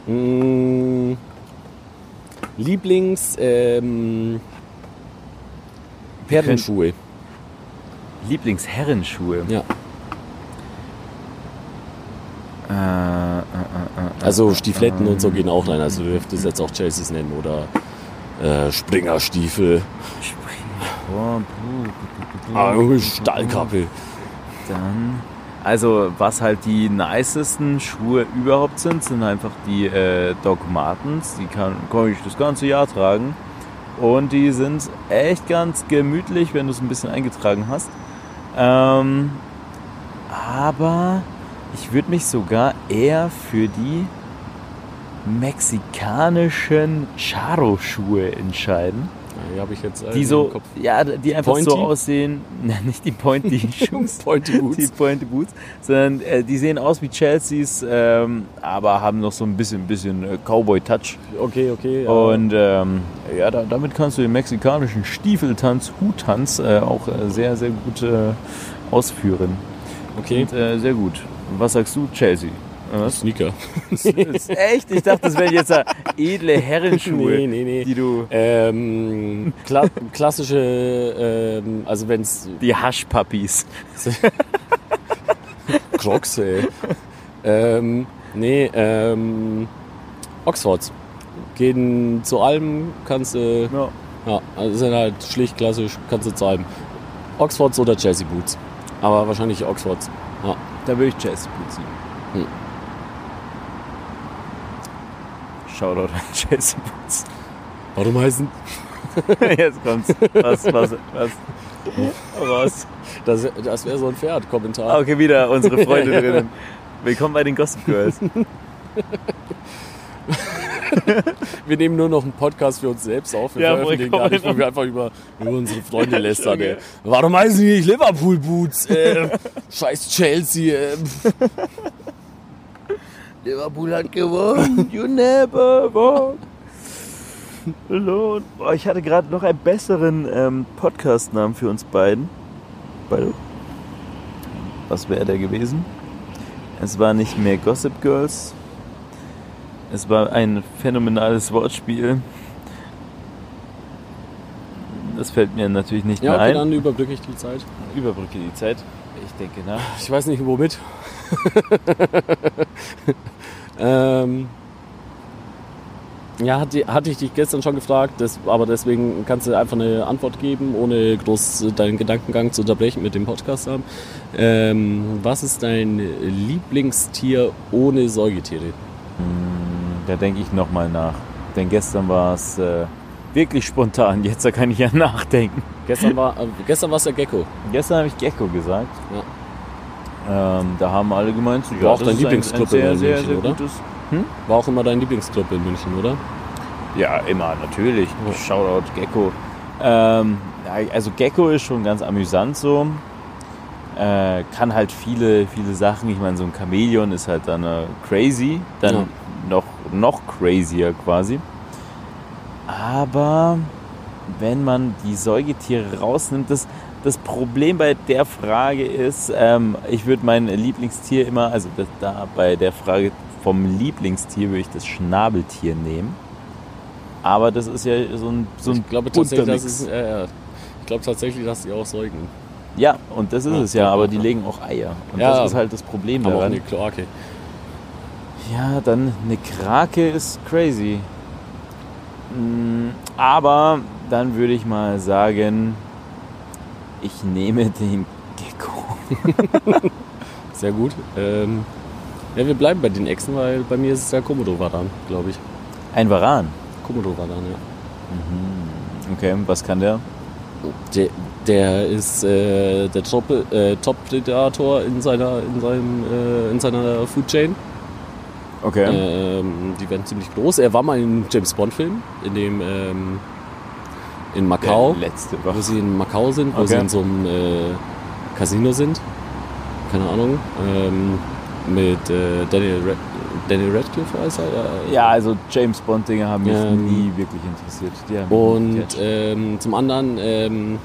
Speaker 2: Mm, Lieblings ähm, Pferdenschuhe.
Speaker 1: Lieblingsherrenschuhe.
Speaker 2: Ja.
Speaker 1: Äh, äh, äh, äh,
Speaker 2: Also Stiefletten und so gehen auch rein. Also du dürftest jetzt auch Chelseas nennen oder äh, Springerstiefel,
Speaker 1: Oh, puh, puh.
Speaker 2: ah, Stahlkappe.
Speaker 1: Dann, also was halt die nicesten Schuhe überhaupt sind, sind einfach die äh, Doc Martens. Die kann, kann ich das ganze Jahr tragen. Und die sind echt ganz gemütlich, wenn du es ein bisschen eingetragen hast. Ähm, aber ich würde mich sogar eher für die mexikanischen Charo-Schuhe entscheiden.
Speaker 2: Die habe ich jetzt
Speaker 1: Die
Speaker 2: im
Speaker 1: so,
Speaker 2: Kopf.
Speaker 1: ja, die einfach so
Speaker 2: Pointy?
Speaker 1: aussehen, nein, nicht die Pointy Shoes,
Speaker 2: Pointy Boots.
Speaker 1: die Pointy Boots, sondern äh, die sehen aus wie Chelseas, ähm, aber haben noch so ein bisschen, bisschen äh, Cowboy-Touch.
Speaker 2: Okay, okay. Ja.
Speaker 1: Und ähm, ja, da, damit kannst du den mexikanischen Stiefeltanz, Huttanz äh, auch äh, sehr, sehr gut äh, ausführen.
Speaker 2: okay.
Speaker 1: Und, äh, sehr gut. Was sagst du, Chelsea? Was?
Speaker 2: Sneaker.
Speaker 1: Ist echt? Ich dachte, das wären jetzt äh, edle Herrenschuhe,
Speaker 2: Nee, nee, nee.
Speaker 1: die du,
Speaker 2: Ähm, kla klassische, ähm, also wenn es
Speaker 1: die Haschpuppies.
Speaker 2: Crocs, ey. ähm, nee, ähm, Oxfords. Gehen zu allem, kannst du,
Speaker 1: Ja.
Speaker 2: ja, also sind halt schlicht klassisch, kannst du zu allem. Oxfords oder Chelsea Boots. Aber wahrscheinlich Oxfords. Ja.
Speaker 1: Da würde ich Chelsea Boots nehmen.
Speaker 2: Hm.
Speaker 1: Shoutout an Chelsea Boots.
Speaker 2: Warum heißen?
Speaker 1: Jetzt kommt's. Was, was, was? Was?
Speaker 2: Das, das wäre so ein Pferd-Kommentar.
Speaker 1: Ah, Okay, wieder unsere Freunde drinnen. Willkommen bei den Gossip Girls.
Speaker 2: Wir nehmen nur noch einen Podcast für uns selbst auf. Wir
Speaker 1: Ja,
Speaker 2: veröffentlichen gar nicht, wo wir einfach über, über unsere Freunde lästern. Ey. Warum heißen die nicht Liverpool Boots? Äh, scheiß Chelsea. Äh.
Speaker 1: Liverpool hat gewonnen. You never won. Alone. Boah, ich hatte gerade noch einen besseren ähm, Podcast-Namen für uns beiden. Beide. Was wäre der gewesen? Es war nicht mehr Gossip Girls. Es war ein phänomenales Wortspiel. Das fällt mir natürlich nicht
Speaker 2: Ja,
Speaker 1: mehr
Speaker 2: okay,
Speaker 1: ein.
Speaker 2: dann überbrücke ich die Zeit.
Speaker 1: Überbrücke die Zeit. Ich denke nach.
Speaker 2: Ich weiß nicht, womit. ähm, ja, hatte, ich dich gestern schon gefragt, das, aber deswegen kannst du einfach eine Antwort geben, ohne groß deinen Gedankengang zu unterbrechen mit dem Podcast haben. Ähm, was ist dein Lieblingstier ohne Säugetiere?
Speaker 1: Da denke ich nochmal nach. Denn gestern war es äh, wirklich spontan. Jetzt kann ich ja nachdenken.
Speaker 2: Gestern war äh, gestern war es der Gecko.
Speaker 1: Gestern habe ich Gecko gesagt. Ähm, da haben alle gemeint, so,
Speaker 2: War auch
Speaker 1: das
Speaker 2: dein Lieblingsclub
Speaker 1: sehr,
Speaker 2: in
Speaker 1: sehr,
Speaker 2: München,
Speaker 1: sehr
Speaker 2: oder?
Speaker 1: gutes.
Speaker 2: War auch immer dein Lieblingsclub in München, oder?
Speaker 1: Ja, immer, natürlich.
Speaker 2: Ja.
Speaker 1: Shoutout Gecko. Ähm, ja, also Gecko ist schon ganz amüsant so. Äh, kann halt viele, viele Sachen. Ich meine, so ein Chamäleon ist halt dann äh, crazy. Dann
Speaker 2: Ja.
Speaker 1: noch, noch crazier quasi. Aber wenn man die Säugetiere rausnimmt, das, das Problem bei der Frage ist, ähm, ich würde mein Lieblingstier immer, also das, da bei der Frage vom Lieblingstier würde ich das Schnabeltier nehmen. Aber das ist ja so ein, so ein
Speaker 2: ich glaube tatsächlich, dass es, äh, ich glaube tatsächlich, dass die auch säugen.
Speaker 1: Ja, und das ist
Speaker 2: Ja,
Speaker 1: es ja, aber die legen auch Eier. Und
Speaker 2: Ja,
Speaker 1: das ist halt das Problem
Speaker 2: Aber auch
Speaker 1: daran.
Speaker 2: eine Kloake.
Speaker 1: Ja, dann eine Krake ist crazy. Mm, Aber dann würde ich mal sagen, ich nehme den Gecko.
Speaker 2: Sehr gut. Ähm, ja, wir bleiben bei den Echsen, weil bei mir ist es der Komodo-Varan, glaube ich.
Speaker 1: Ein Varan.
Speaker 2: Komodo-Varan, ja.
Speaker 1: Okay, was kann der?
Speaker 2: Der, der ist äh, der Top, äh, Top-Predator in seiner, in, seinem, äh, in seiner Food Chain.
Speaker 1: Okay.
Speaker 2: Ähm, die werden ziemlich groß. Er war mal in einem James Bond-Film, in dem ähm, in Macau,
Speaker 1: Der letzte
Speaker 2: wo sie in Macau sind, wo
Speaker 1: Okay.
Speaker 2: sie in so einem äh, Casino sind. Keine Ahnung. Ähm, mit äh, Daniel, Rad Daniel Radcliffe heißt er. Ja.
Speaker 1: Ja, also James Bond-Dinge haben mich
Speaker 2: Ähm,
Speaker 1: nie wirklich interessiert.
Speaker 2: Und ähm, zum anderen, ähm,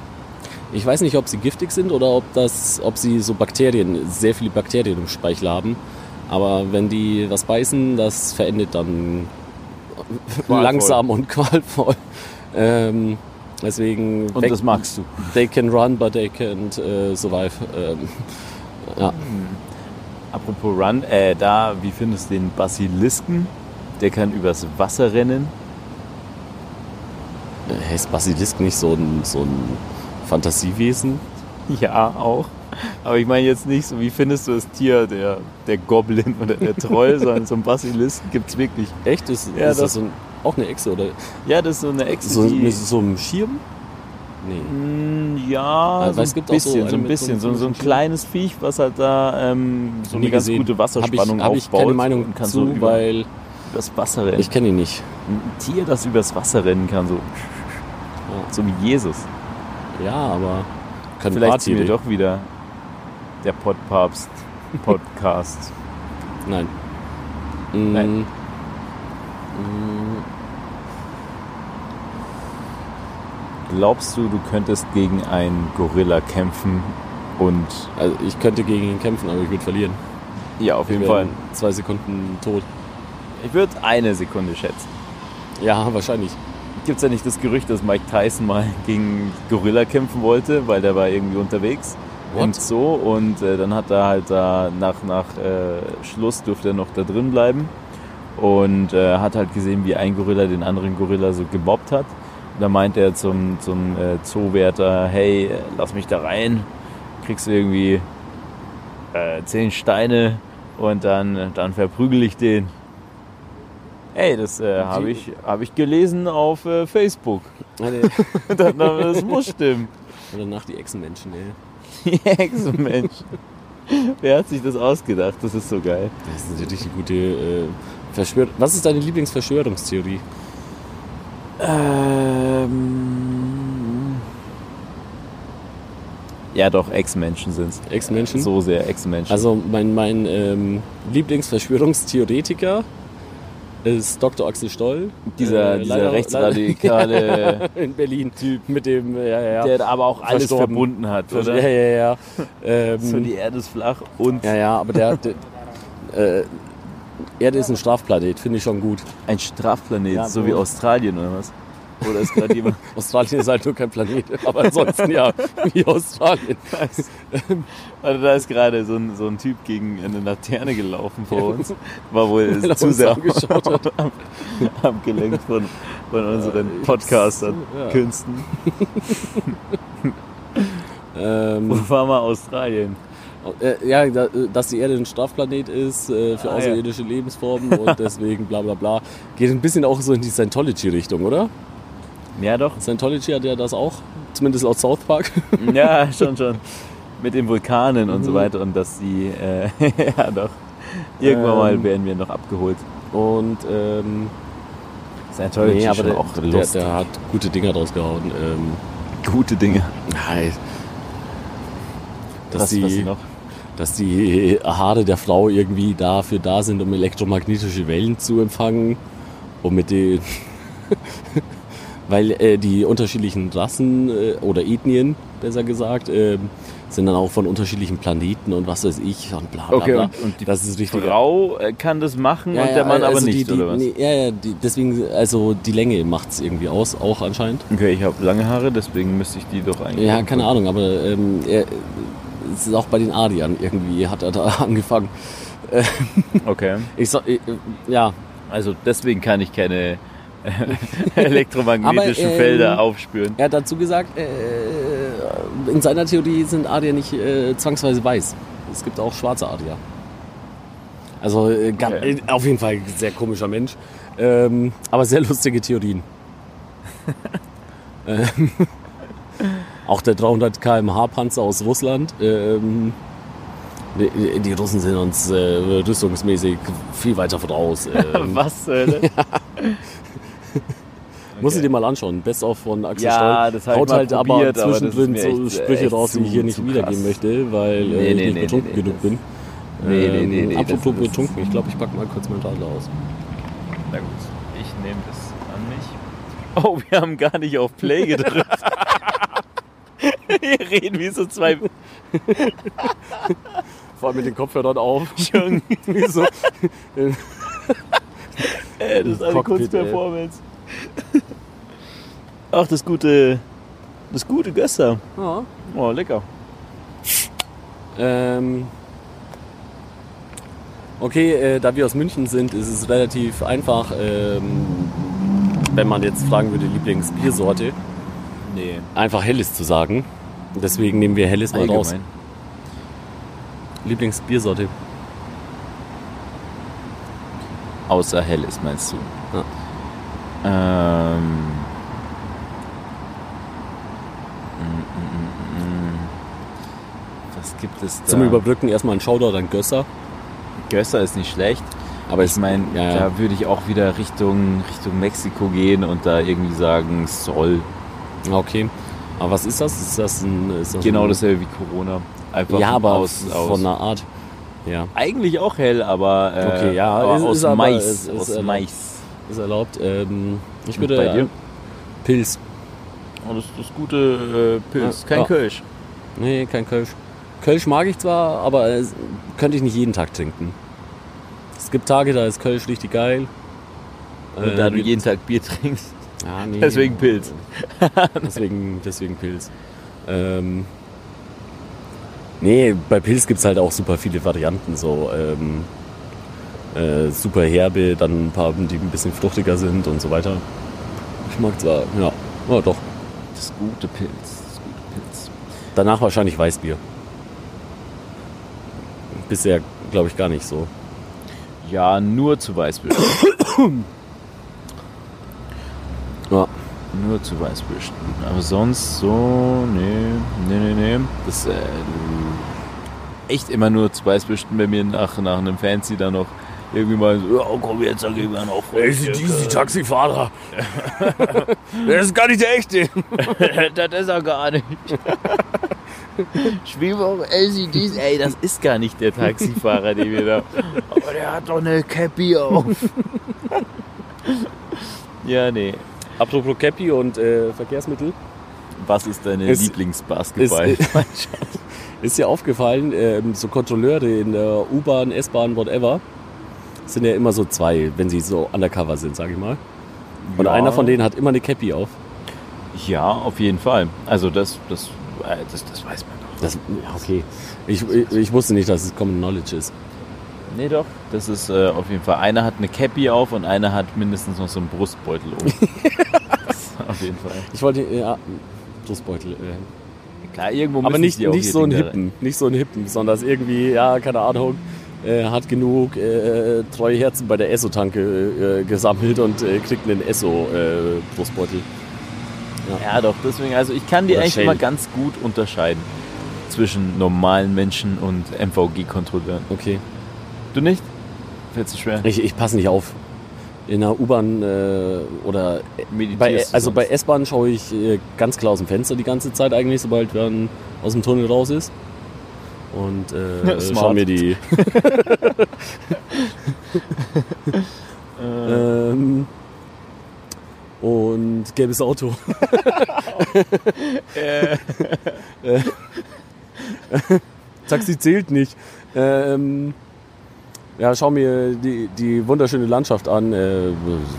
Speaker 2: ich weiß nicht, ob sie giftig sind oder ob, das, ob sie so Bakterien, sehr viele Bakterien im Speichel haben. Aber wenn die was beißen, das verendet dann
Speaker 1: Qualvoll.
Speaker 2: langsam und qualvoll. Ähm, deswegen,
Speaker 1: Und
Speaker 2: weg-
Speaker 1: das magst du.
Speaker 2: they can run, but they can't äh, survive. Ähm, ja.
Speaker 1: Apropos Run, äh, da, wie findest du den Basilisken? Der kann übers Wasser rennen.
Speaker 2: Äh, Ist Basilisk nicht so ein, so ein Fantasiewesen?
Speaker 1: Ja, auch. Aber ich meine jetzt nicht so, wie findest du das Tier, der, der Goblin oder der Troll, sondern so ein Basilisken gibt es wirklich.
Speaker 2: Echt? Ist,
Speaker 1: Ja,
Speaker 2: ist das,
Speaker 1: das-
Speaker 2: so ein, auch eine Echse oder
Speaker 1: Ja, das ist so eine Echse,
Speaker 2: so,
Speaker 1: die...
Speaker 2: so einem Schirm? Nee.
Speaker 1: Ja, so
Speaker 2: es
Speaker 1: ein
Speaker 2: gibt auch so
Speaker 1: bisschen,
Speaker 2: eine
Speaker 1: so ein
Speaker 2: so
Speaker 1: bisschen. So, so ein kleines Viech, was halt da ähm, so eine ganz
Speaker 2: gesehen.
Speaker 1: gute Wasserspannung
Speaker 2: Habe ich, hab ich
Speaker 1: aufbaut.
Speaker 2: keine Meinung
Speaker 1: kann
Speaker 2: zu,
Speaker 1: so
Speaker 2: weil
Speaker 1: übers Wasser rennen.
Speaker 2: ich kenne ihn nicht.
Speaker 1: ein Tier, das übers Wasser rennen kann, so, so wie Jesus.
Speaker 2: Ja, aber kann
Speaker 1: Vielleicht sind wir doch wieder der Podpapst Podcast.
Speaker 2: Nein.
Speaker 1: Nein.
Speaker 2: mm,
Speaker 1: Glaubst du, du könntest gegen einen Gorilla kämpfen und
Speaker 2: Also ich könnte gegen ihn kämpfen, aber ich würde verlieren.
Speaker 1: ja, auf jeden
Speaker 2: Ich
Speaker 1: Fall.
Speaker 2: wäre in Zwei Sekunden tot.
Speaker 1: Ich würde eine Sekunde schätzen.
Speaker 2: Ja, wahrscheinlich.
Speaker 1: Gibt es ja nicht das Gerücht, dass Mike Tyson mal gegen Gorilla kämpfen wollte, weil der war irgendwie unterwegs im
Speaker 2: What?
Speaker 1: Zoo und äh, dann hat er halt da nach, nach äh, Schluss durfte er noch da drin bleiben und äh, hat halt gesehen, wie ein Gorilla den anderen Gorilla so gemobbt hat. Und da meinte er zum, zum äh, Zoowärter, hey, lass mich da rein, kriegst du irgendwie äh, zehn Steine und dann, dann verprügel ich den. Ey, das äh, habe ich, hab ich gelesen auf äh, Facebook. Das, das muss stimmen.
Speaker 2: Und danach die Echsenmenschen, ey.
Speaker 1: Die Hexenmensch. Wer hat sich das ausgedacht? Das ist so geil.
Speaker 2: Das ist eine richtig gute äh, Verschwör Was ist deine Lieblingsverschwörungstheorie?
Speaker 1: Ähm ja, doch, Ex-Menschen sind es.
Speaker 2: Ex-Menschen?
Speaker 1: So sehr Ex-Menschen.
Speaker 2: Also mein, mein ähm, Lieblingsverschwörungstheoretiker ist Dr. Axel Stoll.
Speaker 1: dieser,
Speaker 2: Äh,
Speaker 1: dieser
Speaker 2: leider-
Speaker 1: rechtsradikale
Speaker 2: in Berlin Typ mit dem, ja, ja,
Speaker 1: der aber auch alles verbunden hat, oder?
Speaker 2: Ja, ja, ja. Ähm,
Speaker 1: So, die Erde ist flach und
Speaker 2: ja, ja, aber der, der äh, Erde ist ein Strafplanet, finde ich schon gut.
Speaker 1: ein Strafplanet,
Speaker 2: Ja,
Speaker 1: so wie Australien oder was? Oder ist gerade jemand.
Speaker 2: Australien ist halt nur kein Planet, aber ansonsten ja, wie Australien.
Speaker 1: Also da ist gerade so ein, so ein Typ gegen eine Laterne gelaufen vor uns. War wohl
Speaker 2: Weil
Speaker 1: zu sehr
Speaker 2: angeschaut hat.
Speaker 1: ab- abgelenkt von, von unseren Podcastern,
Speaker 2: Ja.
Speaker 1: Künsten. Wo
Speaker 2: Ähm,
Speaker 1: war mal Australien?
Speaker 2: äh, ja, da, dass die Erde ein Strafplanet ist äh, für
Speaker 1: Ah, ja.
Speaker 2: außerirdische Lebensformen und deswegen bla bla bla. Geht ein bisschen auch so in die Scientology-Richtung, oder?
Speaker 1: Ja, doch.
Speaker 2: Scientology hat ja das auch, zumindest laut South Park.
Speaker 1: Ja, schon, schon. Mit den Vulkanen und
Speaker 2: Mhm.
Speaker 1: so weiter und dass die, äh, ja doch. Irgendwann mal
Speaker 2: Ähm,
Speaker 1: werden wir noch abgeholt.
Speaker 2: Und ähm,
Speaker 1: Scientology
Speaker 2: nee, aber der,
Speaker 1: auch
Speaker 2: der,
Speaker 1: lustig.
Speaker 2: der hat gute Dinger draus gehauen. Ähm,
Speaker 1: Gute Dinge.
Speaker 2: Nein. Dass,
Speaker 1: Was, was
Speaker 2: die,
Speaker 1: noch?
Speaker 2: dass die Haare der Frau irgendwie dafür da sind, um elektromagnetische Wellen zu empfangen. Und mit den. Weil äh, die unterschiedlichen Rassen äh, oder Ethnien, besser gesagt, ähm, sind dann auch von unterschiedlichen Planeten und was weiß ich und bla bla
Speaker 1: Okay,
Speaker 2: bla.
Speaker 1: und, und die
Speaker 2: das ist richtig.
Speaker 1: Frau äh, kann das machen und der Mann aber
Speaker 2: also
Speaker 1: nicht,
Speaker 2: die, die,
Speaker 1: oder was?
Speaker 2: Nee, ja, ja, die, deswegen, also die Länge macht es irgendwie aus, auch anscheinend.
Speaker 1: Okay, ich habe lange Haare, deswegen müsste ich die doch eigentlich.
Speaker 2: Ja, keine Ahnung, aber ähm, er, es ist auch bei den Ariern irgendwie hat er da angefangen.
Speaker 1: Okay.
Speaker 2: Ich sag, äh, ja,
Speaker 1: Also deswegen kann ich keine äh, elektromagnetischen
Speaker 2: Aber, ähm,
Speaker 1: Felder aufspüren.
Speaker 2: er hat dazu gesagt, äh, in seiner Theorie sind Arier nicht äh, zwangsweise weiß. Es gibt auch schwarze Arier. Also äh, ga-
Speaker 1: Okay.
Speaker 2: äh, auf jeden Fall ein sehr komischer Mensch. Ähm, aber sehr lustige Theorien. ähm, auch der 300 km/h Panzer aus Russland. Ähm, die, die Russen sind uns äh, rüstungsmäßig viel weiter voraus. Ähm,
Speaker 1: Was? Äh,
Speaker 2: Musst du dir mal anschauen. Best of von Axel
Speaker 1: Ja,
Speaker 2: Stoll.
Speaker 1: das ich
Speaker 2: Haut
Speaker 1: mal
Speaker 2: halt aber
Speaker 1: probiert, aber
Speaker 2: zwischendrin
Speaker 1: mir
Speaker 2: so
Speaker 1: echt, äh,
Speaker 2: Sprüche
Speaker 1: echt
Speaker 2: raus, die ich hier nicht wiedergeben möchte, weil
Speaker 1: Nee,
Speaker 2: äh,
Speaker 1: nee,
Speaker 2: ich nicht betrunken
Speaker 1: nee,
Speaker 2: genug
Speaker 1: das
Speaker 2: bin.
Speaker 1: Nee, nee, nee, nee,
Speaker 2: Apropos betrunken, ich glaube, ich packe mal kurz meinen Radler aus.
Speaker 1: Na gut, ich nehme das an mich. Oh, wir haben gar nicht auf Play gedrückt. wir reden wie so zwei
Speaker 2: Vor allem mit den Kopfhörern auf.
Speaker 1: Jungen.
Speaker 2: Wie so.
Speaker 1: Ey, das ist eine
Speaker 2: Cockpit,
Speaker 1: Kunstperformance. Ach, das gute, das gute Gösser.
Speaker 2: Ja.
Speaker 1: Oh, lecker.
Speaker 2: Ähm, okay, äh, da wir aus München sind, ist es relativ einfach, ähm, wenn man jetzt fragen würde, Lieblingsbiersorte,
Speaker 1: Nee.
Speaker 2: einfach Helles zu sagen. Deswegen nehmen wir Helles mal raus. Lieblingsbiersorte?
Speaker 1: Außer helles, meinst du?
Speaker 2: Ja.
Speaker 1: Ähm. mm, mm, mm, mm. Was gibt es da?
Speaker 2: Zum Überbrücken erstmal ein Shoutout an Gösser.
Speaker 1: Gösser ist nicht schlecht.
Speaker 2: Aber
Speaker 1: Ich meine,
Speaker 2: ja, ja.
Speaker 1: da würde ich auch wieder Richtung, Richtung Mexiko gehen und da irgendwie sagen, Sol.
Speaker 2: Ah, Okay. Aber was ist das? Ist das ein. Ist das
Speaker 1: Genau
Speaker 2: ein,
Speaker 1: dasselbe wie Corona. Einfach
Speaker 2: Ja, aber
Speaker 1: aus, aus
Speaker 2: von einer Art. Ja,
Speaker 1: eigentlich auch hell, aber, äh,
Speaker 2: Okay, ja,
Speaker 1: aber
Speaker 2: ist-
Speaker 1: aus
Speaker 2: ist
Speaker 1: Mais.
Speaker 2: ist- ist
Speaker 1: aus
Speaker 2: erlaubt.
Speaker 1: Mais.
Speaker 2: ist erlaubt. Ähm, ich würde.
Speaker 1: bei dir?
Speaker 2: äh, Pilz.
Speaker 1: Oh, das, das gute äh, Pilz,
Speaker 2: Ja.
Speaker 1: kein
Speaker 2: Ja.
Speaker 1: Kölsch.
Speaker 2: Nee, kein Kölsch. Kölsch mag ich zwar, aber äh, könnte ich nicht jeden Tag trinken. Es gibt Tage, da ist Kölsch richtig geil.
Speaker 1: Und
Speaker 2: Äh,
Speaker 1: da du
Speaker 2: gibt-
Speaker 1: jeden Tag Bier trinkst.
Speaker 2: Ja, nee.
Speaker 1: Deswegen Pilz.
Speaker 2: deswegen, deswegen Pilz. Ähm, nee, bei Pilz gibt es halt auch super viele Varianten. So ähm, äh, super herbe, dann ein paar, die ein bisschen fruchtiger sind und so weiter. Ich mag zwar, ja, ja doch.
Speaker 1: Das gute Pilz. Das gute Pilz.
Speaker 2: Danach wahrscheinlich Weißbier. Bisher glaube ich gar nicht so.
Speaker 1: Ja, nur zu Weißbier.
Speaker 2: Ja.
Speaker 1: nur zu Weißbier. Aber sonst so, nee, nee, nee, nee. Das äh, echt immer nur zu Weißbier bei mir nach, nach einem Fancy dann noch irgendwie mal so, ja, komm jetzt, dann gehen wir noch.
Speaker 2: Taxifahrer. das ist gar nicht der echte.
Speaker 1: das ist er gar nicht. Schwieber LCDs, ey, das ist gar nicht der Taxifahrer, den wir da. Aber der hat doch eine Cappy auf. ja, nee.
Speaker 2: Apropos Cappy und äh, Verkehrsmittel.
Speaker 1: Was ist deine
Speaker 2: Ist-
Speaker 1: Lieblingsbasketball?
Speaker 2: ist- Ist dir aufgefallen, ähm, so Kontrolleure in der U-Bahn, S-Bahn, whatever, sind ja immer so zwei, wenn sie so undercover sind, sag ich mal. Und
Speaker 1: Ja.
Speaker 2: einer von denen hat immer eine Cappy auf.
Speaker 1: ja, auf jeden Fall. Also das, das, äh, das, das weiß man doch.
Speaker 2: Das, okay. Ich, ich, ich wusste nicht, dass es Common Knowledge ist.
Speaker 1: Nee, doch. Das ist äh, auf jeden Fall. Einer hat eine Cappy auf und einer hat mindestens noch so einen Brustbeutel um. auf jeden Fall.
Speaker 2: Ich wollte, ja, Brustbeutel. Äh.
Speaker 1: Klar, irgendwo
Speaker 2: Aber nicht, nicht so einen Hippen, nicht so einen Hippen, sondern irgendwie, ja, keine Ahnung, äh, hat genug äh, treue Herzen bei der Esso-Tanke äh, gesammelt und äh, kriegt einen Esso-Brustbeutel.
Speaker 1: Ja, doch, deswegen, also ich kann die
Speaker 2: Oder
Speaker 1: eigentlich
Speaker 2: Shell.
Speaker 1: immer ganz gut unterscheiden zwischen normalen Menschen und MVG-Kontrolleuren.
Speaker 2: okay.
Speaker 1: Du nicht? Fällt dir schwer?
Speaker 2: Ich, ich passe nicht auf. In der U-Bahn äh, oder bei,
Speaker 1: du
Speaker 2: also bei? S-Bahn schaue ich äh, ganz klar aus dem Fenster die ganze Zeit eigentlich, sobald man aus dem Tunnel raus ist. Und äh,
Speaker 1: Smart.
Speaker 2: schaue mir die.
Speaker 1: Äh,
Speaker 2: ähm, und gelbes Auto.
Speaker 1: äh,
Speaker 2: Taxi zählt nicht. Ähm, ja, schau mir die, die wunderschöne Landschaft an, äh,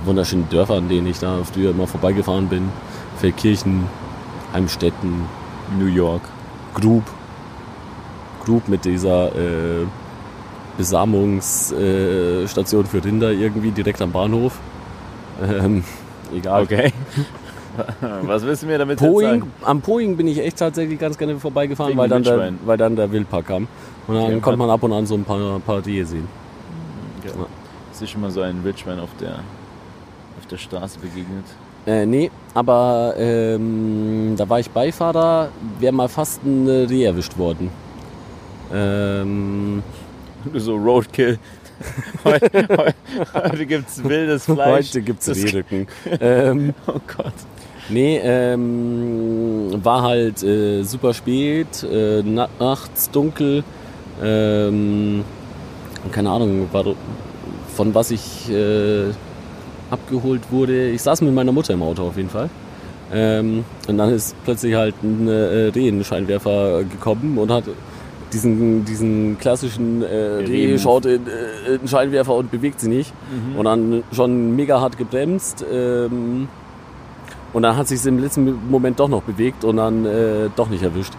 Speaker 2: wunderschöne Dörfer, an denen ich da früher immer vorbeigefahren bin. Feldkirchen, Heimstetten,
Speaker 1: New York.
Speaker 2: Grub. Grub mit dieser äh, Besamungsstation äh, für Rinder irgendwie direkt am Bahnhof. Ähm, egal.
Speaker 1: Okay. Was du mir damit
Speaker 2: Poing,
Speaker 1: sagen?
Speaker 2: am Poing bin ich echt tatsächlich ganz gerne vorbeigefahren, weil dann, der, weil dann der Wildpark kam. Und dann
Speaker 1: Okay,
Speaker 2: konnte man ab und an so ein paar, paar Rehe sehen.
Speaker 1: Ja. Ist dir schon mal so ein Wildschwein auf der, auf der Straße begegnet?
Speaker 2: Äh, nee, aber ähm, da war ich Beifahrer, wäre mal fast ein Reh erwischt worden. Ähm,
Speaker 1: so Roadkill. heute heute, heute gibt es wildes Fleisch.
Speaker 2: heute gibt's
Speaker 1: Das-
Speaker 2: Rehrücken. ähm,
Speaker 1: Oh Gott.
Speaker 2: nee, ähm, war halt äh, super spät, äh, na nachts dunkel. Ähm, keine Ahnung, war, von was ich äh, abgeholt wurde. Ich saß mit meiner Mutter im Auto auf jeden Fall. Ähm, und dann ist plötzlich halt ein äh, Rehenscheinwerfer gekommen und hat diesen, diesen klassischen äh, Reh
Speaker 1: Reh-Move.
Speaker 2: schaut in, äh, in den Scheinwerfer und bewegt sie nicht. Und dann schon mega hart gebremst. Ähm, und dann hat sich im letzten Moment doch noch bewegt und dann äh, doch nicht erwischt.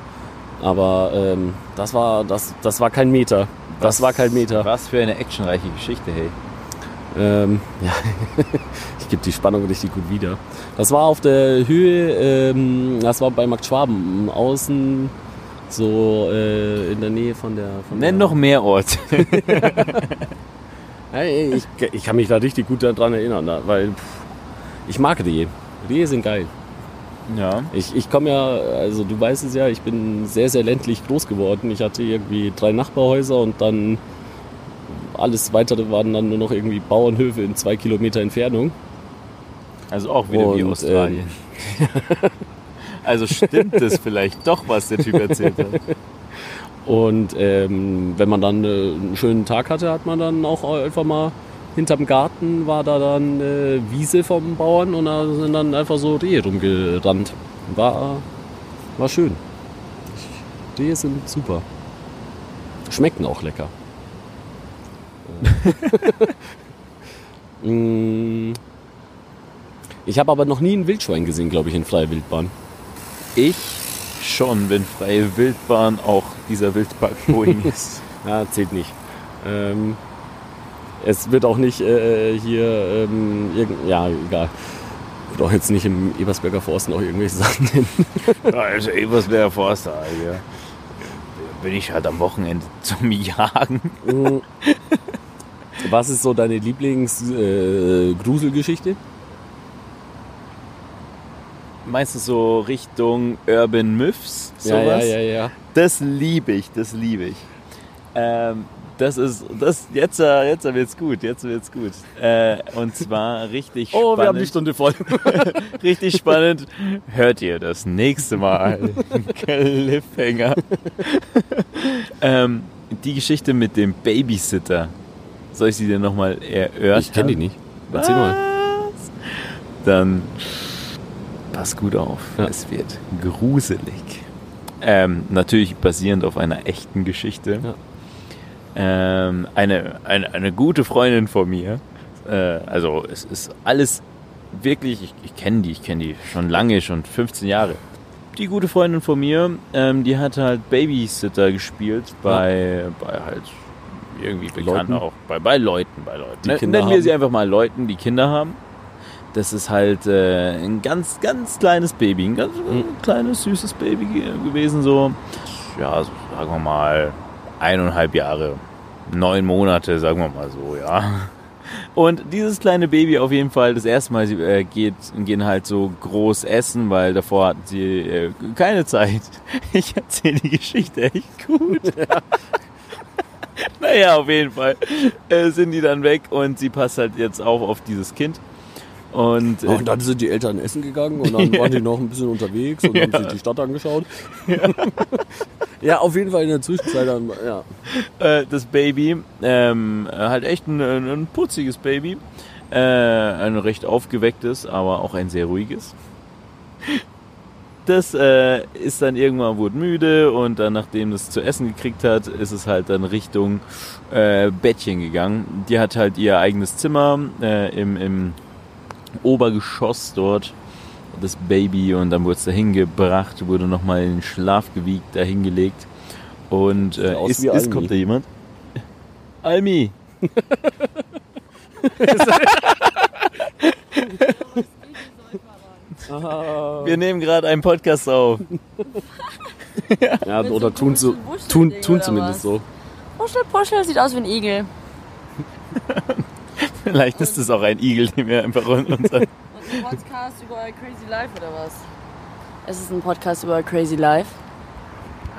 Speaker 2: Aber ähm, das war das, das war kein Meter. Das
Speaker 1: Was-
Speaker 2: war kein Meter.
Speaker 1: Was für eine actionreiche Geschichte, hey.
Speaker 2: Ähm, ja, ich gebe die Spannung richtig gut wieder. Das war auf der Höhe, ähm, das war bei Max Schwaben, Außen so äh, in der Nähe von der. Von
Speaker 1: Nenn
Speaker 2: der,
Speaker 1: noch mehr Orte.
Speaker 2: Hey, ich, ich kann mich da richtig gut daran erinnern, weil pff, ich mag Rehe. Rehe sind geil.
Speaker 1: ja.
Speaker 2: Ich, ich komme ja, also du weißt es ja, ich bin sehr, sehr ländlich groß geworden. Ich hatte irgendwie drei Nachbarhäuser und dann alles weitere waren dann nur noch irgendwie Bauernhöfe in zwei Kilometer Entfernung.
Speaker 1: Also auch wieder wie
Speaker 2: Und,
Speaker 1: Australien. also stimmt es vielleicht doch, was der Typ erzählt hat.
Speaker 2: Und ähm, wenn man dann äh, einen schönen Tag hatte, hat man dann auch einfach mal hinterm Garten war da dann äh, Wiese vom Bauern und da sind dann einfach so Rehe rumgerannt. War, war schön. Rehe sind super. Schmecken auch lecker. Äh. Mm. ich habe aber noch nie ein Wildschwein gesehen, glaube ich, in freier Wildbahn.
Speaker 1: Ich schon, wenn freie Wildbahn auch dieser Wildpark Boeing ist.
Speaker 2: Ja, zählt nicht. Ähm, es wird auch nicht äh, hier, ähm, irgend, ja, egal. Wird auch jetzt nicht im Ebersberger Forst noch irgendwelche Sachen nennen.
Speaker 1: Also Ebersberger Forster, ja. Bin ich halt am Wochenende zum Jagen.
Speaker 2: Mm. Was ist so deine Lieblings-Gruselgeschichte? Äh?
Speaker 1: Meistens so Richtung Urban Myths,
Speaker 2: ja,
Speaker 1: sowas.
Speaker 2: ja, ja, ja.
Speaker 1: Das liebe ich, das liebe ich. Ähm, das ist, das, jetzt, äh, jetzt wird's gut, jetzt wird's gut. Äh, und zwar richtig
Speaker 2: Oh,
Speaker 1: spannend.
Speaker 2: wir haben die Stunde voll.
Speaker 1: Richtig spannend. Hört ihr das nächste Mal. Cliffhanger. ähm, die Geschichte mit dem Babysitter. Soll ich sie dir nochmal erörtern?
Speaker 2: Ich kenne die nicht. Erzähl mal.
Speaker 1: Was? Dann pass gut auf.
Speaker 2: Ja.
Speaker 1: Es wird gruselig. Ähm, natürlich basierend auf einer echten Geschichte.
Speaker 2: Ja.
Speaker 1: Ähm, eine, eine, eine gute Freundin von mir. Äh, also es ist alles wirklich, ich, ich kenne die, ich kenne die schon lange, schon 15 Jahre. Die gute Freundin von mir, ähm, die hat halt Babysitter gespielt bei, bei halt irgendwie bekannt
Speaker 2: Leuten?
Speaker 1: auch, bei, bei Leuten, bei Leuten.
Speaker 2: Die
Speaker 1: Ne-
Speaker 2: Kinder
Speaker 1: Nennen wir
Speaker 2: haben.
Speaker 1: sie einfach mal Leuten, die Kinder haben. Das ist halt äh, ein ganz, ganz kleines Baby, ein ganz
Speaker 2: Mhm.
Speaker 1: kleines, süßes Baby ge- gewesen, so, ja, so, sagen wir mal, eineinhalb Jahre, neun Monate, sagen wir mal so, ja. Und dieses kleine Baby auf jeden Fall, das erste Mal, sie äh, geht, gehen halt so groß essen, weil davor hatten sie äh, keine Zeit. Ich erzähle die Geschichte echt gut. naja, auf jeden Fall äh, sind die dann weg und sie passt halt jetzt auch auf dieses Kind. Und, äh,
Speaker 2: Und dann sind die Eltern essen gegangen und dann waren die noch ein bisschen unterwegs und haben sich die Stadt angeschaut. Ja. auf jeden Fall in der Zwischenzeit dann, ja.
Speaker 1: äh, das Baby, ähm, halt echt ein, ein putziges Baby, äh, ein recht aufgewecktes, aber auch ein sehr ruhiges. Das äh, ist dann irgendwann wurde müde und dann, nachdem es zu essen gekriegt hat, ist es halt dann Richtung äh, Bettchen gegangen. Die hat halt ihr eigenes Zimmer äh, im, im Obergeschoss dort. Das Baby und dann wurde es dahin gebracht, wurde nochmal in den Schlaf gewiegt, dahin gelegt. Und äh, ist,
Speaker 2: wie
Speaker 1: ist,
Speaker 2: Almi.
Speaker 1: kommt da jemand? Almi! Wir nehmen gerade einen Podcast auf.
Speaker 2: ja oder tun, so, tun, tun
Speaker 3: oder
Speaker 2: zumindest
Speaker 3: was?
Speaker 2: so.
Speaker 3: Puschel, Puschel, sieht aus wie ein Igel.
Speaker 1: Vielleicht ist es auch ein Igel, den wir einfach unser.
Speaker 3: Und ein Podcast über Crazy Life oder was? Es ist ein Podcast über Crazy Life.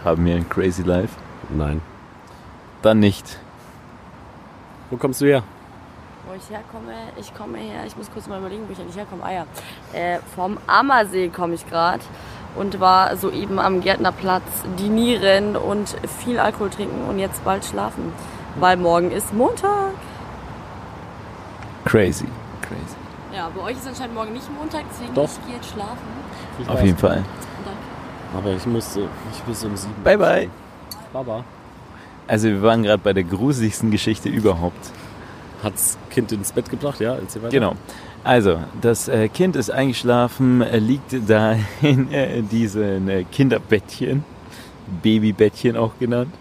Speaker 1: Haben wir ein Crazy Life?
Speaker 2: Nein.
Speaker 1: Dann nicht.
Speaker 2: Wo kommst du her?
Speaker 3: Wo ich herkomme, ich komme her, ich muss kurz mal überlegen, wo ich eigentlich herkomme. Ah ja, äh, vom Ammersee komme ich gerade und war soeben am Gärtnerplatz dinieren und viel Alkohol trinken und jetzt bald schlafen, weil morgen ist Montag.
Speaker 1: Crazy. Crazy.
Speaker 3: Ja, bei euch ist anscheinend morgen nicht Montag, deswegen
Speaker 2: Doch.
Speaker 3: ich gehe jetzt schlafen.
Speaker 1: Auf jeden Fall.
Speaker 3: Danke.
Speaker 2: Aber ich muss, ich bis um sieben.
Speaker 1: Bye, bye.
Speaker 2: Baba.
Speaker 1: Also wir waren gerade bei der gruseligsten Geschichte überhaupt.
Speaker 2: Hat's Kind ins Bett gebracht, ja? Erzähl weiter.
Speaker 1: Genau. Also, das äh, Kind ist eingeschlafen, äh, liegt da in äh, diesen äh, Kinderbettchen, Babybettchen auch genannt.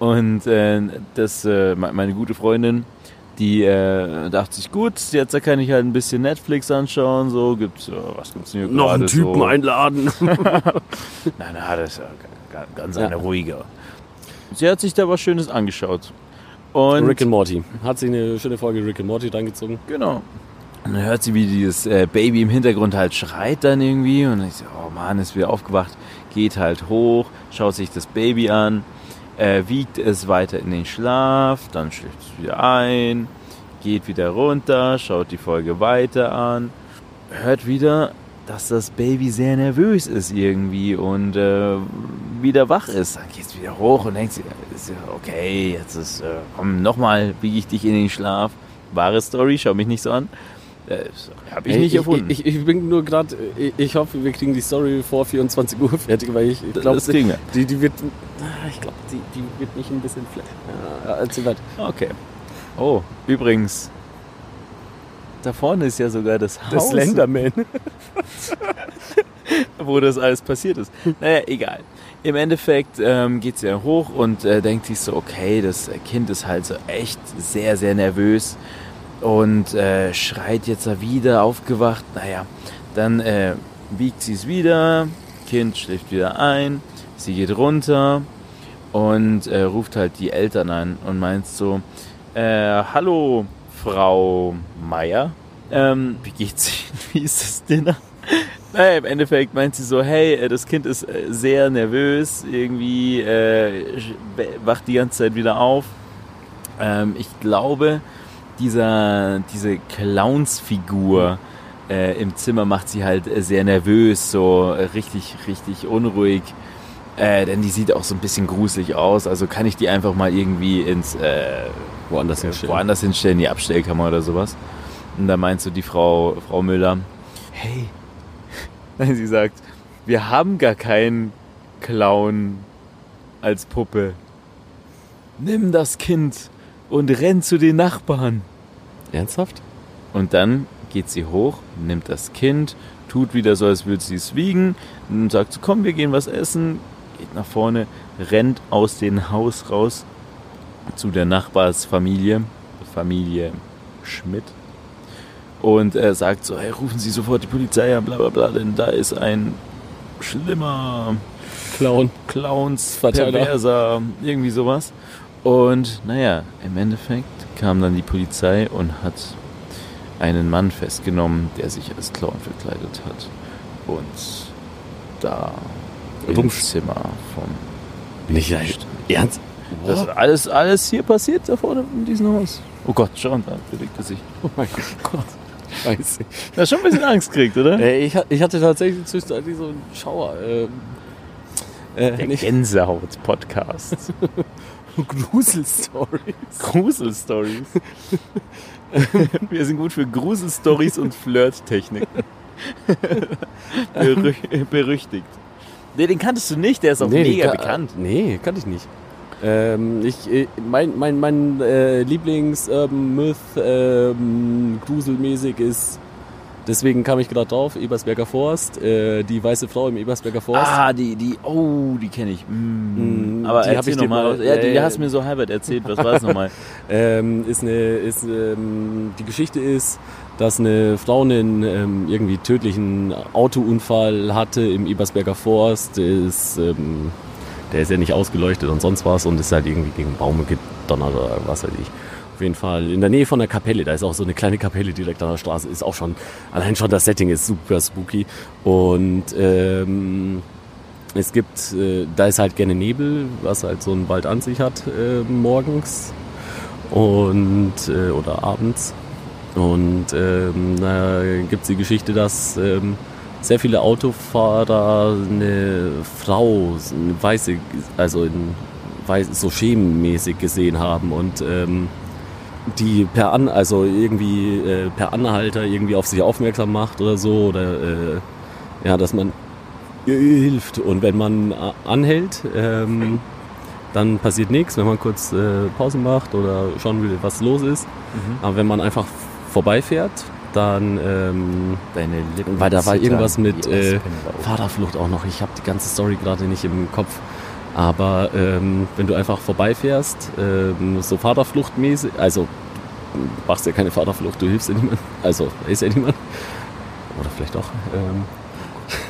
Speaker 1: Und äh, das, äh, me- meine gute Freundin, Die äh, dachte sich, gut, jetzt kann ich halt ein bisschen Netflix anschauen, so gibt's, äh, was gibt's denn hier
Speaker 2: Noch einen Typen
Speaker 1: so?
Speaker 2: einladen.
Speaker 1: Nein, nein, das ist ja ga- ganz
Speaker 2: Ja.
Speaker 1: eine ruhige. Sie hat sich da was Schönes angeschaut. Und
Speaker 2: Rick and Morty. Hat sich eine schöne Folge Rick and Morty reingezogen.
Speaker 1: Genau. Und dann hört sie, wie dieses äh, Baby im Hintergrund halt schreit dann irgendwie. Und ich so, oh Mann, ist wieder aufgewacht. Geht halt hoch, schaut sich das Baby an, äh, wiegt es weiter in den Schlaf, dann schläft es wieder ein, geht wieder runter, schaut die Folge weiter an, hört wieder, dass das Baby sehr nervös ist irgendwie und äh, wieder wach ist. Dann geht es wieder hoch und denkt sich, okay, jetzt ist, äh, komm, nochmal wiege ich dich in den Schlaf. Wahre Story, schau mich nicht so an. Äh, Habe ich nicht erfunden.
Speaker 2: Ich, ich, bin nur gerade, ich, ich hoffe, wir kriegen die Story vor 24 Uhr fertig, weil ich, ich glaube,
Speaker 1: wir.
Speaker 2: die, die wird, ah, ich glaube, die, die wird mich ein bisschen flat. Ja, erzähl weiter.
Speaker 1: Okay. Oh, übrigens, da vorne ist ja sogar das Haus,
Speaker 2: Das Slenderman.
Speaker 1: wo das alles passiert ist. Naja, egal. Im Endeffekt ähm, geht sie dann hoch und äh, denkt sich so, okay, das Kind ist halt so echt sehr, sehr nervös und äh, schreit jetzt wieder, aufgewacht. Naja, dann äh, wiegt sie es wieder, Kind schläft wieder ein, sie geht runter und äh, ruft halt die Eltern an und meint so, äh, hallo Frau Meier, ähm, wie geht's Ihnen, wie ist das Dinner? Naja, im Endeffekt meint sie so, hey, äh, das Kind ist äh, sehr nervös, irgendwie wacht die ganze Zeit wieder auf. Ähm, ich glaube, dieser, diese Clownsfigur äh, im Zimmer macht sie halt äh, sehr nervös, so äh, richtig, richtig unruhig. Äh, denn die sieht auch so ein bisschen gruselig aus. Also kann ich die einfach mal irgendwie ins äh,
Speaker 2: Woanders hinstellen.
Speaker 1: woanders hinstellen, die Abstellkammer oder sowas. Und da meint so die Frau, Frau Müller, hey, Nein, sie sagt, wir haben gar keinen Clown als Puppe. Nimm das Kind und renn zu den Nachbarn.
Speaker 2: Ernsthaft?
Speaker 1: Und dann geht sie hoch, nimmt das Kind, tut wieder so, als würde sie es wiegen und sagt so, komm, wir gehen was essen, geht nach vorne, rennt aus dem Haus raus zu der Nachbarsfamilie, Familie Schmidt und äh, sagt so, hey, rufen Sie sofort die Polizei an, bla bla bla, denn da ist ein schlimmer
Speaker 2: Clown.
Speaker 1: Clowns. Perverser, irgendwie sowas. Und naja, im Endeffekt kam dann die Polizei und hat einen Mann festgenommen, der sich als Clown verkleidet hat. Und da im Zimmer vom
Speaker 2: Nicht Ernst?
Speaker 1: Das ist alles, alles hier passiert da vorne in diesem Haus. Oh Gott, schon, da bewegt er sich.
Speaker 2: Oh mein Gott. Scheiße.
Speaker 1: Da schon ein bisschen Angst kriegt, oder?
Speaker 2: Äh, ich, ich hatte tatsächlich zwischenzeitlich so einen Schauer. Ähm, äh,
Speaker 1: Der Gänsehaut-Podcast.
Speaker 2: Gruselstory.
Speaker 1: Gruselstories. Wir sind gut für Gruselstories und Flirttechniken. Berü berüchtigt. Nee, den kanntest du nicht, der ist auch mega
Speaker 2: die ka-
Speaker 1: bekannt.
Speaker 2: Nee, kannte ich nicht. Ähm, ich, äh, mein mein, mein äh, Lieblings-Myth ähm, gruselmäßig ist, deswegen kam ich gerade drauf, Ebersberger Forst, äh, die weiße Frau im Ebersberger Forst.
Speaker 1: Ah, die, die, oh, die kenne ich. Mm.
Speaker 2: Mm,
Speaker 1: Aber
Speaker 2: die hab
Speaker 1: erzähl
Speaker 2: ich
Speaker 1: nochmal.
Speaker 2: mal-
Speaker 1: Ja, die,
Speaker 2: äh,
Speaker 1: hast mir so halbert erzählt. Was war das nochmal?
Speaker 2: Ähm, ist eine, ist, ähm, die Geschichte ist, dass eine Frau einen ähm, irgendwie tödlichen Autounfall hatte im Ebersberger Forst. Der ist, ähm, der ist ja nicht ausgeleuchtet und sonst was und ist halt irgendwie gegen Baume gedonnert oder was weiß ich. Auf jeden Fall in der Nähe von der Kapelle, da ist auch so eine kleine Kapelle direkt an der Straße, ist auch schon, allein schon das Setting ist super spooky. Und ähm, es gibt, äh, da ist halt gerne Nebel, was halt so ein Wald an sich hat äh, morgens und äh, oder abends. Und ähm, da gibt es die Geschichte, dass ähm, sehr viele Autofahrer eine Frau, eine weiße, also in weiß, so schemenmäßig gesehen haben und ähm, die per An, also irgendwie äh, per Anhalter irgendwie auf sich aufmerksam macht oder so oder äh, ja, dass man hilft und wenn man a- anhält, ähm, dann passiert nichts, wenn man kurz äh, Pause macht oder schauen will, was los ist. Aber wenn man einfach vorbeifährt, dann ähm,
Speaker 1: Deine Lippen.
Speaker 2: weil da war irgendwas mit äh. Fahrerflucht auch noch. Ich habe die ganze Story gerade nicht im Kopf. Aber ähm, wenn du einfach vorbeifährst, ähm, so Fahrerfluchtmäßig, also machst ja keine Vaterflucht, du hilfst ja niemand. Also, da ist ja niemand. Oder vielleicht doch. Ähm,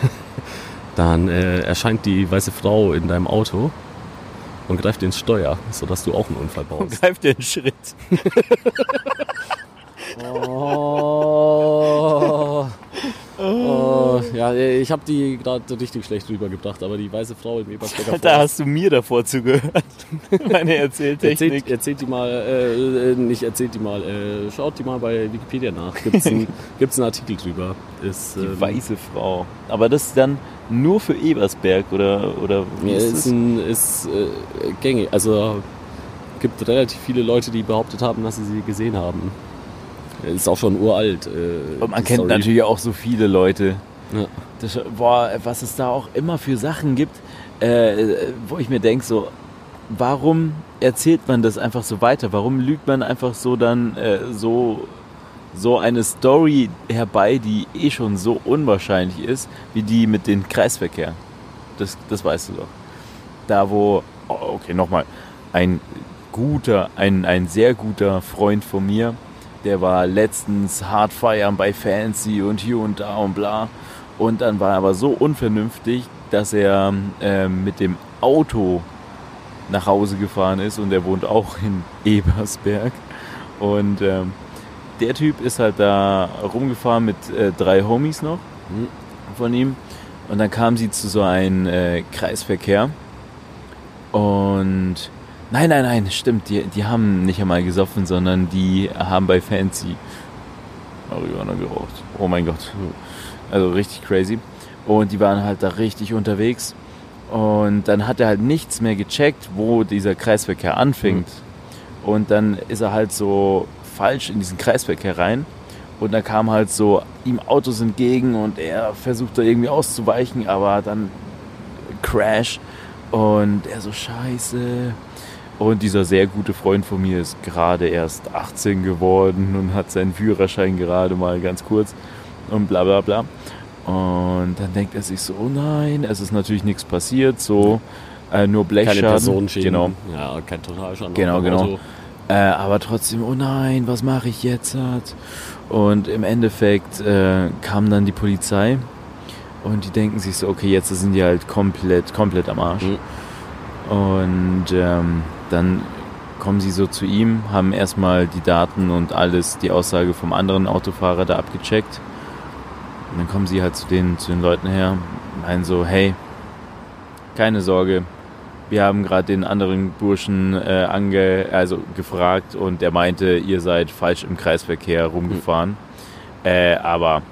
Speaker 2: dann äh, erscheint die weiße Frau in deinem Auto und greift ins Steuer, sodass du auch einen Unfall
Speaker 1: Und
Speaker 2: baust.
Speaker 1: greift dir einen Schritt.
Speaker 2: Oh. Oh, ja, ich habe die gerade richtig schlecht rübergebracht, aber die weiße Frau im Ebersberger
Speaker 1: Da hast du mir davor zugehört. Meine Erzähltechnik.
Speaker 2: Erzählt, erzählt die mal, äh, äh, nicht erzählt die mal, äh, schaut die mal bei Wikipedia nach. Gibt's einen, gibt's einen Artikel drüber. Ist,
Speaker 1: Die
Speaker 2: ähm,
Speaker 1: weiße Frau. Aber das ist dann nur für Ebersberg oder, oder wie
Speaker 2: ja,
Speaker 1: ist
Speaker 2: ist, ein, ist äh, gängig. Also gibt relativ viele Leute, die behauptet haben, dass sie sie gesehen haben. Ist auch schon uralt. Äh,
Speaker 1: Und man
Speaker 2: die
Speaker 1: kennt
Speaker 2: Story.
Speaker 1: natürlich auch so viele Leute.
Speaker 2: Ja.
Speaker 1: Das, boah, was es da auch immer für Sachen gibt, äh, wo ich mir denke, so, warum erzählt man das einfach so weiter? Warum lügt man einfach so dann äh, so, so eine Story herbei, die eh schon so unwahrscheinlich ist, wie die mit dem Kreisverkehr? Das, das weißt du doch. Da wo, oh, okay, nochmal, ein guter, ein, ein sehr guter Freund von mir, der war letztens hart feiern bei Fancy und hier und da und bla. Und dann war er aber so unvernünftig, dass er ähm, mit dem Auto nach Hause gefahren ist und er wohnt auch in Ebersberg. Und ähm, der Typ ist halt da rumgefahren mit äh, drei Homies noch
Speaker 2: Hm.
Speaker 1: von ihm. Und dann kam sie zu so einem äh, Kreisverkehr. Und nein, nein, nein, stimmt, die, die haben nicht einmal gesoffen, sondern die haben bei Fancy Marihuana geraucht. Oh mein Gott. Also richtig crazy. Und die waren halt da richtig unterwegs. Und dann hat er halt nichts mehr gecheckt, wo dieser Kreisverkehr anfängt. Und dann ist er halt so falsch in diesen Kreisverkehr rein. Und da kam halt so ihm Autos entgegen und er versucht da irgendwie auszuweichen, aber dann Crash. Und er so scheiße. Und dieser sehr gute Freund von mir ist gerade erst 18 geworden und hat seinen Führerschein gerade mal ganz kurz und bla bla bla. Und dann denkt er sich so, oh nein, es ist natürlich nichts passiert, so äh, nur Blechschaden.
Speaker 2: Keine Personenschäden.
Speaker 1: Genau.
Speaker 2: Ja, kein Totalschaden.
Speaker 1: Genau, genau. Äh, aber trotzdem, oh nein, was mache ich jetzt? Und im Endeffekt äh, kam dann die Polizei und die denken sich so, okay, jetzt sind die halt komplett, komplett am Arsch.
Speaker 2: Mhm.
Speaker 1: Und ähm, dann kommen sie so zu ihm, haben erstmal die Daten und alles, die Aussage vom anderen Autofahrer da abgecheckt. Und dann kommen sie halt zu den, zu den Leuten her, meinen so, hey, keine Sorge, wir haben gerade den anderen Burschen äh, ange, also gefragt und der meinte, ihr seid falsch im Kreisverkehr rumgefahren. Äh, aber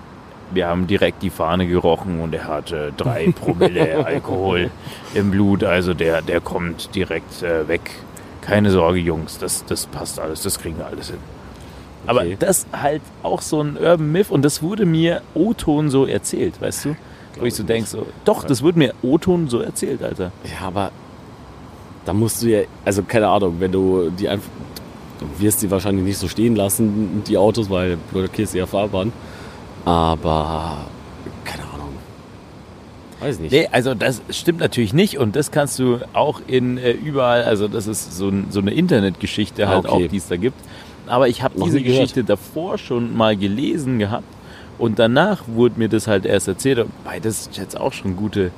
Speaker 1: wir haben direkt die Fahne gerochen und er hatte drei Promille Alkohol im Blut. Also der, der kommt direkt äh, weg. Keine Sorge, Jungs, das, das passt alles, das kriegen wir alles hin. Aber
Speaker 2: Okay.
Speaker 1: das halt auch so ein Urban Myth und das wurde mir O-Ton so erzählt, weißt du? Wo ich so denke, so, doch, das wurde mir O-Ton so erzählt, Alter.
Speaker 2: Ja, aber da musst du ja, also keine Ahnung, wenn du die einfach, du wirst die wahrscheinlich nicht so stehen lassen, die Autos, weil du blockierst ja Fahrbahn. Aber keine Ahnung. Weiß nicht.
Speaker 1: Nee, also das stimmt natürlich nicht und das kannst du auch in äh, überall, also das ist so, so eine Internetgeschichte halt
Speaker 2: okay.
Speaker 1: auch, die es da gibt. Aber ich habe diese
Speaker 2: nie gehört.
Speaker 1: Geschichte davor schon mal gelesen gehabt und danach wurde mir das halt erst erzählt. Wobei, das ist jetzt auch schon gute,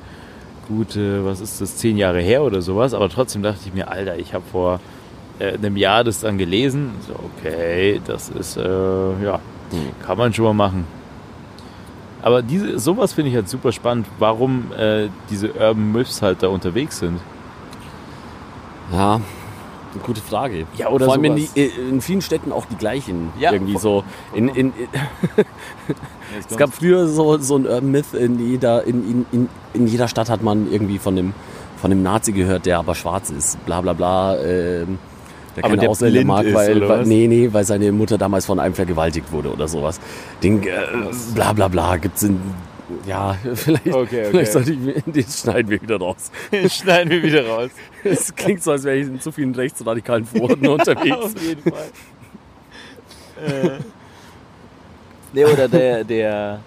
Speaker 1: gute, was ist das, zehn Jahre her oder sowas. Aber trotzdem dachte ich mir, Alter, ich habe vor äh, einem Jahr das dann gelesen. So, okay, das ist, äh, ja,
Speaker 2: Hm.
Speaker 1: kann man schon mal machen. Aber diese, sowas finde ich halt super spannend, warum äh, diese Urban Myths halt da unterwegs sind.
Speaker 2: Ja, eine gute Frage.
Speaker 1: Ja, oder
Speaker 2: Vor allem in, die, in vielen Städten auch die gleichen.
Speaker 1: Ja,
Speaker 2: irgendwie so. In, in, es gab früher so, so ein Urban Myth, in jeder, in, in, in, jeder Stadt hat man irgendwie von dem, von dem Nazi gehört, der aber schwarz ist. Bla bla bla. Ähm, der
Speaker 1: Aber
Speaker 2: keine
Speaker 1: der
Speaker 2: Ausländer mag, weil, weil nee, nee, weil seine Mutter damals von einem vergewaltigt wurde oder sowas. Den, äh, bla bla bla gibt's in ja, vielleicht,
Speaker 1: Okay, okay.
Speaker 2: vielleicht sollte ich mir, das schneiden wir wieder raus.
Speaker 1: Schneiden wir wieder raus.
Speaker 2: Es klingt so, als wäre ich in zu vielen rechtsradikalen Foren unterwegs.
Speaker 1: Auf jeden Fall. äh. Nee, oder der, der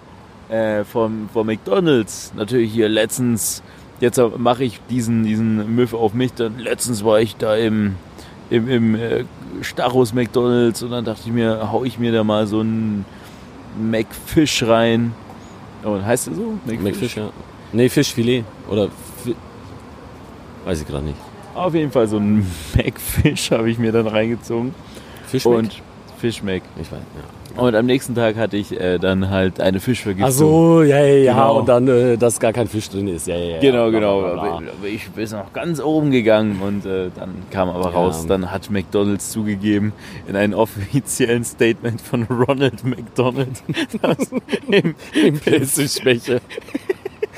Speaker 1: äh, vom, vom McDonalds, natürlich hier letztens, jetzt mache ich diesen, diesen Myth auf mich, dann letztens war ich da im, im, im äh, Stachus McDonalds und dann dachte ich mir, hau ich mir da mal so einen McFish rein. Oh, heißt der so?
Speaker 2: McFish, ja. Nee, Fischfilet. Oder. Fi Weiß ich gerade nicht.
Speaker 1: Auf jeden Fall so einen McFish habe ich mir dann reingezogen.
Speaker 2: Fischmeck?
Speaker 1: Und Fischmeck.
Speaker 2: Ich weiß, ja.
Speaker 1: Und am nächsten Tag hatte ich äh, dann halt eine Fischvergiftung.
Speaker 2: Ach so, ja, ja, ja.
Speaker 1: Genau.
Speaker 2: Und dann, äh, dass gar kein Fisch drin ist. Ja, ja, ja.
Speaker 1: Genau, genau.
Speaker 2: bla, bla, bla.
Speaker 1: Aber Ich bin noch ganz oben gegangen und äh, dann kam aber
Speaker 2: Ja.
Speaker 1: raus, dann hat McDonalds zugegeben in einem offiziellen Statement von Ronald McDonald, dass im, im,
Speaker 2: Pilzschwäche.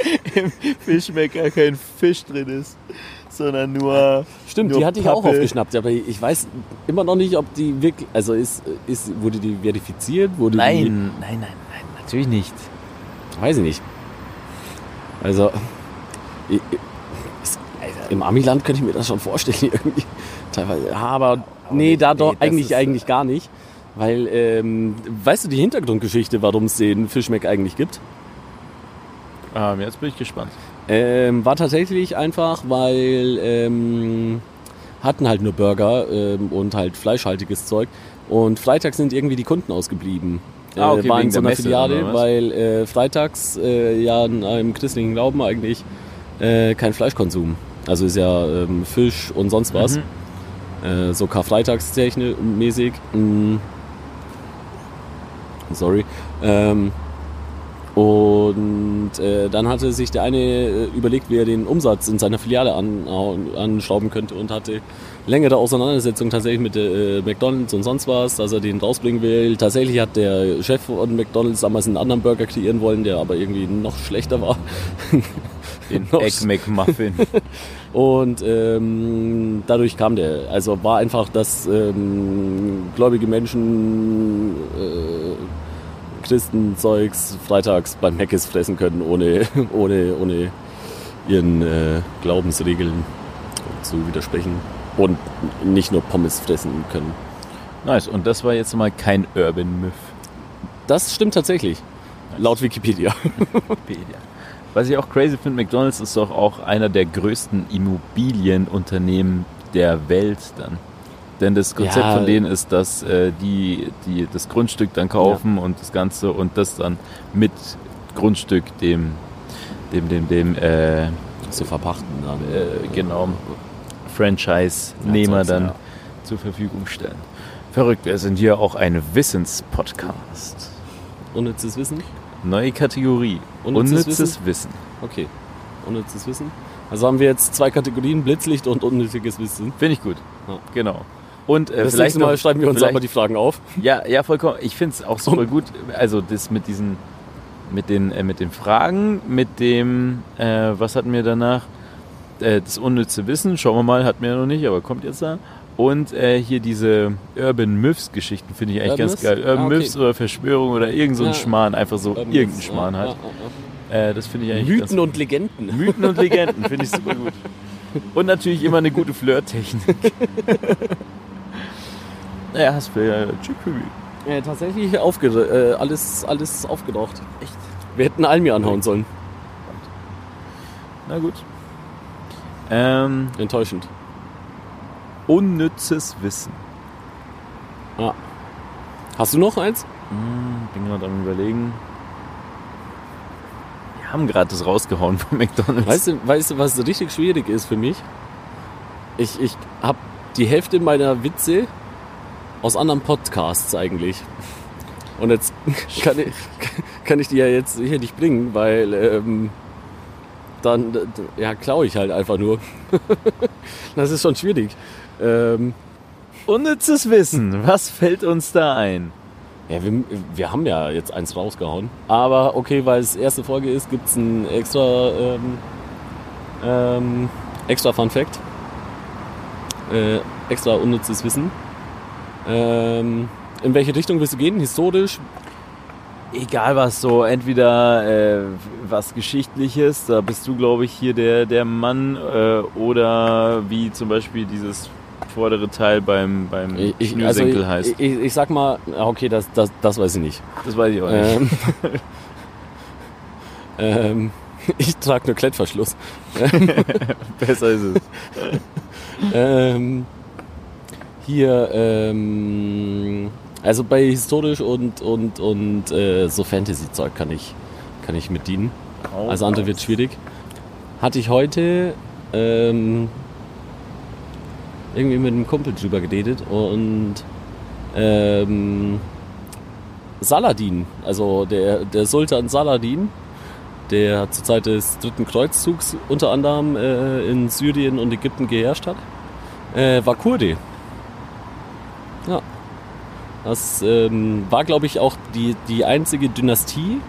Speaker 1: im Fischmeck gar kein Fisch drin ist, sondern nur.
Speaker 2: Stimmt, die hatte ich auch
Speaker 1: Pappe.
Speaker 2: aufgeschnappt, aber ich weiß immer noch nicht, ob die wirklich, also ist, ist wurde die verifiziert, wurde
Speaker 1: Nein, nein, nein, nein, natürlich nicht.
Speaker 2: die, weiß ich nicht. Also, ich, ich, ist, im Amiland könnte ich mir das schon vorstellen irgendwie, teilweise. Ja, aber, nee, da
Speaker 1: nee,
Speaker 2: doch eigentlich
Speaker 1: ist,
Speaker 2: eigentlich gar nicht, weil, ähm, weißt du die Hintergrundgeschichte, warum es den Fischmeck eigentlich gibt?
Speaker 1: Ähm, jetzt bin ich gespannt.
Speaker 2: Ähm, war tatsächlich einfach, weil ähm, hatten halt nur Burger ähm, und halt fleischhaltiges Zeug. Und freitags sind irgendwie die Kunden ausgeblieben.
Speaker 1: Ah, okay,
Speaker 2: äh, war in so einer
Speaker 1: Messe,
Speaker 2: Filiale, weil äh, freitags äh, ja in einem christlichen Glauben eigentlich äh, kein Fleischkonsum. Also ist ja ähm, Fisch und sonst was.
Speaker 1: Mhm.
Speaker 2: Äh, so Karfreitagstechnik-mäßig. Mm. Sorry. Ähm, und äh, dann hatte sich der eine äh, überlegt, wie er den Umsatz in seiner Filiale an, anschrauben könnte und hatte längere Auseinandersetzung tatsächlich mit äh, McDonalds und sonst was, dass er den rausbringen will. Tatsächlich hat der Chef von McDonalds damals einen anderen Burger kreieren wollen, der aber irgendwie noch schlechter war.
Speaker 1: Den Egg McMuffin.
Speaker 2: Und ähm, dadurch kam der. Also war einfach, dass ähm, gläubige Menschen äh, Christenzeugs freitags beim Meckes fressen können, ohne, ohne, ohne ihren äh, Glaubensregeln zu widersprechen. Und nicht nur Pommes fressen können.
Speaker 1: nice. Und das war jetzt mal kein Urban Myth.
Speaker 2: Das stimmt tatsächlich. Laut Wikipedia.
Speaker 1: Wikipedia. Was ich auch crazy finde, McDonalds ist doch auch einer der größten Immobilienunternehmen der Welt dann. Denn das Konzept
Speaker 2: Ja.
Speaker 1: von denen ist, dass äh, die, die das Grundstück dann kaufen und das Ganze und das dann mit Grundstück dem, dem, dem, dem, äh,
Speaker 2: Zu verpachten dann.
Speaker 1: äh, genau, Franchise-Nehmer
Speaker 2: Ja,
Speaker 1: dann
Speaker 2: ja.
Speaker 1: zur Verfügung stellen. Verrückt, wir sind hier auch ein Wissenspodcast.
Speaker 2: Unnützes Wissen?
Speaker 1: Neue Kategorie.
Speaker 2: Unnützes
Speaker 1: Unnützes Wissen.
Speaker 2: Okay. Unnützes Wissen. Also haben wir jetzt zwei Kategorien, Blitzlicht und unnötiges Wissen.
Speaker 1: Finde ich gut.
Speaker 2: Ja.
Speaker 1: Genau. Und äh,
Speaker 2: Das
Speaker 1: vielleicht
Speaker 2: nächste Mal
Speaker 1: noch,
Speaker 2: schreiben wir uns aber die Fragen auf.
Speaker 1: Ja, ja, vollkommen. Ich finde es auch super gut. Also das mit diesen, mit den, äh, mit den Fragen, mit dem, äh, was hatten wir danach? Äh, das unnütze Wissen, schauen wir mal, hatten wir ja noch nicht, aber kommt jetzt da. Und äh, hier diese Urban Myths Geschichten finde ich eigentlich
Speaker 2: Urban
Speaker 1: ganz
Speaker 2: Myths?
Speaker 1: geil. Urban
Speaker 2: Ah, okay.
Speaker 1: Myths oder Verschwörung oder irgend so ein
Speaker 2: Ja.
Speaker 1: Schmarrn, einfach so
Speaker 2: Urban
Speaker 1: irgendein
Speaker 2: Myths,
Speaker 1: Schmarrn halt.
Speaker 2: ja.
Speaker 1: Äh, das finde ich eigentlich
Speaker 2: Mythen und Legenden.
Speaker 1: Mythen und Legenden finde ich super gut. Und natürlich immer eine gute Flirttechnik. naja, hast du ja Chicory.
Speaker 2: Äh, tatsächlich aufge äh, alles, alles aufgedacht. Echt? Wir hätten Almi anhauen sollen.
Speaker 1: Na gut. Ähm,
Speaker 2: Enttäuschend.
Speaker 1: unnützes Wissen.
Speaker 2: Hast du noch eins?
Speaker 1: Hm, bin gerade am überlegen. Wir haben gerade das rausgehauen von McDonalds.
Speaker 2: Weißt du, weißt du, was richtig schwierig ist für mich? Ich, ich habe die Hälfte meiner Witze aus anderen Podcasts eigentlich. Und jetzt kann ich, kann ich die ja jetzt hier nicht bringen, weil ähm, dann ja, klaue ich halt einfach nur. das ist schon schwierig. Ähm,
Speaker 1: Unnützes Wissen. Was fällt uns da ein?
Speaker 2: Ja, wir, wir haben ja jetzt eins rausgehauen. Aber okay, weil es erste Folge ist, gibt es ein extra, ähm, ähm, extra Fun Fact. Äh, extra unnützes Wissen. Ähm, in welche Richtung willst du gehen? Historisch?
Speaker 1: Egal was so, entweder äh, was Geschichtliches, da bist du glaube ich hier der, der Mann, äh, oder wie zum Beispiel dieses vordere Teil beim, beim
Speaker 2: Ich, ich, also ich,
Speaker 1: heißt.
Speaker 2: ich, ich sag mal, ja, okay, das, das, das weiß ich nicht.
Speaker 1: das weiß ich auch nicht.
Speaker 2: Ähm, ähm, ich trage nur Klettverschluss.
Speaker 1: Besser ist es.
Speaker 2: Ähm, hier, ähm, also bei historisch und, und, und äh, so Fantasy-Zeug kann ich, kann ich mit dienen. Alles andere wird schwierig. Hatte ich heute ähm, irgendwie mit einem Kumpel drüber geredet und ähm, Saladin, also der, der Sultan Saladin, der zur Zeit des dritten Kreuzzugs unter anderem äh, in Syrien und Ägypten geherrscht hat, äh, war Kurde. Ja. Das ähm, war, glaube ich, auch die, die einzige Dynastie,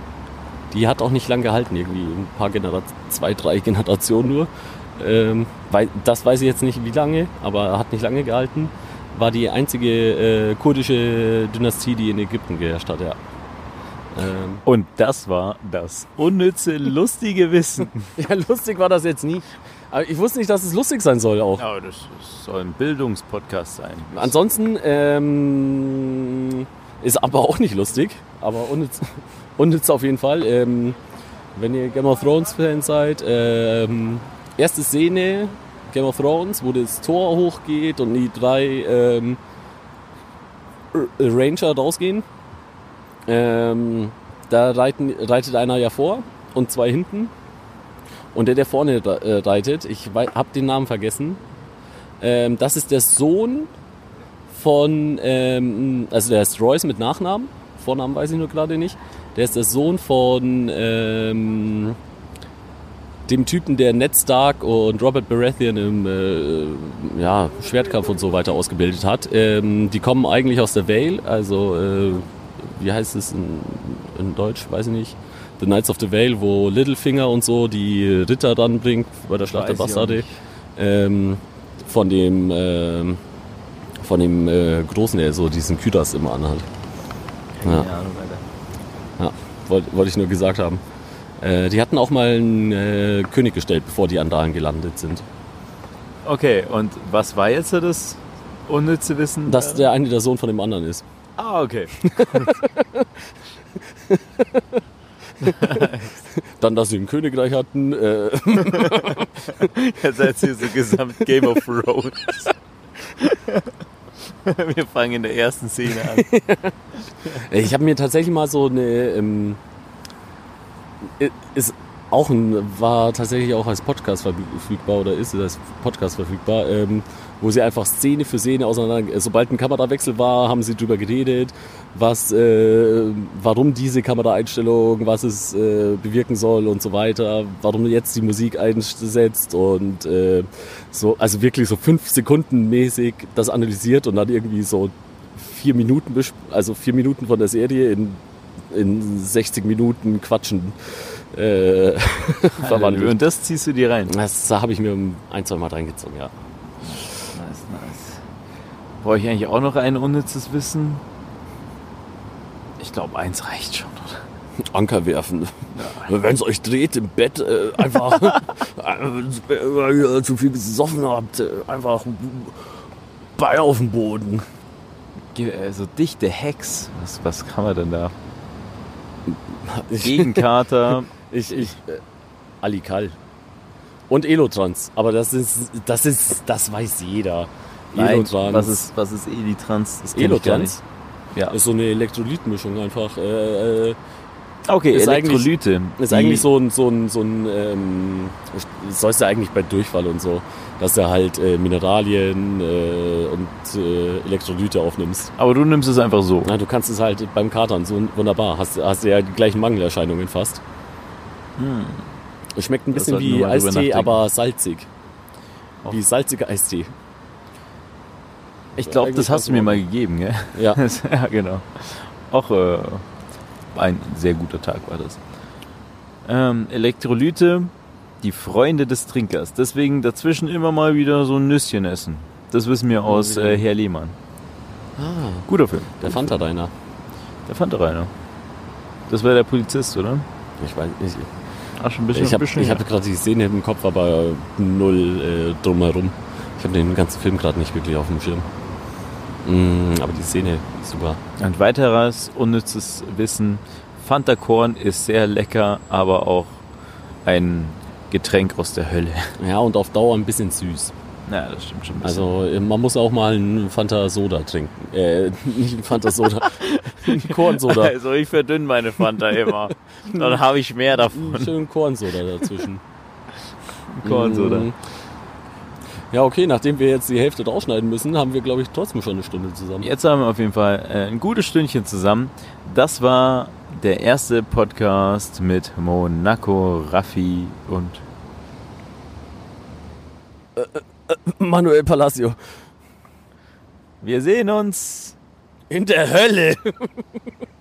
Speaker 2: die hat auch nicht lange gehalten, irgendwie ein paar Generationen, zwei, drei Generationen nur. Ähm, weil, das weiß ich jetzt nicht wie lange, aber hat nicht lange gehalten. War die einzige äh, kurdische Dynastie, die in Ägypten geherrscht hat, ja. Ähm,
Speaker 1: Und das war das unnütze, lustige Wissen.
Speaker 2: ja, lustig war das jetzt nicht. Aber ich wusste nicht, dass es lustig sein soll auch.
Speaker 1: Ja, das soll ein Bildungspodcast sein.
Speaker 2: Ansonsten ähm, ist aber auch nicht lustig, aber unnütz, unnütz auf jeden Fall. Ähm, wenn ihr Game of Thrones Fan seid, ähm, erste Szene Game of Thrones, wo das Tor hochgeht und die drei ähm, Ranger rausgehen. Ähm, da reiten, reitet einer ja vor und zwei hinten. Und der, der vorne äh, reitet, ich habe den Namen vergessen, ähm, das ist der Sohn von, ähm, also der ist Royce mit Nachnamen, Vornamen weiß ich nur gerade nicht. Der ist der Sohn von ähm, dem Typen, der Ned Stark und Robert Baratheon im äh, ja, Schwertkampf und so weiter ausgebildet hat. Ähm, die kommen eigentlich aus der Vale, also äh, wie heißt es in, in Deutsch, weiß ich nicht. The Knights of the Vale, wo Littlefinger und so die Ritter dann bringt bei der Schlacht der
Speaker 1: Weiß auch
Speaker 2: Bastarde. Ähm, von dem ähm, von dem äh, Großen, der so diesen Kyras immer anhat.
Speaker 1: Keine
Speaker 2: Ja.
Speaker 1: Ahnung, Alter.
Speaker 2: Ja, wollte wollt ich nur gesagt haben. Äh, die hatten auch mal einen äh, König gestellt, bevor die Andalen gelandet sind.
Speaker 1: Okay, und was war jetzt das unnütze Wissen?
Speaker 2: Dass der eine der Sohn von dem anderen ist.
Speaker 1: ah, okay.
Speaker 2: Dann, dass sie ein Königreich hatten. Äh,
Speaker 1: Jetzt erzählst du gesamt Game of Thrones. Wir fangen in der ersten Szene an.
Speaker 2: ich habe mir tatsächlich mal so eine. Ähm, ist auch ein, war tatsächlich auch als Podcast verfügbar oder ist als Podcast verfügbar, ähm, wo sie einfach Szene für Szene auseinander. Sobald ein Kamerawechsel war, haben sie drüber geredet, was, äh, warum diese Kameraeinstellung, was es äh, bewirken soll und so weiter, warum jetzt die Musik einsetzt und äh, so, also wirklich so fünf Sekunden mäßig das analysiert und dann irgendwie so vier Minuten, also vier Minuten von der Serie in, in 60 Minuten Quatschen äh, verwandelt.
Speaker 1: Und das ziehst du dir rein.
Speaker 2: Das habe ich mir ein, zwei Mal reingezogen, ja.
Speaker 1: Brauche ich eigentlich auch noch ein unnützes Wissen? Ich glaube, eins reicht schon, oder?
Speaker 2: Anker werfen. Wenn es euch dreht im Bett, äh, einfach, äh, weil ihr zu viel gesoffen habt, äh, einfach Bein auf den Boden.
Speaker 1: Ge- äh, So dichte Hacks. Was, was kann man denn da? Gegenkater.
Speaker 2: Ich, ich, äh, Alikal. Und Elotrans. Aber das ist, das ist, das weiß jeder.
Speaker 1: Nein,
Speaker 2: Elotrans.
Speaker 1: was ist, was ist Elitrans? Das.
Speaker 2: Elotrans?
Speaker 1: Ja.
Speaker 2: Ist so eine Elektrolytmischung einfach. Äh, äh,
Speaker 1: Okay,
Speaker 2: Ist eigentlich-
Speaker 1: Elektrolyte.
Speaker 2: ist
Speaker 1: Die-
Speaker 2: eigentlich so ein, so ein, so ein ähm, sollst du eigentlich bei Durchfall und so, dass du halt äh, Mineralien äh, und äh, Elektrolyte aufnimmst.
Speaker 1: Aber du nimmst es einfach so.
Speaker 2: Na, du kannst es halt beim Katern so wunderbar. Hast, hast ja die gleichen Mangelerscheinungen fast. Es schmeckt ein bisschen wie Eistee, aber salzig.
Speaker 1: Auch.
Speaker 2: Wie salziger Eistee.
Speaker 1: Ich glaube, das hast du mir mal gegeben, gell?
Speaker 2: Ja.
Speaker 1: ja, genau. Auch äh, ein sehr guter Tag war das. Ähm, Elektrolyte, die Freunde des Trinkers. Deswegen dazwischen immer mal wieder so ein Nüsschen essen. Das wissen wir aus äh, Herr Lehmann.
Speaker 2: Ah,
Speaker 1: Guter Film.
Speaker 2: der Fanta Rainer.
Speaker 1: Der fand da reiner. Das war der Polizist, oder?
Speaker 2: Ich weiß nicht.
Speaker 1: Ach, schon ein bisschen.
Speaker 2: Ich habe ich hab
Speaker 1: ja.
Speaker 2: gerade die Szene im Kopf, aber null äh, drumherum. Ich habe den ganzen Film gerade nicht wirklich auf dem Schirm. Mm, aber die Szene ist super.
Speaker 1: Ein weiteres unnützes Wissen. Fanta Korn ist sehr lecker, aber auch ein Getränk aus der Hölle.
Speaker 2: Ja, und auf Dauer ein bisschen süß.
Speaker 1: Ja, das stimmt schon.
Speaker 2: Also äh, man muss auch mal einen Fanta Soda trinken. Äh, nicht einen Fanta Soda, einen Kornsoda.
Speaker 1: Also ich verdünne meine Fanta immer. Dann habe ich mehr davon.
Speaker 2: Schönen Kornsoda dazwischen.
Speaker 1: Kornsoda.
Speaker 2: Ja, okay, nachdem wir jetzt die Hälfte draufschneiden müssen, haben wir, glaube ich, trotzdem schon eine Stunde zusammen.
Speaker 1: Jetzt haben wir auf jeden Fall äh, ein gutes Stündchen zusammen. Das war der erste Podcast mit Monaco, Raffi und
Speaker 2: Manuel Palacio.
Speaker 1: wir sehen uns
Speaker 2: In der Hölle.